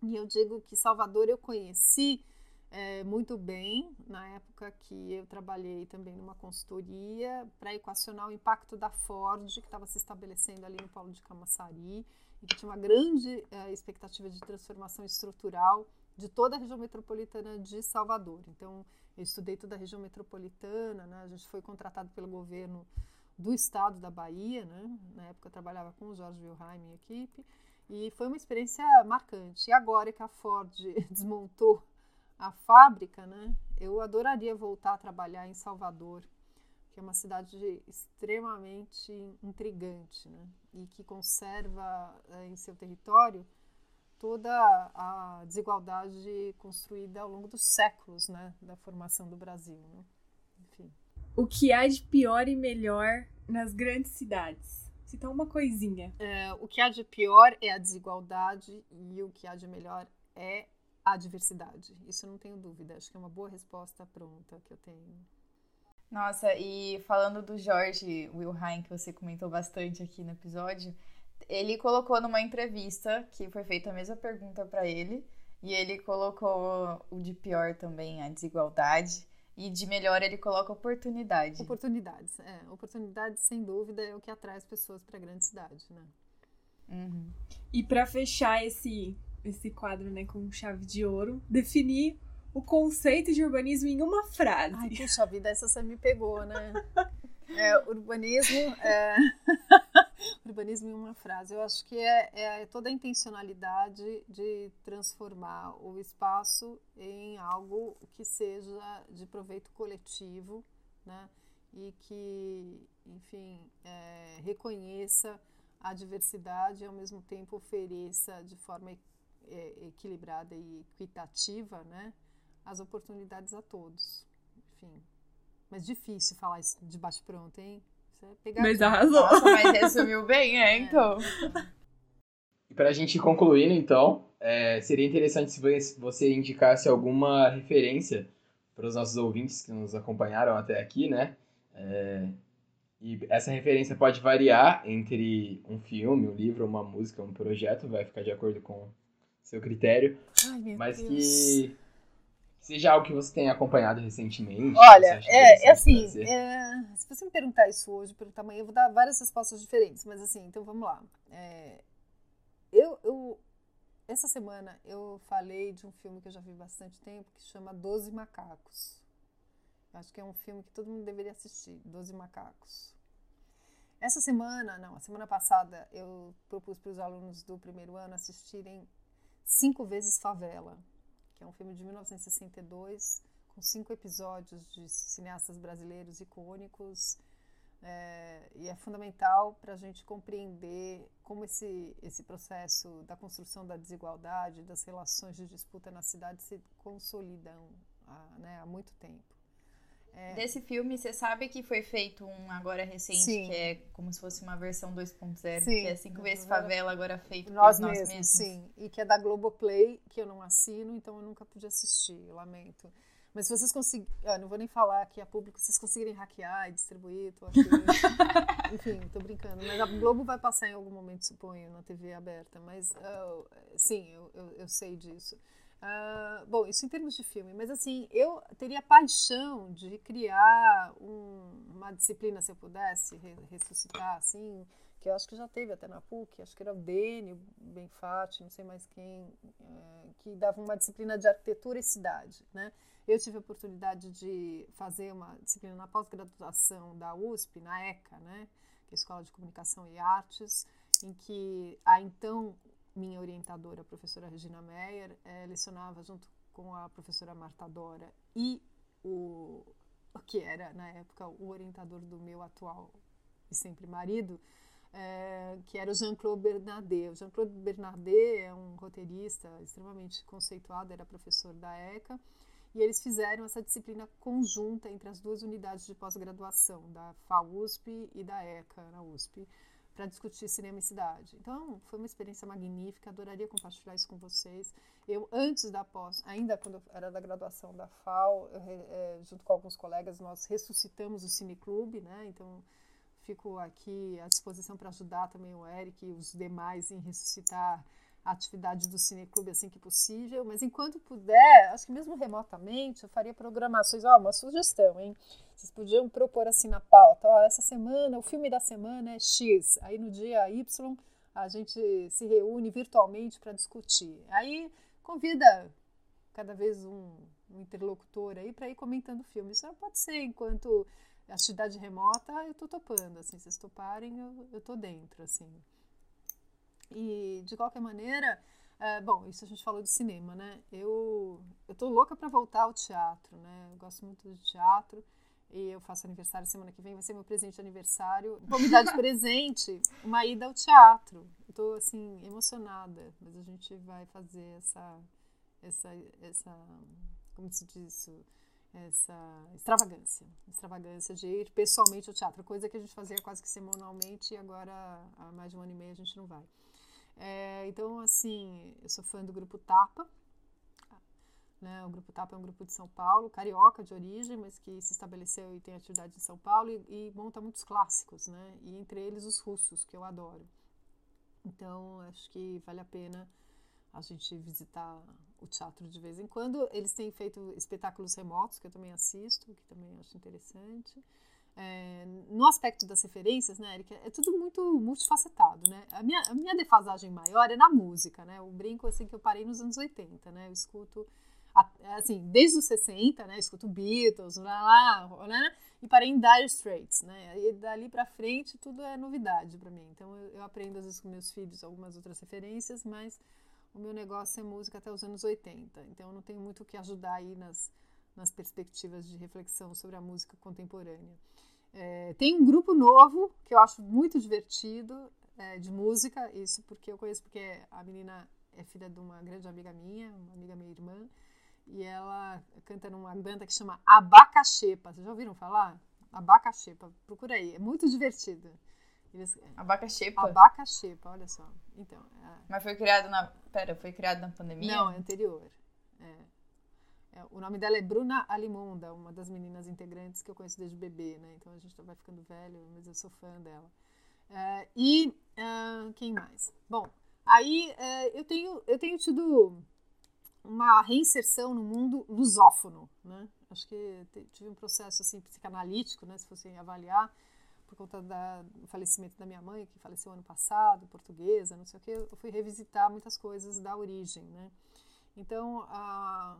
E eu digo que Salvador eu conheci é, muito bem na época que eu trabalhei também numa consultoria para equacionar o impacto da Ford, que estava se estabelecendo ali no Paulo de Camaçari e que tinha uma grande uh, expectativa de transformação estrutural de toda a região metropolitana de Salvador. Então, eu estudei toda a região metropolitana, né? a gente foi contratado pelo governo do estado da Bahia, né? na época eu trabalhava com o Jorge Wilhelm e equipe, e foi uma experiência marcante. E agora que a Ford desmontou a fábrica, né? eu adoraria voltar a trabalhar em Salvador, que é uma cidade extremamente intrigante, né? e que conserva é, em seu território toda a desigualdade construída ao longo dos séculos, né, da formação do Brasil, né? Enfim. o que há de pior e melhor nas grandes cidades. Citar uma coisinha. É, o que há de pior é a desigualdade e o que há de melhor é a diversidade. Isso eu não tenho dúvida. Acho que é uma boa resposta pronta que eu tenho. Nossa, e falando do Jorge Wilhelm, que você comentou bastante aqui no episódio, ele colocou numa entrevista que foi feita a mesma pergunta para ele, e ele colocou o de pior também, a desigualdade. E de melhor ele coloca oportunidade. Oportunidades, é. Oportunidades, sem dúvida, é o que atrai as pessoas para a grande cidade, né? Uhum. E para fechar esse, esse quadro né, com chave de ouro, definir o conceito de urbanismo em uma frase. Ai, puxa vida, essa você me pegou, né? É, urbanismo, é... urbanismo em uma frase. Eu acho que é, é, toda a intencionalidade de transformar o espaço em algo que seja de proveito coletivo, né? E que, enfim, é, reconheça a diversidade e ao mesmo tempo ofereça de forma equilibrada e equitativa, né? As oportunidades a todos. Enfim, mas difícil falar isso de baixo pronto, hein? Mas arrasou. Nossa, mas resumiu bem, é, então. E pra gente ir concluindo, então, é, seria interessante se você indicasse alguma referência para os nossos ouvintes que nos acompanharam até aqui, né? É, e essa referência pode variar entre um filme, um livro, uma música, um projeto, vai ficar de acordo com seu critério. Ai, mas Deus. que seja algo que você tenha acompanhado recentemente. Olha, é, é assim, é, se você me perguntar isso hoje, pelo tamanho, eu vou dar várias respostas diferentes, mas assim, então vamos lá. É, eu, eu, essa semana eu falei de um filme que eu já vi bastante tempo, que chama Doze Macacos. Acho que é um filme que todo mundo deveria assistir, Doze Macacos. Essa semana, não, a semana passada, eu propus para os alunos do primeiro ano assistirem Cinco Vezes Favela que é um filme de 1962, com cinco episódios de cineastas brasileiros icônicos. É, e é fundamental para a gente compreender como esse, esse processo da construção da desigualdade, das relações de disputa na cidade se consolidam há, né, há muito tempo. É. Desse filme, você sabe que foi feito um agora recente, sim. que é como se fosse uma versão 2.0, que é cinco vezes favela, agora feito nós por nós mesmos, mesmos. Sim, e que é da Globoplay, que eu não assino, então eu nunca pude assistir, eu lamento. Mas se vocês conseguirem, ah, não vou nem falar aqui a público, se vocês conseguirem hackear e distribuir, tô aqui. Enfim, tô brincando. Mas a Globo vai passar em algum momento, suponho, na TV aberta. Mas, uh, sim, eu, eu, eu sei disso. Uh, bom, isso em termos de filme, mas assim, eu teria paixão de criar um, uma disciplina, se eu pudesse re ressuscitar, assim, que eu acho que já teve até na PUC, acho que era o Dene, Benfatti, não sei mais quem, é, que dava uma disciplina de arquitetura e cidade, né? Eu tive a oportunidade de fazer uma disciplina na pós-graduação da USP, na ECA, né? Que é a Escola de Comunicação e Artes, em que a então minha orientadora, a professora Regina Meyer, é, lecionava junto com a professora Marta Dora e o, o que era, na época, o orientador do meu atual e sempre marido, é, que era o Jean-Claude Bernardet. O Jean-Claude Bernardet é um roteirista extremamente conceituado, era professor da ECA, e eles fizeram essa disciplina conjunta entre as duas unidades de pós-graduação, da FAUSP e da ECA, na USP para discutir cinema e cidade. Então, foi uma experiência magnífica, adoraria compartilhar isso com vocês. Eu, antes da pós, ainda quando eu era da graduação da FAO, é, junto com alguns colegas, nós ressuscitamos o Cineclube, né? Então, fico aqui à disposição para ajudar também o Eric e os demais em ressuscitar a atividade do Cineclube assim que possível, mas enquanto puder, acho que mesmo remotamente, eu faria programações. Ó, uma sugestão, hein? Vocês podiam propor assim na pauta, ó, essa semana, o filme da semana é X, aí no dia Y a gente se reúne virtualmente para discutir. Aí convida cada vez um, um interlocutor aí para ir comentando o filme. Isso pode ser enquanto atividade remota, eu tô topando, assim, se vocês toparem, eu, eu tô dentro, assim. E, de qualquer maneira, é, bom, isso a gente falou de cinema, né? Eu, eu tô louca para voltar ao teatro, né? Eu gosto muito de teatro e eu faço aniversário semana que vem, vai ser meu presente de aniversário. Vou me dar de presente uma ida ao teatro. Eu tô, assim, emocionada, mas a gente vai fazer essa, essa, essa como se diz isso? essa extravagância, extravagância de ir pessoalmente ao teatro, coisa que a gente fazia quase que semanalmente e agora há mais de um ano e meio a gente não vai. É, então, assim, eu sou fã do grupo Tapa. Né? O grupo Tapa é um grupo de São Paulo, carioca de origem, mas que se estabeleceu e tem atividade em São Paulo e, e monta muitos clássicos, né? E entre eles os russos, que eu adoro. Então, acho que vale a pena a gente visitar o teatro de vez em quando. Eles têm feito espetáculos remotos, que eu também assisto, que também acho interessante. É, no aspecto das referências, né, Erika, é tudo muito multifacetado, né? A minha, a minha defasagem maior é na música, né? O brinco, assim, que eu parei nos anos 80, né? Eu escuto, assim, desde os 60, né? Escuto Beatles, lá, lá, né? E parei em Dire Straits, né? E dali pra frente tudo é novidade para mim. Então eu, eu aprendo, às vezes, com meus filhos algumas outras referências, mas o meu negócio é música até os anos 80. Então eu não tenho muito o que ajudar aí nas, nas perspectivas de reflexão sobre a música contemporânea. É, tem um grupo novo que eu acho muito divertido é, de música, isso porque eu conheço porque a menina é filha de uma grande amiga minha, uma amiga minha irmã, e ela canta numa banda que chama Abacaxepa. Vocês já ouviram falar? Abacaxepa, procura aí, é muito divertido. Eles, Abacaxepa? Abacaxepa, olha só. Então, é... Mas foi criado na. Pera, foi criado na pandemia? Não, é anterior. É. O nome dela é Bruna Alimonda, uma das meninas integrantes que eu conheço desde bebê, né? Então a gente vai ficando velho, mas eu sou fã dela. É, e uh, quem mais? Bom, aí é, eu, tenho, eu tenho tido uma reinserção no mundo lusófono, né? Acho que tive um processo assim psicanalítico, né? Se fosse avaliar por conta da, do falecimento da minha mãe, que faleceu ano passado, portuguesa, não sei o que, eu fui revisitar muitas coisas da origem, né? Então, a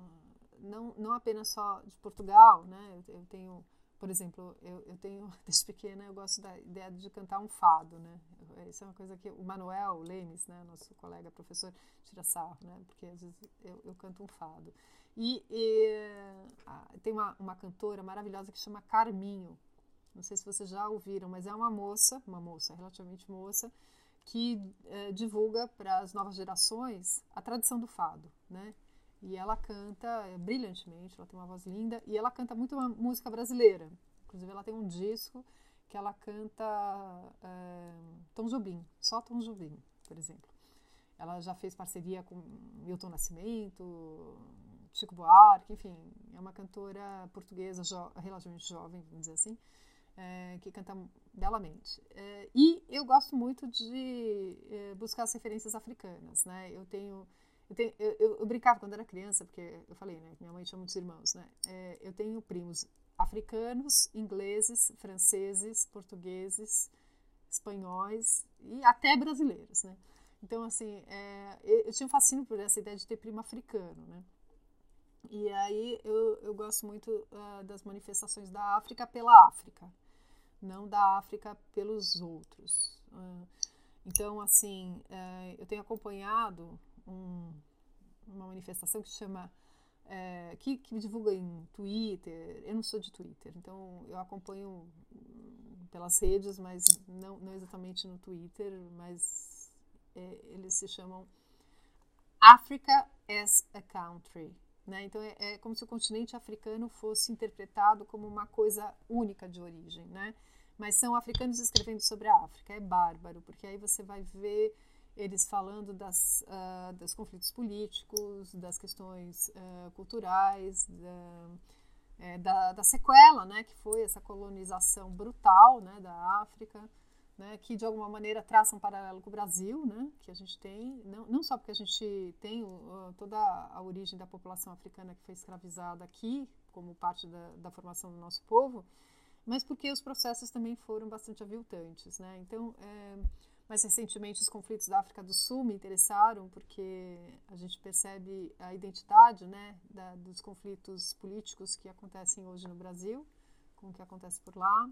não, não apenas só de Portugal, né? Eu, eu tenho, por exemplo, eu, eu tenho, desde pequena, eu gosto da ideia de cantar um fado, né? Isso é uma coisa que o Manuel Lemes, né, nosso colega professor, tira sarro, né? Porque às vezes eu, eu canto um fado. E, e ah, tem uma, uma cantora maravilhosa que chama Carminho. Não sei se vocês já ouviram, mas é uma moça, uma moça relativamente moça, que eh, divulga para as novas gerações a tradição do fado, né? E ela canta é, brilhantemente, ela tem uma voz linda e ela canta muito uma música brasileira. Inclusive, ela tem um disco que ela canta é, Tom Jobim, só Tom Jobim, por exemplo. Ela já fez parceria com Milton Nascimento, Chico Buarque, enfim, é uma cantora portuguesa jo relativamente jovem, vamos dizer assim, é, que canta belamente. É, e eu gosto muito de buscar as referências africanas, né? Eu tenho eu, tenho, eu, eu, brincava quando era criança, porque eu falei, né? Minha mãe tinha muitos irmãos, né? É, eu tenho primos africanos, ingleses, franceses, portugueses, espanhóis e até brasileiros, né? Então, assim, é, eu tinha um fascínio por essa ideia de ter primo africano, né? E aí eu, eu gosto muito uh, das manifestações da África pela África, não da África pelos outros. Uh, então, assim, uh, eu tenho acompanhado um, uma manifestação que chama é, que, que divulga em Twitter. Eu não sou de Twitter, então eu acompanho pelas redes, mas não, não exatamente no Twitter, mas é, eles se chamam Africa as a Country. Né? Então é, é, como se o continente africano fosse interpretado como uma coisa única de origem, né? Mas são africanos escrevendo sobre a África, é bárbaro, porque aí você vai ver eles falando das, uh, dos conflitos políticos, das questões uh, culturais, da, é, da, da, sequela, né, que foi essa colonização brutal, né, da África, né, que de alguma maneira traça um paralelo com o Brasil, né, que a gente tem, não, não só porque a gente tem uh, toda a origem da população africana que foi escravizada aqui, como parte da, da formação do nosso povo, mas porque os processos também foram bastante aviltantes, né, então é, mais recentemente, os conflitos da África do Sul me interessaram porque a gente percebe a identidade né, da, dos conflitos políticos que acontecem hoje no Brasil, com o que acontece por lá.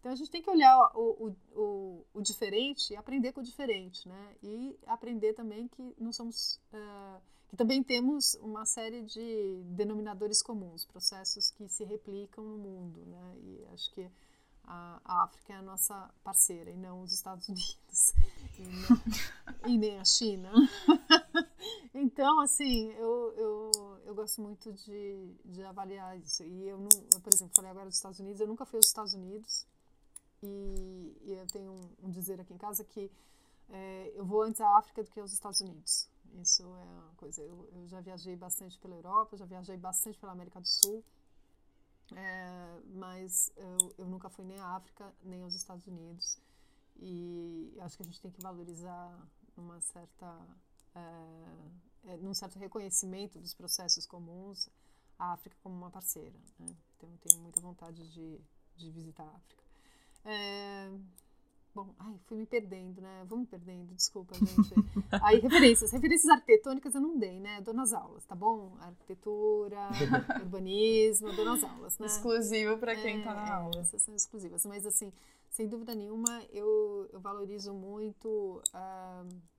Então a gente tem que olhar o, o, o, o diferente e aprender com o diferente, né? E aprender também que não somos, uh, que também temos uma série de denominadores comuns, processos que se replicam no mundo, né? E acho que a, África é a nossa parceira e não os Estados Unidos e, não, e nem a China. então, assim, eu, eu, eu gosto muito de, de avaliar isso. E eu, não, eu, por exemplo, falei agora dos Estados Unidos, eu nunca fui aos Estados Unidos. E, e eu tenho um, um, dizer aqui em casa que é, eu vou antes à África do que aos Estados Unidos. Isso é uma coisa. Eu, eu já viajei bastante pela Europa, já viajei bastante pela América do Sul. É, mas eu, eu nunca fui nem à África nem aos Estados Unidos. E acho que a gente tem que valorizar uma certa é, é, num certo reconhecimento dos processos comuns a África como uma parceira. Né? Então, eu tenho muita vontade de, de visitar a África. É, bom, ai, fui me perdendo, né? Vou me perdendo, desculpa, gente. Aí, referências. Referências arquitetônicas eu não dei, né? Dou nas aulas, tá bom? Arquitetura, urbanismo, dou nas aulas, né? Exclusivo para quem está na aula. Essas são exclusivas. Mas, assim, sem dúvida nenhuma, eu, eu valorizo muito... Uh,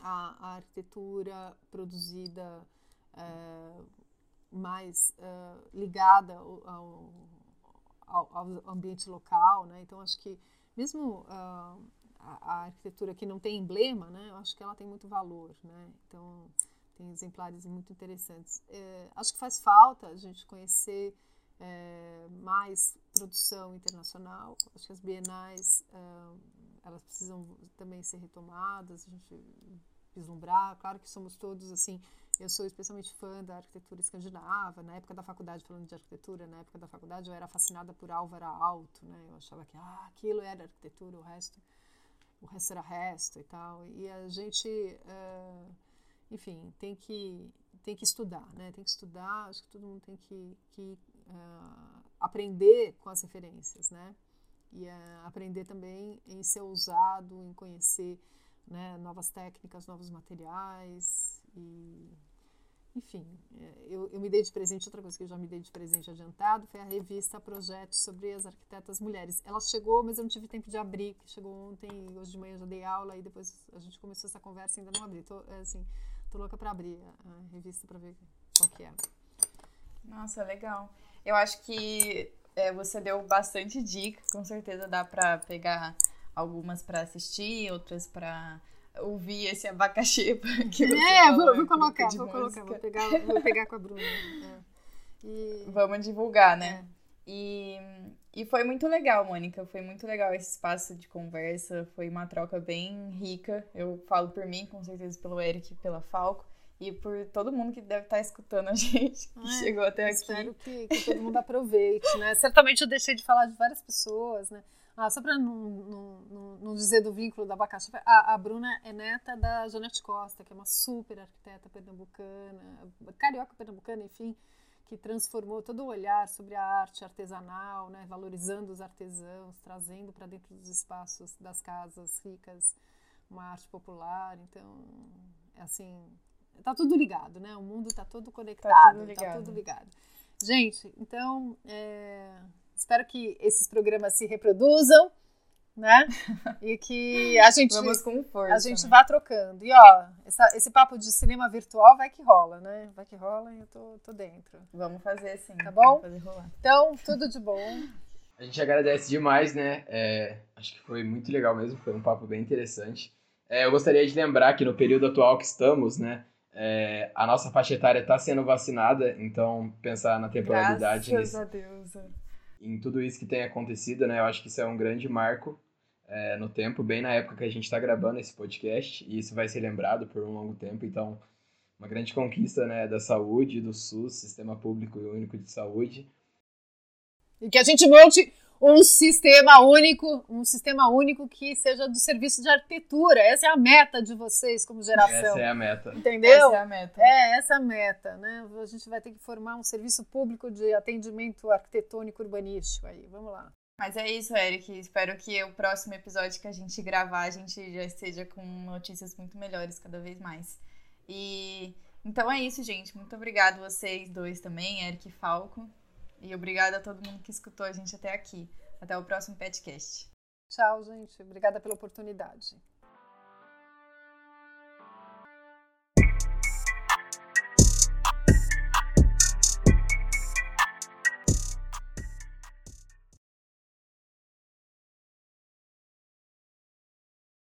a, a arquitetura produzida é, mais é, ligada ao, ao, ao, ambiente local, né? Então acho que mesmo uh, a, a, arquitetura que não tem emblema, né? Eu acho que ela tem muito valor, né? Então tem exemplares muito interessantes. É, acho que faz falta a gente conhecer é, mais produção internacional. Acho que as bienais uh, elas precisam também ser retomadas. A gente vislumbrar. Claro que somos todos assim. Eu sou especialmente fã da arquitetura escandinava. Na época da faculdade, falando de arquitetura, na época da faculdade eu era fascinada por Álvaro Alto, né? Eu achava que ah, aquilo era arquitetura, o resto, o resto era resto e tal. E a gente, uh, enfim, tem que tem que estudar, né? Tem que estudar. Acho que todo mundo tem que, que uh, aprender com as referências, né? E uh, aprender também em ser ousado, em conhecer né, novas técnicas, novos materiais e enfim, é, eu, eu, me dei de presente, outra coisa que eu já me dei de presente adiantado foi a revista Projetos sobre as arquitetas mulheres. Ela chegou, mas eu não tive tempo de abrir, que chegou ontem, hoje de manhã já dei aula e depois a gente começou essa conversa e ainda não abri. Tô, é, assim, tô louca para abrir a, a revista para ver qual que é. Nossa, legal. Eu acho que é, você deu bastante dica, com certeza dá para pegar algumas para assistir, outras para ouvir esse abacaxi que você É, vou, vou colocar, vou música. colocar, vou pegar, vou pegar com a Bruna. É. E... Vamos divulgar, né? É. E, e foi muito legal, Mônica. Foi muito legal esse espaço de conversa. Foi uma troca bem rica. Eu falo por mim, com certeza pelo Eric e pela Falco. E por todo mundo que deve estar escutando a gente, que é, chegou até aqui. Espero que, que todo mundo aproveite, né? Certamente eu deixei de falar de várias pessoas, né? Ah, só para não, não, não, dizer do vínculo da abacaxi, a, a, Bruna é neta da Janete Costa, que é uma super arquiteta pernambucana, carioca pernambucana, enfim, que transformou todo o olhar sobre a arte artesanal, né, valorizando os artesãos, trazendo para dentro dos espaços das casas ricas uma arte popular. Então, é assim, tá tudo ligado, né? O mundo tá todo conectado, tá tudo ligado. Tá tudo ligado. Gente, então, é, Espero que esses programas se reproduzam, né? E que a gente Vamos com força, a gente né? vá trocando. E ó, essa, esse papo de cinema virtual vai que rola, né? Vai que rola e eu tô, tô dentro. Vamos fazer sim. Tá bom? Então, tudo de bom. A gente agradece demais, né? É, acho que foi muito legal mesmo, foi um papo bem interessante. É, eu gostaria de lembrar que no período atual que estamos, né? É, a nossa faixa etária está sendo vacinada, então pensar na temporalidade. Graças nesse, a Deus em tudo isso que tem acontecido, né? Eu acho que isso é um grande marco é, no tempo, bem na época que a gente está gravando esse podcast, e isso vai ser lembrado por um longo tempo. Então, uma grande conquista né, da saúde, do SUS, Sistema Público e Único de Saúde. E que a gente monte um sistema único, um sistema único que seja do serviço de arquitetura. Essa é a meta de vocês como geração. Essa é a meta. Entendeu? Essa é a meta. É, essa é a meta, né? A gente vai ter que formar um serviço público de atendimento arquitetônico urbanístico aí. Vamos lá. Mas é isso, Eric. Espero que o próximo episódio que a gente gravar, a gente já esteja com notícias muito melhores cada vez mais. E então é isso, gente. Muito obrigado vocês dois também, Eric e Falco. E obrigada a todo mundo que escutou a gente até aqui. Até o próximo podcast. Tchau, gente. Obrigada pela oportunidade.